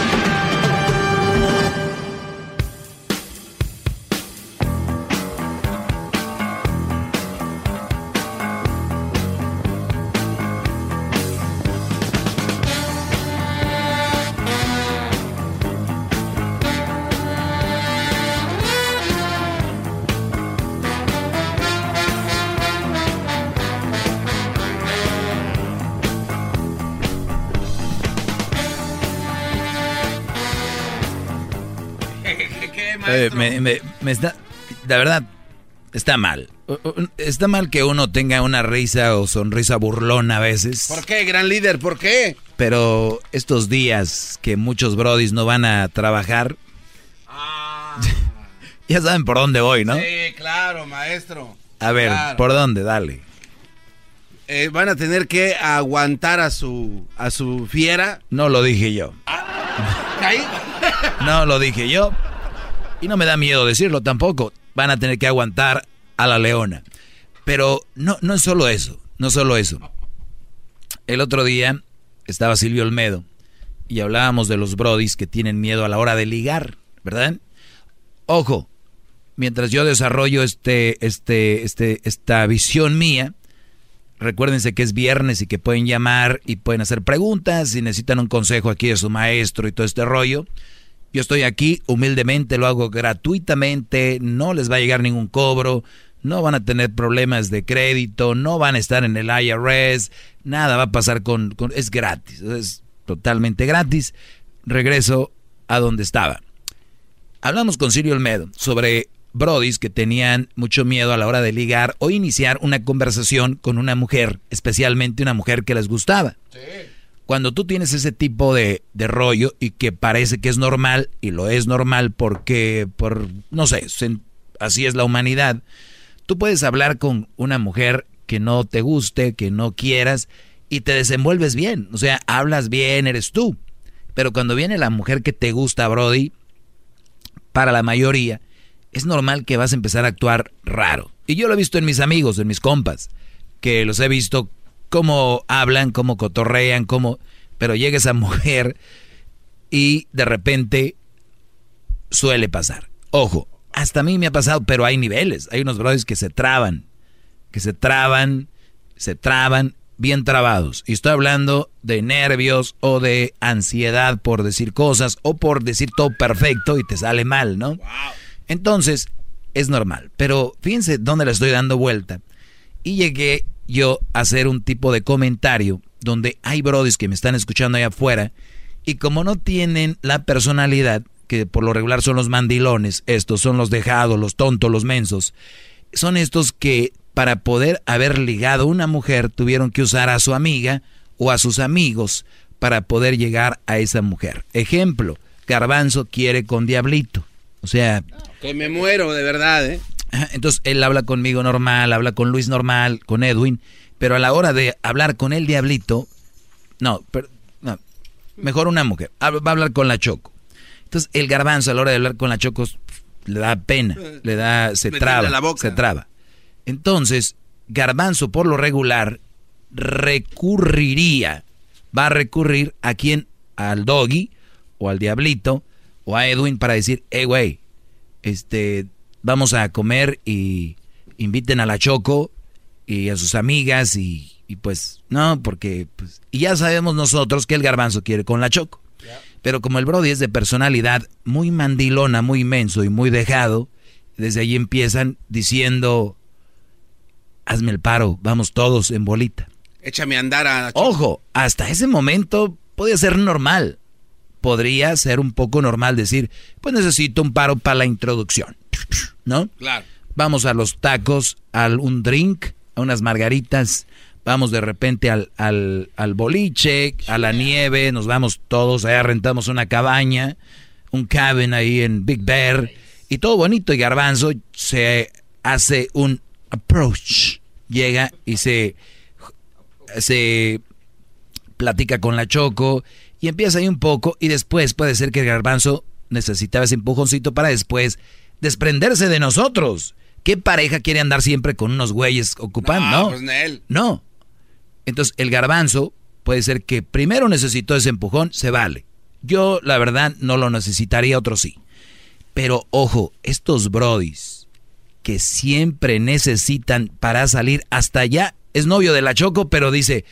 Eh, me, me- me está, la verdad, está mal. Está mal que uno tenga una risa o sonrisa burlona a veces. ¿Por qué, gran líder? ¿Por qué? Pero estos días que muchos brodis no van a trabajar, ya saben por dónde voy, ¿no? Sí, claro, maestro. A ver, Claro. ¿por dónde? Dale. Eh, van a tener que aguantar a su a su fiera. No lo dije yo. ¿Ahí? No lo dije yo. Y no me da miedo decirlo tampoco. Van a tener que aguantar a la leona. Pero no, no es solo eso. No solo eso. El otro día estaba Silvio Olmedo y hablábamos de los brodis que tienen miedo a la hora de ligar, ¿verdad? Ojo, mientras yo desarrollo este, este, este, esta visión mía, recuérdense que es viernes y que pueden llamar y pueden hacer preguntas si necesitan un consejo aquí de su maestro y todo este rollo. Yo estoy aquí humildemente, lo hago gratuitamente, no les va a llegar ningún cobro, no van a tener problemas de crédito, no van a estar en el IRS, nada va a pasar con... con- es gratis, es totalmente gratis. Regreso a donde estaba. Hablamos con Sirio Olmedo sobre brodis que tenían mucho miedo a la hora de ligar o iniciar una conversación con una mujer, especialmente una mujer que les gustaba. Cuando tú tienes ese tipo de, rollo y que parece que es normal, y lo es normal porque, por, no sé, así es la humanidad, tú puedes hablar con una mujer que no te guste, que no quieras, y te desenvuelves bien, o sea, hablas bien, eres tú. Pero cuando viene la mujer que te gusta, Brody, para la mayoría, es normal que vas a empezar a actuar raro. Y yo lo he visto en mis amigos, en mis compas, que los he visto cómo hablan, cómo cotorrean, cómo... Pero llega esa mujer y de repente suele pasar. Ojo, hasta a mí me ha pasado, pero hay niveles. Hay unos brothers que se traban, que se traban, se traban, bien trabados. Y estoy hablando de nervios o de ansiedad por decir cosas o por decir todo perfecto y te sale mal, ¿no? Entonces, es normal. Pero fíjense dónde le estoy dando vuelta. Y llegué yo hacer un tipo de comentario donde hay brodis que me están escuchando allá afuera y como no tienen la personalidad, que por lo regular son los mandilones, estos son los dejados, los tontos, los mensos, son estos que para poder haber ligado a una mujer tuvieron que usar a su amiga o a sus amigos para poder llegar a esa mujer. Ejemplo, Garbanzo quiere con Diablito. O sea, Que me muero, de verdad, ¿eh? Entonces él habla conmigo normal, habla con Luis normal, con Edwin, pero a la hora de hablar con el diablito, no, pero, no, mejor una mujer, va a hablar con la Choco. Entonces el garbanzo a la hora de hablar con la Choco le da pena, le da, se traba, la boca. se traba. Entonces Garbanzo por lo regular recurriría, va a recurrir a quién, al doggy o al diablito o a Edwin para decir, hey güey, este, vamos a comer y inviten a la Choco y a sus amigas y, y pues, no, porque, pues, y ya sabemos nosotros que el garbanzo quiere con la Choco. Pero como el Brody es de personalidad muy mandilona, muy inmenso y muy dejado, desde ahí empiezan diciendo, hazme el paro, vamos todos en bolita. Échame a andar a... Ojo, hasta ese momento podía ser normal. Podría ser un poco normal decir, pues necesito un paro para la introducción. ¿No? Claro. Vamos a los tacos, a un drink, a unas margaritas. Vamos de repente al, al, al boliche, a la nieve, nos vamos todos, allá rentamos una cabaña, un cabin ahí en Big Bear, y todo bonito. Y Garbanzo se hace un approach, llega y se, se platica con la Choco y empieza ahí un poco y después puede ser que el garbanzo necesitaba ese empujoncito para después desprenderse de nosotros. ¿Qué pareja quiere andar siempre con unos güeyes ocupando? No, pues, Nel. no. Entonces el garbanzo puede ser que primero necesitó ese empujón, se vale. Yo la verdad no lo necesitaría, otro sí. Pero ojo, estos brodis que siempre necesitan para salir hasta allá, es novio de la Choco, pero dice,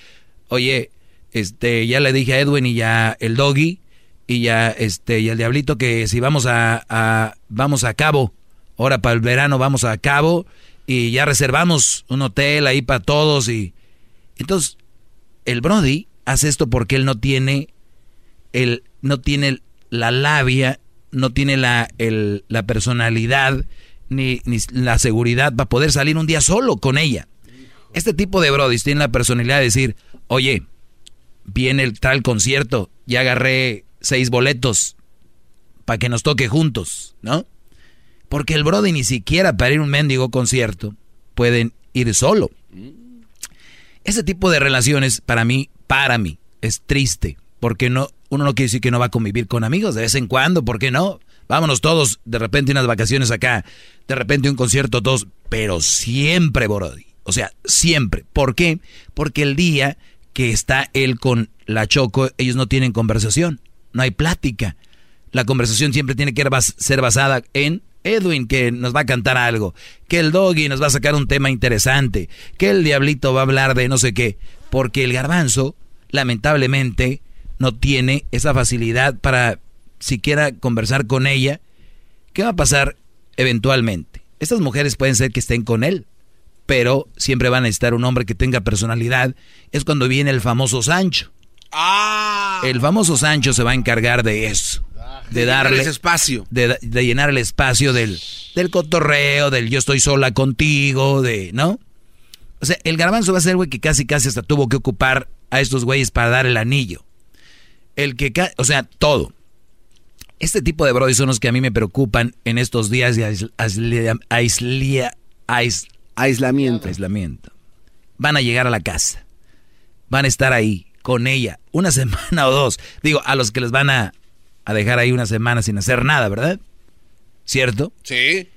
oye, este, ya le dije a Edwin y ya el doggy y ya este y el diablito que si vamos a, vamos a Cabo, ahora para el verano vamos a Cabo y ya reservamos un hotel ahí para todos y entonces el Brody hace esto porque él no tiene el no tiene la labia, no tiene la, el, la personalidad ni, ni la seguridad para poder salir un día solo con ella. Este tipo de Brody tiene la personalidad de decir, oye, viene el tal concierto, ya agarré seis boletos para que nos toque juntos, ¿no? Porque el Brody ni siquiera para ir a un mendigo concierto pueden ir solo. Ese tipo de relaciones para mí, para mí, es triste. Porque no, uno no quiere decir que no va a convivir con amigos de vez en cuando, ¿por qué no? Vámonos todos, de repente unas vacaciones acá, de repente un concierto todos, pero siempre, Brody. O sea, siempre. ¿Por qué? Porque el día que está él con la Choco, ellos no tienen conversación, no hay plática. La conversación siempre tiene que ser basada en Edwin que nos va a cantar algo, que el doggy nos va a sacar un tema interesante, que el diablito va a hablar de no sé qué, porque el garbanzo, lamentablemente, no tiene esa facilidad para siquiera conversar con ella. ¿Qué va a pasar eventualmente? Estas mujeres pueden ser que estén con él, pero siempre van a necesitar un hombre que tenga personalidad. Es cuando viene el famoso Sancho. Ah. El famoso Sancho se va a encargar de eso. De darle ese espacio. De, de llenar el espacio del, del cotorreo, del yo estoy sola contigo, de, ¿no? O sea, el garbanzo va a ser güey que casi casi hasta tuvo que ocupar a estos güeyes para dar el anillo. El que, o sea, todo. Este tipo de brody son los que a mí me preocupan en estos días de aislia, aislia, ais, aislamiento. aislamiento. Van a llegar a la casa. Van a estar ahí con ella una semana o dos. Digo, a los que les van a, a dejar ahí una semana sin hacer nada, ¿verdad? ¿Cierto? Sí.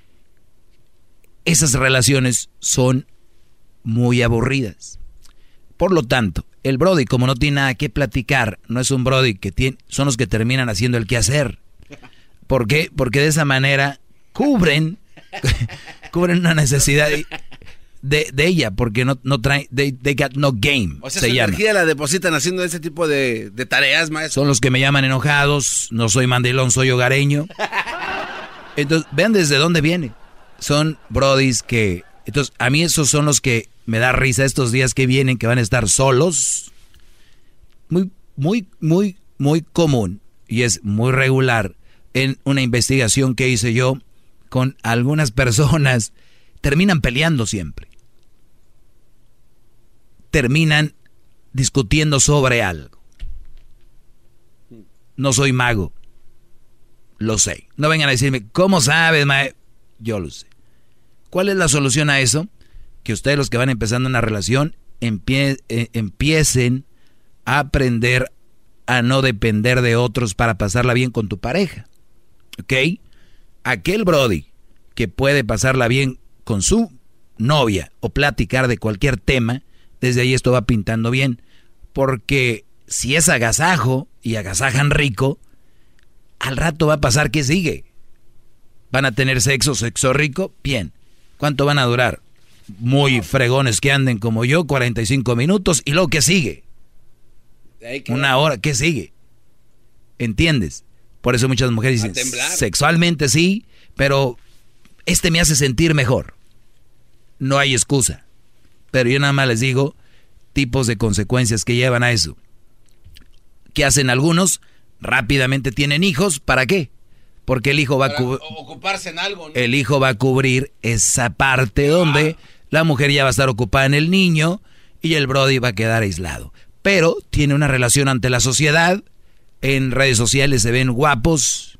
Esas relaciones son muy aburridas. Por lo tanto, el Brody, como no tiene nada que platicar, no es un Brody que tiene, son los que terminan haciendo el quehacer. ¿Por qué? Porque de esa manera cubren, cubren una necesidad de, de, ella, porque no, no traen, they, they, got no game. O sea, se su llama. energía la depositan haciendo ese tipo de, de tareas, maestro. Son los que me llaman enojados, no soy mandilón, soy hogareño. Entonces, vean desde dónde viene. Son brodis que... Entonces, a mí esos son los que me da risa estos días que vienen, que van a estar solos. Muy, muy, muy, muy común y es muy regular en una investigación que hice yo con algunas personas. Terminan peleando siempre. Terminan discutiendo sobre algo. No soy mago. Lo sé. No vengan a decirme, ¿cómo sabes, mae? Yo lo sé. ¿Cuál es la solución a eso? Que ustedes los que van empezando una relación eh, empiecen a aprender a no depender de otros para pasarla bien con tu pareja. ¿Ok? Aquel Brody que puede pasarla bien con su novia o platicar de cualquier tema, desde ahí esto va pintando bien. Porque si es agasajo y agasajan rico, al rato va a pasar que sigue. Van a tener sexo, sexo rico, bien. ¿Cuánto van a durar? Muy fregones que anden como yo, 45 minutos, y luego que sigue. Una hora, ¿qué sigue? ¿Entiendes? Por eso muchas mujeres dicen, sexualmente sí, pero este me hace sentir mejor. No hay excusa. Pero yo nada más les digo tipos de consecuencias que llevan a eso. ¿Qué hacen algunos? Rápidamente tienen hijos. ¿Para qué? Porque el hijo va a ocuparse en algo. El hijo va a cubrir esa parte donde la mujer ya va a estar ocupada en el niño y el Brody va a quedar aislado. Pero tiene una relación ante la sociedad. En redes sociales se ven guapos,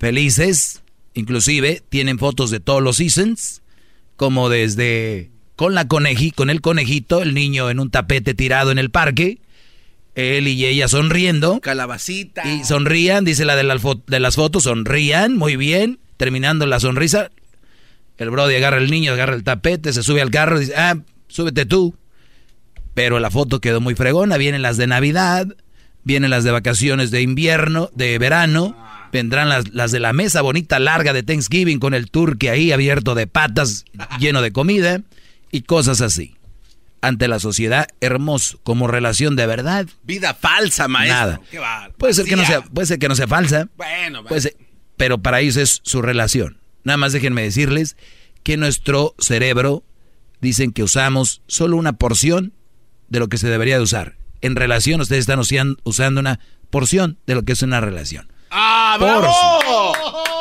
felices, inclusive tienen fotos de todos los seasons, como desde con la coneji, con el conejito, el niño en un tapete tirado en el parque, él y ella sonriendo. Calabacita. Y sonrían, dice la de, de las fotos, sonrían, muy bien. Terminando la sonrisa, el brody agarra el niño, agarra el tapete, se sube al carro y dice, ah, súbete tú. Pero la foto quedó muy fregona, vienen las de Navidad, vienen las de vacaciones de invierno, de verano, vendrán las, las de la mesa bonita larga de Thanksgiving con el turque ahí abierto de patas, lleno de comida y cosas así ante la sociedad hermoso, como relación de verdad. Vida falsa, maestro. Nada. puede ser que no sea, puede ser que no sea falsa. Bueno, pero para ellos es su relación. Nada más déjenme decirles que nuestro cerebro dicen que usamos solo una porción de lo que se debería de usar. En relación, ustedes están usando una porción de lo que es una relación. ¡Ah, bravo! Por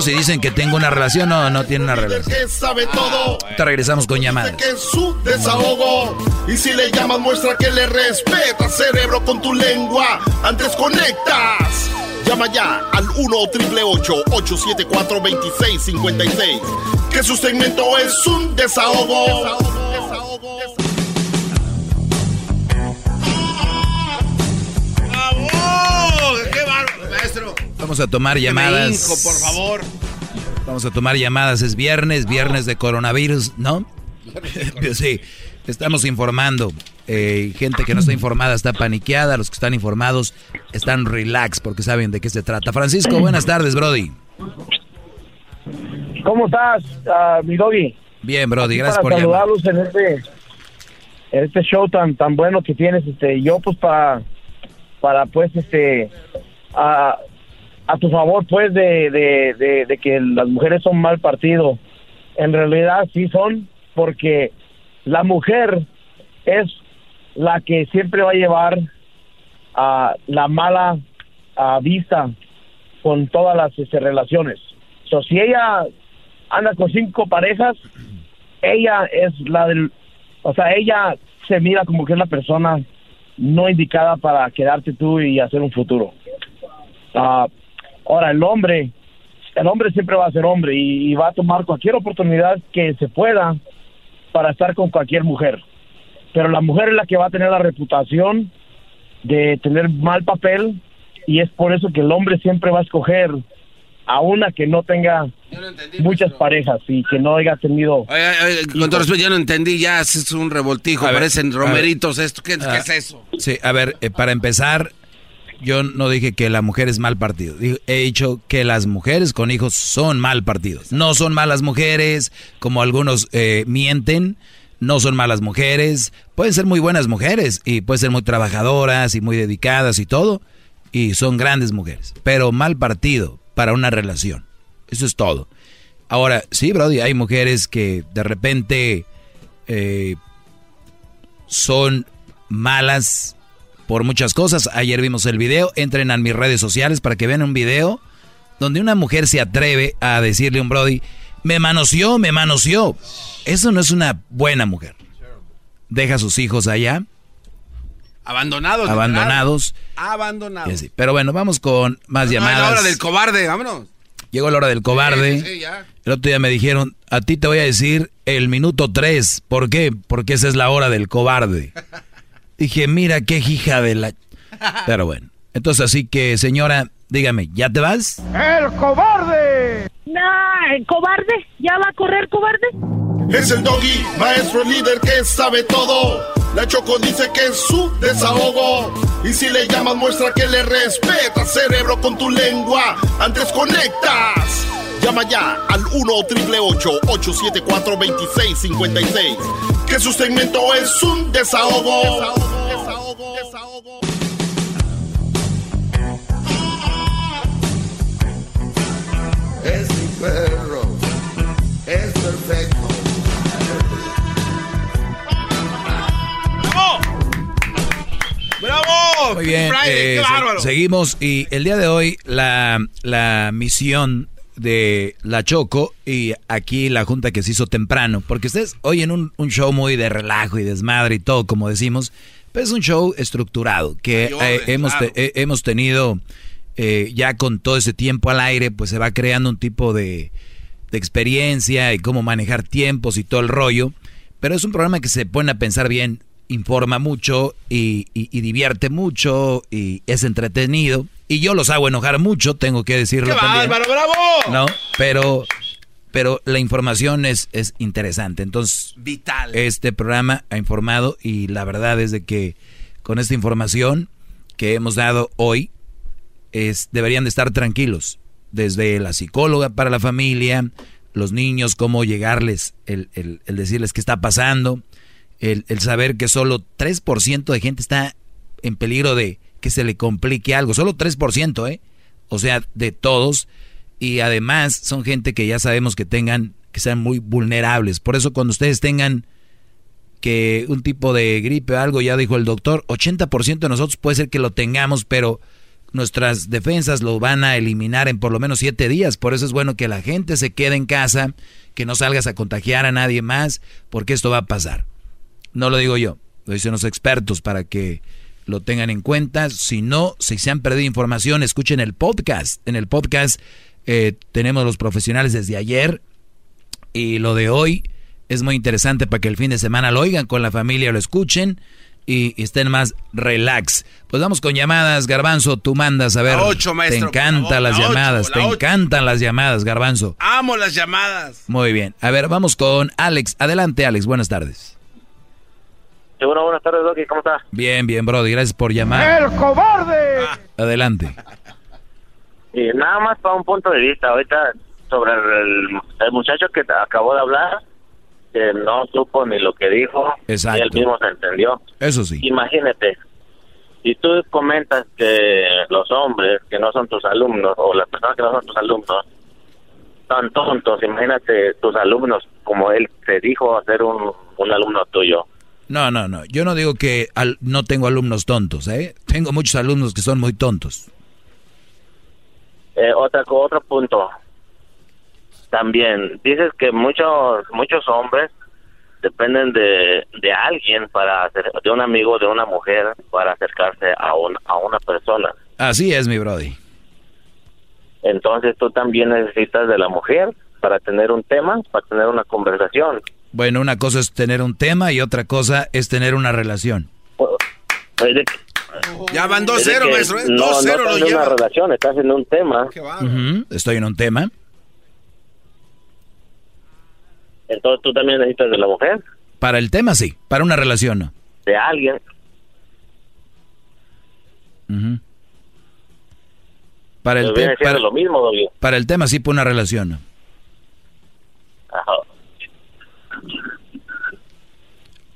si dicen que tengo una relación, no, no tiene una relación. Que sabe todo. Te regresamos con llamadas. Que es su desahogo. Y si le llamas, muestra que le respeta, cerebro, con tu lengua. Antes conectas. Llama ya al 1-888-874-2656. Que su segmento es un desahogo. desahogo, desahogo. ¡Qué bárbaro, maestro! Vamos a tomar llamadas. por favor. Vamos a tomar llamadas. Es viernes, viernes de coronavirus, ¿no? sí, estamos informando. Eh, gente que no está informada está paniqueada. Los que están informados están relax porque saben de qué se trata. Francisco, buenas tardes, Brody. ¿Cómo estás, uh, mi doggy? Bien, Brody, gracias por saludarlos en este, en este show tan tan bueno que tienes. Este, yo pues para para pues este a, a tu favor, pues, de, de, de, que las mujeres son mal partido. En realidad sí son, porque la mujer es la que siempre va a llevar a la mala vista con todas las este, relaciones. So, si ella anda con cinco parejas, ella es la del, o sea, ella se mira como que es la persona no indicada para quedarte tú y hacer un futuro. Uh, Ahora, el hombre, el hombre siempre va a ser hombre y, va a tomar cualquier oportunidad que se pueda para estar con cualquier mujer. Pero la mujer es la que va a tener la reputación de tener mal papel y es por eso que el hombre siempre va a escoger a una que no tenga muchas parejas y que no haya tenido. con todo respeto, ya no entendí, ya es un revoltijo, parecen romeritos, esto, ¿qué, ah, es eso? Sí, a ver, eh, para empezar, yo no dije que la mujer es mal partido. He dicho que las mujeres con hijos son mal partidos. No son malas mujeres, como algunos eh, mienten. No son malas mujeres. Pueden ser muy buenas mujeres y pueden ser muy trabajadoras y muy dedicadas y todo. Y son grandes mujeres. Pero mal partido para una relación. Eso es todo. Ahora, sí, Brody, hay mujeres que de repente eh, son malas por muchas cosas. Ayer vimos el video, entren a mis redes sociales para que vean un video donde una mujer se atreve a decirle a un Brody, me manoseó, me manoseó. Eso no es una buena mujer. Deja a sus hijos allá. Abandonados. Abandonados. Abandonados. Pero bueno, vamos con más llamadas. la hora del cobarde, vámonos. Llegó la hora del cobarde. el otro día me dijeron, a ti te voy a decir el minuto 3. ¿Por qué? Porque esa es la hora del cobarde. Dije, mira qué hija de la... Pero bueno, entonces así que señora, dígame, ¿ya te vas? ¡El cobarde! No, cobarde, ya va a correr, cobarde. Es el doggy, maestro líder que sabe todo. La Choco dice que es su desahogo. Y si le llamas, muestra que le respeta, cerebro, con tu lengua. Antes conectas. Llama ya al 1-888-874-2656. Que su segmento es un desahogo. Desahogo, desahogo, desahogo. Es mi perro, es perfecto. ¡Bravo! Muy bien, Friday, eh, ¡Qué se- bárbaro! seguimos y el día de hoy la, la misión de la Choco y aquí la junta que se hizo temprano, porque ustedes oyen un, un show muy de relajo y desmadre y todo, como decimos, pero es un show estructurado que orden, eh, hemos, claro. te- eh, hemos tenido eh, ya con todo ese tiempo al aire, pues se va creando un tipo de, de experiencia y cómo manejar tiempos y todo el rollo, pero es un programa que se pone a pensar bien, informa mucho y, y- y divierte mucho y es entretenido. Y yo los hago enojar mucho, tengo que decirlo ¡Qué también. bárbaro, bravo! No, pero, pero la información es, es interesante. Entonces, Vital. este programa ha informado y la verdad es de que con esta información que hemos dado hoy, es, deberían de estar tranquilos. Desde la psicóloga para la familia, los niños, cómo llegarles, el, el- el decirles qué está pasando, el, el saber que solo 3% de gente está en peligro de que se le complique algo. Solo 3%, ¿eh? O sea, de todos. Y además son gente que ya sabemos que tengan, que sean muy vulnerables. Por eso cuando ustedes tengan que un tipo de gripe o algo, ya dijo el doctor, 80% de nosotros puede ser que lo tengamos, pero nuestras defensas lo van a eliminar en por lo menos 7 días. Por eso es bueno que la gente se quede en casa, que no salgas a contagiar a nadie más, porque esto va a pasar. No lo digo yo, lo dicen los expertos para que lo tengan en cuenta. Si no, si se han perdido información, escuchen el podcast. En el podcast eh, tenemos los profesionales desde ayer y lo de hoy es muy interesante para que el fin de semana lo oigan con la familia, lo escuchen y, y estén más relax. Pues vamos con llamadas, Garbanzo, tú mandas a ver. La ocho, maestro, te encantan favor, las la ocho, llamadas, la te ocho. encantan las llamadas, Garbanzo. Amo las llamadas. Muy bien. A ver, vamos con Alex. Adelante, Alex. Buenas tardes. Bueno, buenas tardes, Doki. ¿Cómo está? Bien, bien, Brody. Gracias por llamar. ¡El cobarde! Adelante. Y nada más para un punto de vista, ahorita sobre el, el muchacho que acabó de hablar, que no supo ni lo que dijo, Exacto. y él mismo se entendió. Eso sí. Imagínate, si tú comentas que los hombres que no son tus alumnos, o las personas que no son tus alumnos, son tontos, imagínate tus alumnos, como él te dijo ser un, un alumno tuyo. No, no, no. Yo no digo que al- no tengo alumnos tontos, ¿eh? Tengo muchos alumnos que son muy tontos. Eh, otra otro punto. También dices que muchos muchos hombres dependen de, de alguien para hacer, de un amigo, de una mujer para acercarse a un, a una persona. Así es, mi Brody. Entonces tú también necesitas de la mujer para tener un tema, para tener una conversación. Bueno, una cosa es tener un tema y otra cosa es tener una relación. Ya van es de 2-0, que maestro. ¿eh? No, no 2-0 estás lo en una relación, estás en un tema. Ujú, Estoy en un tema. Entonces tú también necesitas de la mujer, Para el tema sí, para una relación no. de alguien. Ujú. Para el, viene te- siendo para, lo mismo, para el tema sí, para una relación no. Ajá.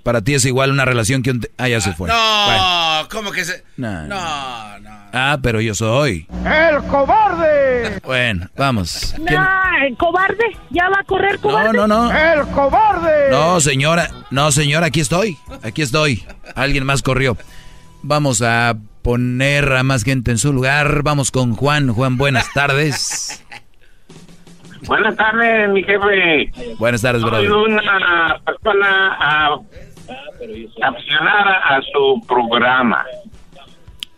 Para ti es igual una relación que un... Ah, ya se fue. Bueno. No, ¿cómo que se.? No, No, no. Ah, pero yo soy. ¡El cobarde! Bueno, vamos. ¿Quién- No, cobarde, ya va a correr, cobarde. No, no, no. ¡El cobarde! No, señora, no, señora, aquí estoy. Aquí estoy. Alguien más corrió. Vamos a poner a más gente en su lugar. Vamos con Juan. Juan, buenas tardes. Buenas tardes, mi jefe. Buenas tardes, Soy brother. una persona ah, aficionada a su programa.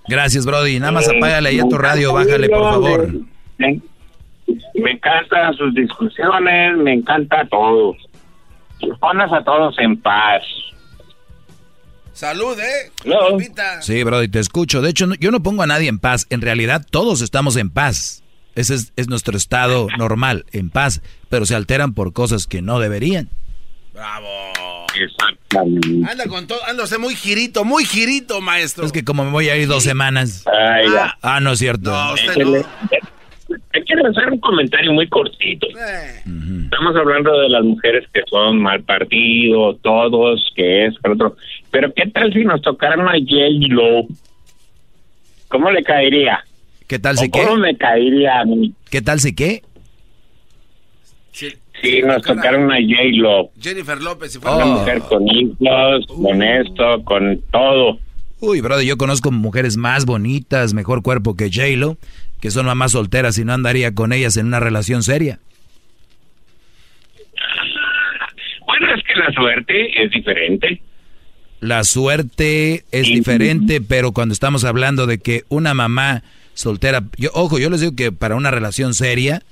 Gracias, Brody. Nada más Eh, apágale ahí a tu radio, encanta bájale, por favor. Me, me encantan sus discusiones, me encanta todo. Pones a todos en paz. Salud, ¿eh? No. Sí, Brody, te escucho. De hecho, no- yo no pongo a nadie en paz. En realidad, todos estamos en paz. Ese es, es nuestro estado normal, en paz, pero se alteran por cosas que no deberían. Bravo. Exactamente. Anda con todo, ándose muy girito, muy girito, maestro. Es que como me voy a ir dos semanas. Ay, ya. Ah, no es cierto. No, usted no. Hay que hacer un comentario muy cortito. Estamos hablando de las mujeres que son mal partido, todos, que es, pero otro. Pero ¿qué tal si nos tocaran a J-Lo? ¿Cómo le caería? ¿Qué tal si ¿O qué? ¿Cómo me caería a mí? ¿Qué tal si qué? Si nos tocaran a J-Lo. Jennifer López, si Una fuera mujer con hijos, con esto, con todo. Uy, brother, yo conozco mujeres más bonitas, mejor cuerpo que J-Lo, que son mamás solteras y no andaría con ellas en una relación seria. Bueno, es que la suerte es diferente. La suerte es diferente, pero cuando estamos hablando de que una mamá soltera, yo, ojo, yo les digo que para una relación seria,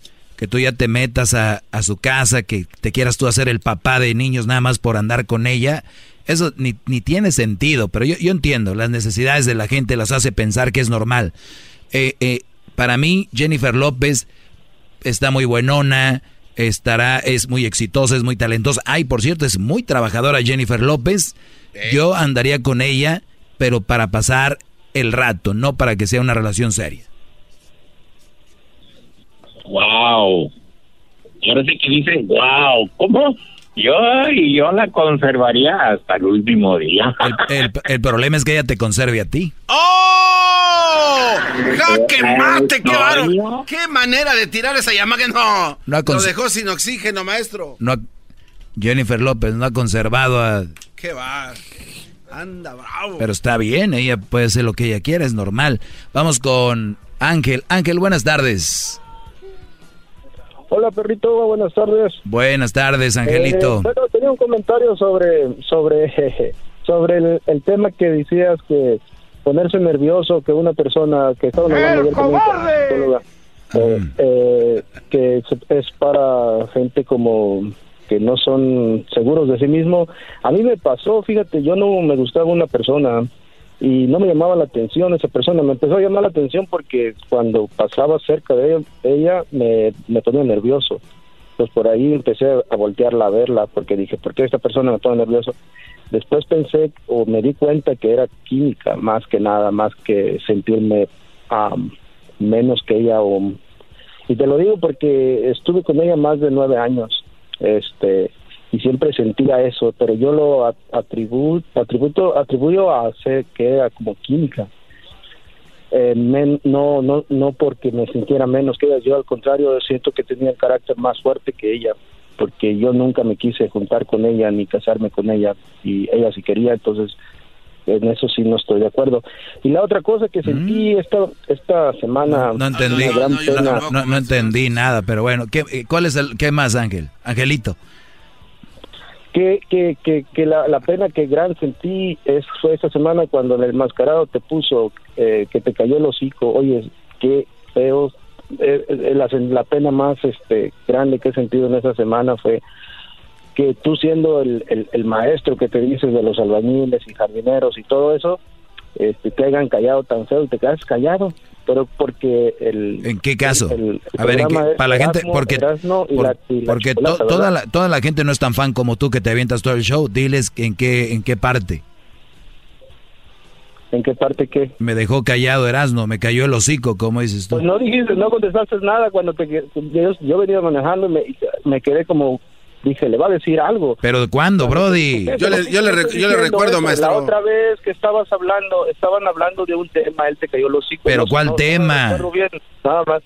que tú ya te metas a, a su casa, que te quieras tú hacer el papá de niños nada más por andar con ella, eso ni, ni tiene sentido, pero yo, yo entiendo, las necesidades de la gente las hace pensar que es normal. Eh, eh, para mí, Jennifer López está muy buenona, estará, es muy exitosa, es muy talentosa. Ay, por cierto, es muy trabajadora Jennifer López. Yo andaría con ella, pero para pasar el rato, no para que sea una relación seria. Wow. Ahora sí que dicen, wow. ¿Cómo? Yo, y yo la conservaría hasta el último día. El, el- el problema es que ella te conserve a ti. ¡Oh! ¡Jaque mate! ¡Qué bárbaro! ¡Qué manera de tirar esa llamada! que No, No lo dejó sin oxígeno, maestro. No ha- Jennifer López no ha conservado a... ¡Qué va! Anda, bravo. Pero está bien, ella puede hacer lo que ella quiera, es normal. Vamos con Ángel. Ángel, buenas tardes. Hola perrito, buenas tardes. Buenas tardes, Angelito. Eh, bueno, tenía un comentario sobre sobre sobre el, el tema que decías que ponerse nervioso que una persona que estaba hablando eh, eh, que es, es para gente como que no son seguros de sí mismo. A mí me pasó, fíjate, yo no me gustaba una persona y no me llamaba la atención esa persona. Me empezó a llamar la atención porque cuando pasaba cerca de ella, me, me ponía nervioso. Pues por ahí empecé a voltearla a verla porque dije, ¿por qué esta persona me pone nervioso? Después pensé o me di cuenta que era química más que nada, más que sentirme am, menos que ella. O, y te lo digo porque estuve con ella más de nueve años este y siempre sentía eso, pero yo lo a- atribu- atributo, atribuyo a ser que era como química. Eh, men- no, no, no porque me sintiera menos que ella, yo al contrario siento que tenía el carácter más fuerte que ella, porque yo nunca me quise juntar con ella ni casarme con ella y ella sí quería, entonces en eso sí no estoy de acuerdo. Y la otra cosa que sentí esta, esta semana, No entendí, una gran pena, no, no- no entendí nada, pero bueno, ¿qué, eh, ¿cuál es el, qué más, Ángel? Angelito. Que, que, que, la, pena que gran sentí es, fue esa semana cuando el enmascarado te puso eh, que te cayó el hocico. Oye, qué feo. Eh, eh, la, la pena más este grande que he sentido en esa semana fue que tú siendo el, el, el maestro que te dices de los albañiles y jardineros y todo eso, este, te hayan callado tan feo y te quedas callado. Pero porque el... ¿En qué caso? el- el A ver, ¿en qué- programa es para la gente, porque, por- la- porque to- toda, la, toda la gente no es tan fan como tú que te avientas todo el show. Diles en qué, en qué parte. ¿En qué parte qué? Me dejó callado Erasmo, me cayó el hocico, como dices tú. Pues no dijiste, no contestaste nada cuando te, yo, yo venía manejando y me, me quedé como, dije, le va a decir algo. ¿Pero cuándo, Brody? Yo le, yo le, yo le recuerdo, maestro. La otra vez que estabas hablando, estaban hablando de un tema, él te cayó los hocico. ¿Pero no- cuál no- no tema? bien, nada más.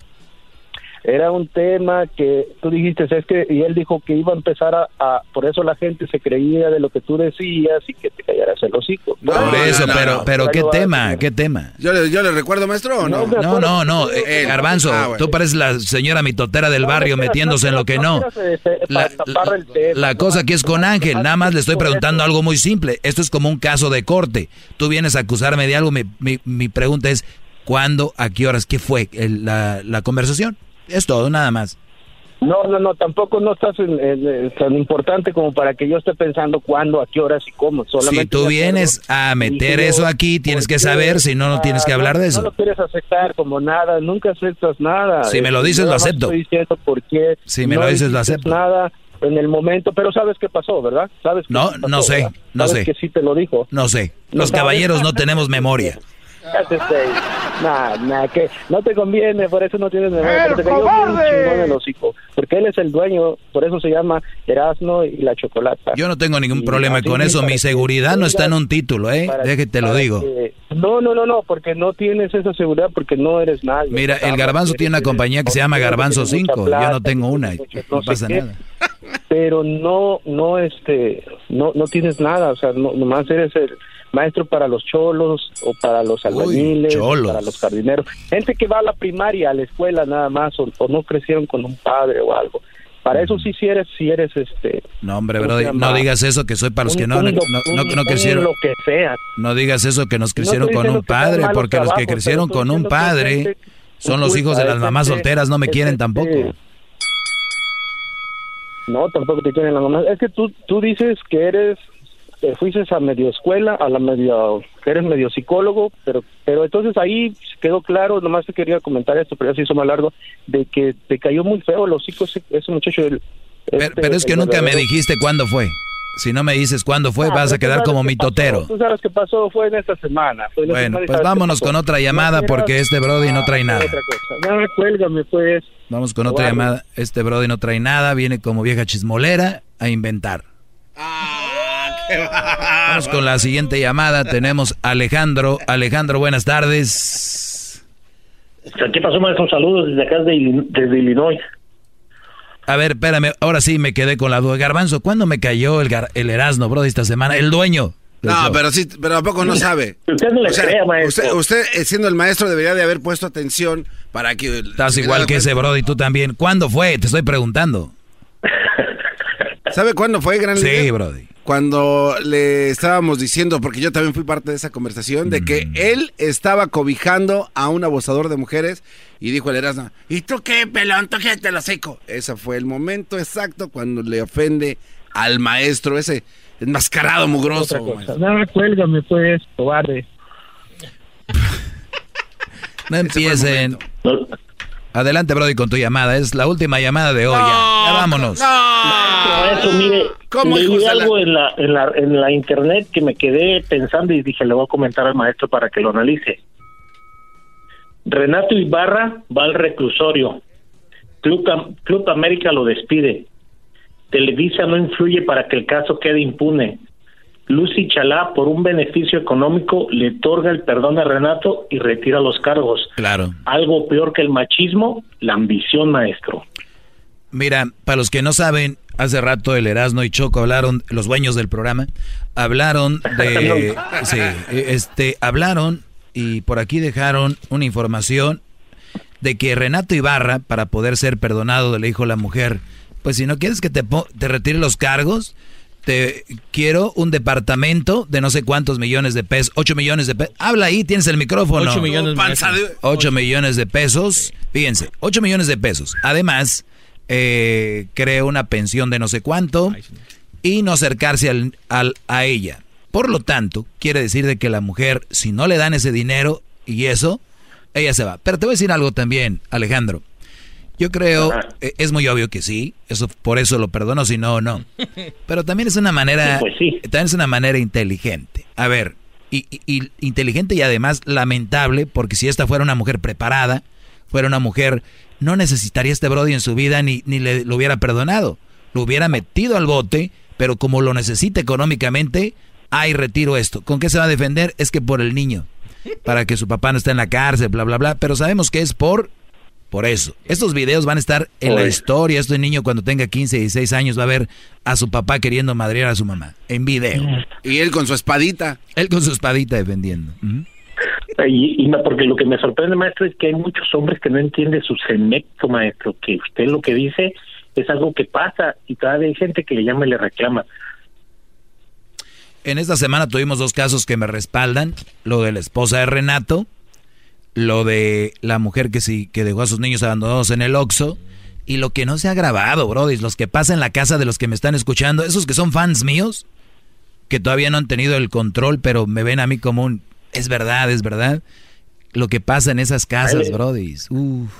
Era un tema que tú dijiste, es que, y él dijo que iba a empezar a, a- por eso la gente se creía de lo que tú decías y que te callaras el hocico. Por eso, pero, pero ¿qué tema? ¿Qué tema? ¿Yo le, yo le recuerdo, maestro, o no? No, no, no, eh, Eh, Garbanzo, ah, bueno. tú pareces la señora mitotera del barrio metiéndose en lo que no. La, la- la cosa aquí es con Ángel, nada más le estoy preguntando algo muy simple. Esto es como un caso de corte. Tú vienes a acusarme de algo, mi, mi, mi pregunta es, ¿cuándo, a qué horas, qué fue el- la, la conversación? Es todo, nada más. No, no, no, tampoco no estás en, en- en tan importante como para que yo esté pensando cuándo, a qué horas y cómo. Solamente Si tú vienes a meter eso aquí, tienes que saber, si no, no tienes que hablar no- de No eso. lo quieres aceptar como nada, nunca aceptas nada. Si me lo Este, dices, lo acepto. Estoy diciendo por qué Si me no lo dices, lo acepto. nada en el momento, pero sabes qué pasó, ¿verdad? Sabes qué No, pasó, no sé, ¿verdad? no Sabes sé. que sí te lo dijo. No sé. ¿No Los caballeros no tenemos memoria. Cállate. Nah, nah, que no te conviene, por eso no tienes memoria. ¡El pero te cayó cobarde! chingón el hocico, porque él es el dueño, por eso se llama Erasmo y la chocolata. Yo no tengo ningún Y problema con eso. Mi que seguridad no está en un título, ¿eh? para- Déjate lo para digo. que- No, no, no, no, porque no tienes esa seguridad, porque no eres nadie. Mira, el Garbanzo tiene una compañía que se llama Garbanzo mucha 5. Yo plata, no tengo una. no pasa qué. nada. pero no no este no no tienes nada o sea no, nomás eres el maestro para los cholos o para los albañiles para los jardineros gente que va a la primaria a la escuela nada más o, o no crecieron con un padre o algo para eso sí si eres si eres este No, hombre, ¿cómo bro, no digas eso, que soy para los Un- que no, no, un- no, crecieron. lo que sea No digas eso, que nos No crecieron con un padre, porque los que crecieron con un padre gente son los hijos de las mamás solteras, no me quieren tampoco. No, tampoco te quieren la mamá. Es que tú, tú dices que eres, que fuiste a medio escuela, a la medio, que eres medio psicólogo, pero, pero entonces ahí quedó claro, nomás te quería comentar esto, pero ya se hizo más largo, de que te cayó muy feo el hocico ese, ese muchacho. el- Pero, este, pero es que el nunca me dijiste cuándo fue. Si no me dices cuándo fue, Ah, vas a quedar como qué mi pasó, totero. Tú sabes qué pasó, fue en esta semana. fue en esta Bueno, semana pues vámonos con otra llamada No porque este Brody no trae Ah, nada. otra cosa. No, cuélgame pues. Vamos con otra llamada. Este Brody no trae nada, viene como vieja chismolera a inventar. Vamos con la siguiente llamada. Tenemos a Alejandro. Alejandro, buenas tardes. ¿Qué pasó, maestro? Saludos desde acá, de desde Illinois. A ver, espérame, ahora sí me quedé con la duda. Garbanzo, ¿cuándo me cayó el, gar- el Erasmo, Brody, esta semana? El dueño. No, pero sí, pero ¿a poco no sabe? Usted no le O sea, crea, maestro. Usted, usted, eh, siendo el maestro, debería de haber puesto atención para que... Estás igual que ese. Brody, tú también. ¿Cuándo fue? Te estoy preguntando. ¿Sabe cuándo fue, gran Sí, líder? Brody. Cuando le estábamos diciendo, porque yo también fui parte de esa conversación, de Mm. que él estaba cobijando a un abusador de mujeres y dijo el Erasmo, ¿y tú qué, pelón? ¿Tú qué te lo seco? Ese fue el momento exacto cuando le ofende al maestro, ese enmascarado mugroso. No, cuélgame pues, cobarde. No empiecen. Adelante, Brody, con tu llamada. Es la última llamada de hoy. ya. Ya vámonos. Maestro, mire, ¿Cómo, leí de la- algo en la, en, la, en la internet que me quedé pensando y dije, le voy a comentar al maestro para que lo analice. Renato Ibarra va al reclusorio. Club, Club América lo despide. Televisa no influye para que el caso quede impune. Lucy Chalá, por un beneficio económico, le otorga el perdón a Renato y retira los cargos. Claro. Algo peor que el machismo, la ambición, maestro. Mira, para los que no saben, hace rato el Erasmo y Choco hablaron, los dueños del programa, hablaron de, sí, este, hablaron y por aquí dejaron una información de que Renato Ibarra, para poder ser perdonado, le dijo a la mujer, pues si no quieres que te, te retire los cargos, te quiero un departamento de no sé cuántos millones de pesos, 8 millones de pesos. Habla ahí, tienes el micrófono. Ocho millones, Panza de- 8 millones de pesos. Fíjense, 8 millones de pesos. Además, eh, creo una pensión de no sé cuánto y no acercarse al, al- a ella. Por lo tanto, quiere decir de que la mujer, si no le dan ese dinero y eso, ella se va. Pero te voy a decir algo también, Alejandro. Yo creo, eh, es muy obvio que sí, eso por eso lo perdono, si no, no. Pero también es una manera, Sí, pues sí. también es una manera inteligente. A ver, y, y- y inteligente y además lamentable, porque si esta fuera una mujer preparada, fuera una mujer, no necesitaría este Brody en su vida ni, ni le lo hubiera perdonado. Lo hubiera metido al bote, pero como lo necesita económicamente, ay, retiro esto. ¿Con qué se va a defender? Es que por el niño, para que su papá no esté en la cárcel, bla, bla, bla. Pero sabemos que es por por eso. Estos videos van a estar en la historia. Este niño cuando tenga 15, 16 años va a ver a su papá queriendo madrear a su mamá. En video. Y él con su espadita. Él con su espadita defendiendo. Y, y no, porque lo que me sorprende, maestro, es que hay muchos hombres que no entienden su segmento, maestro, que usted lo que dice es algo que pasa y todavía hay gente que le llama y le reclama. En esta semana tuvimos dos casos que me respaldan. Lo de la esposa de Renato. Lo de la mujer que sí que dejó a sus niños abandonados en el Oxxo. Y lo que no se ha grabado, Brody, los que pasan en la casa de los que me están escuchando, esos que son fans míos, que todavía no han tenido el control, pero me ven a mí como un... Es verdad, es verdad. Lo que pasa en esas casas, Brody. Uf,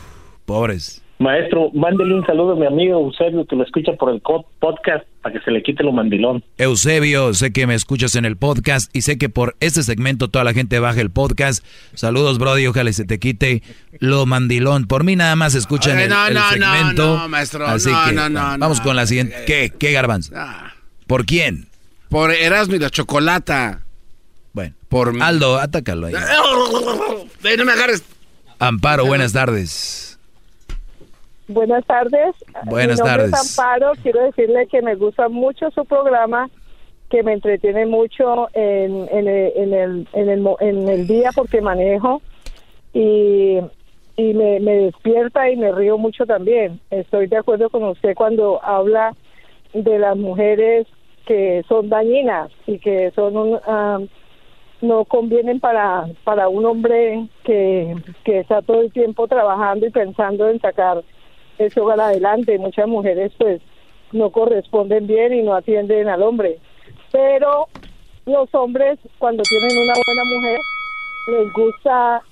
pobres. Maestro, mándele un saludo a mi amigo Eusebio que lo escucha por el podcast para que se le quite lo mandilón. Eusebio, sé que me escuchas en el podcast y sé que por este segmento toda la gente baja el podcast. Saludos, Brody, ojalá y se te quite lo mandilón. Por mí nada más escuchan Ay, el, no, el no, no, segmento. no, maestro, Así no, que no, no, vamos no. con la siguiente. ¿Qué? ¿Qué, Garbanzo? ¿Por quién? Por Erasmo y la chocolata. Bueno, por Aldo, atácalo ahí. No me agarres. Amparo, buenas tardes. Buenas tardes. Buenas Mi nombre tardes. Es Amparo. Quiero decirle que me gusta mucho su programa, que me entretiene mucho en, en, el, en, el, en, el, en el día porque manejo y, y me, me despierta y me río mucho también. Estoy de acuerdo con usted cuando habla de las mujeres que son dañinas y que son un, ah, no convienen para para un hombre que, que está todo el tiempo trabajando y pensando en sacar ese hogar adelante. Muchas mujeres pues no corresponden bien y no atienden al hombre. Pero los hombres cuando tienen una buena mujer les gusta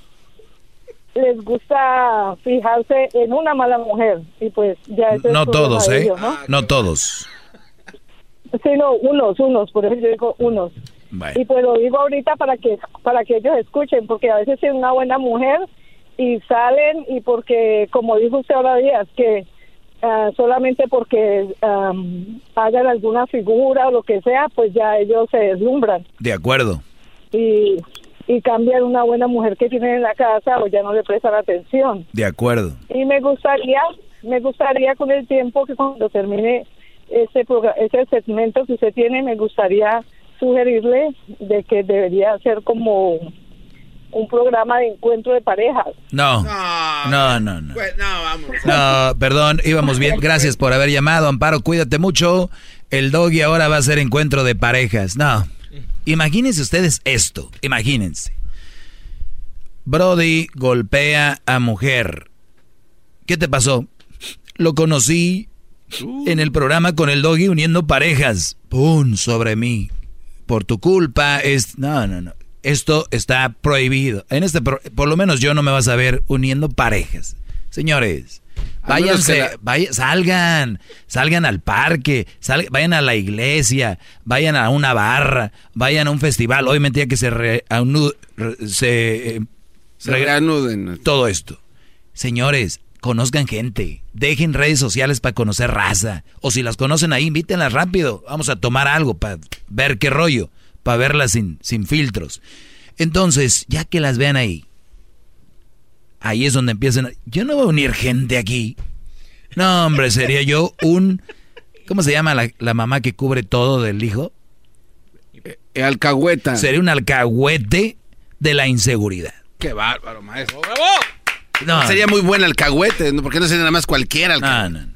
les gusta fijarse en una mala mujer y pues ya ese es No todos, ¿eh? ellos, ¿no? No todos. Sí, no, unos, unos, por eso yo digo unos. Y pues lo digo ahorita para que para que ellos escuchen, porque a veces es una buena mujer y salen y porque, como dijo usted ahora días, que ah, solamente porque am, hagan alguna figura o lo que sea, pues ya ellos se deslumbran De acuerdo. y, y cambian una buena mujer que tienen en la casa o ya no le prestan atención. De acuerdo. Y me gustaría, me gustaría con el tiempo que cuando termine ese ese segmento que usted tiene, me gustaría sugerirle de que debería ser como un programa de encuentro de parejas. No. No, no, no. Pues, no, vamos. No, perdón, íbamos bien. Gracias por haber llamado, Amparo. Cuídate mucho. El doggy ahora va a ser encuentro de parejas. No. Imagínense ustedes esto. Imagínense. Brody golpea a mujer. ¿Qué te pasó? Lo conocí en el programa con el doggy uniendo parejas. ¡Pum! Sobre mí. Por tu culpa es... No, no, no. Esto está prohibido. En este, pro- por lo menos yo no me vas a ver uniendo parejas. Señores, váyanse, la- vaya- salgan, salgan al parque, sal- vayan a la iglesia, vayan a una barra, vayan a un festival. Obviamente ya que se, re- se, eh, Se reanuden. todo esto. Señores, conozcan gente, dejen redes sociales para conocer raza. O si las conocen ahí, invítenlas rápido. Vamos a tomar algo para ver qué rollo, para verlas sin, sin filtros. Entonces, ya que las vean ahí, ahí es donde empiezan. a- Yo no voy a unir gente aquí. No, hombre, sería yo un. ¿Cómo se llama la, la mamá que cubre todo del hijo? alcahueta. Sería un alcahuete de la inseguridad. Qué bárbaro, maestro. No. Sería muy buen alcahuete, ¿no? porque no sería nada más cualquier No, alcahuete. no, no.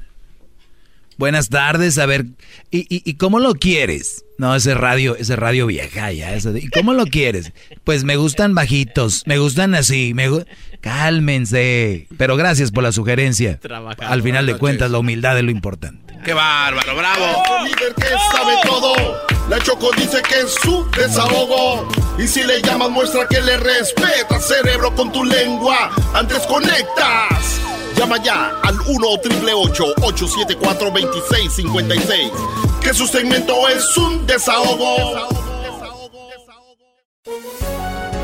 Buenas tardes, a ver, ¿y, y, y cómo lo quieres? No, ese radio, ese radio vieja ya, eso de- ¿y cómo lo quieres? Pues me gustan bajitos, me gustan así, me gu- cálmense. Pero gracias por la sugerencia. Al final de cuentas, la humildad es lo importante. Qué bárbaro, bravo. líder que sabe todo. La Choco dice que es su desahogo. Y si le llamas, muestra que le respeta, cerebro, con tu lengua. Antes conectas. Llama ya al 1-888-874-2656. Que su segmento es un desahogo.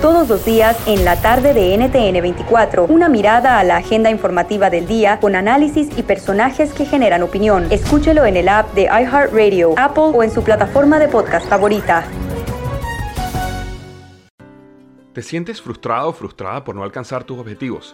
Todos los días en la tarde de NTN 24, una mirada a la agenda informativa del día con análisis y personajes que generan opinión. Escúchelo en el app de iHeartRadio, Apple o en su plataforma de podcast favorita. ¿Te sientes frustrado o frustrada por no alcanzar tus objetivos?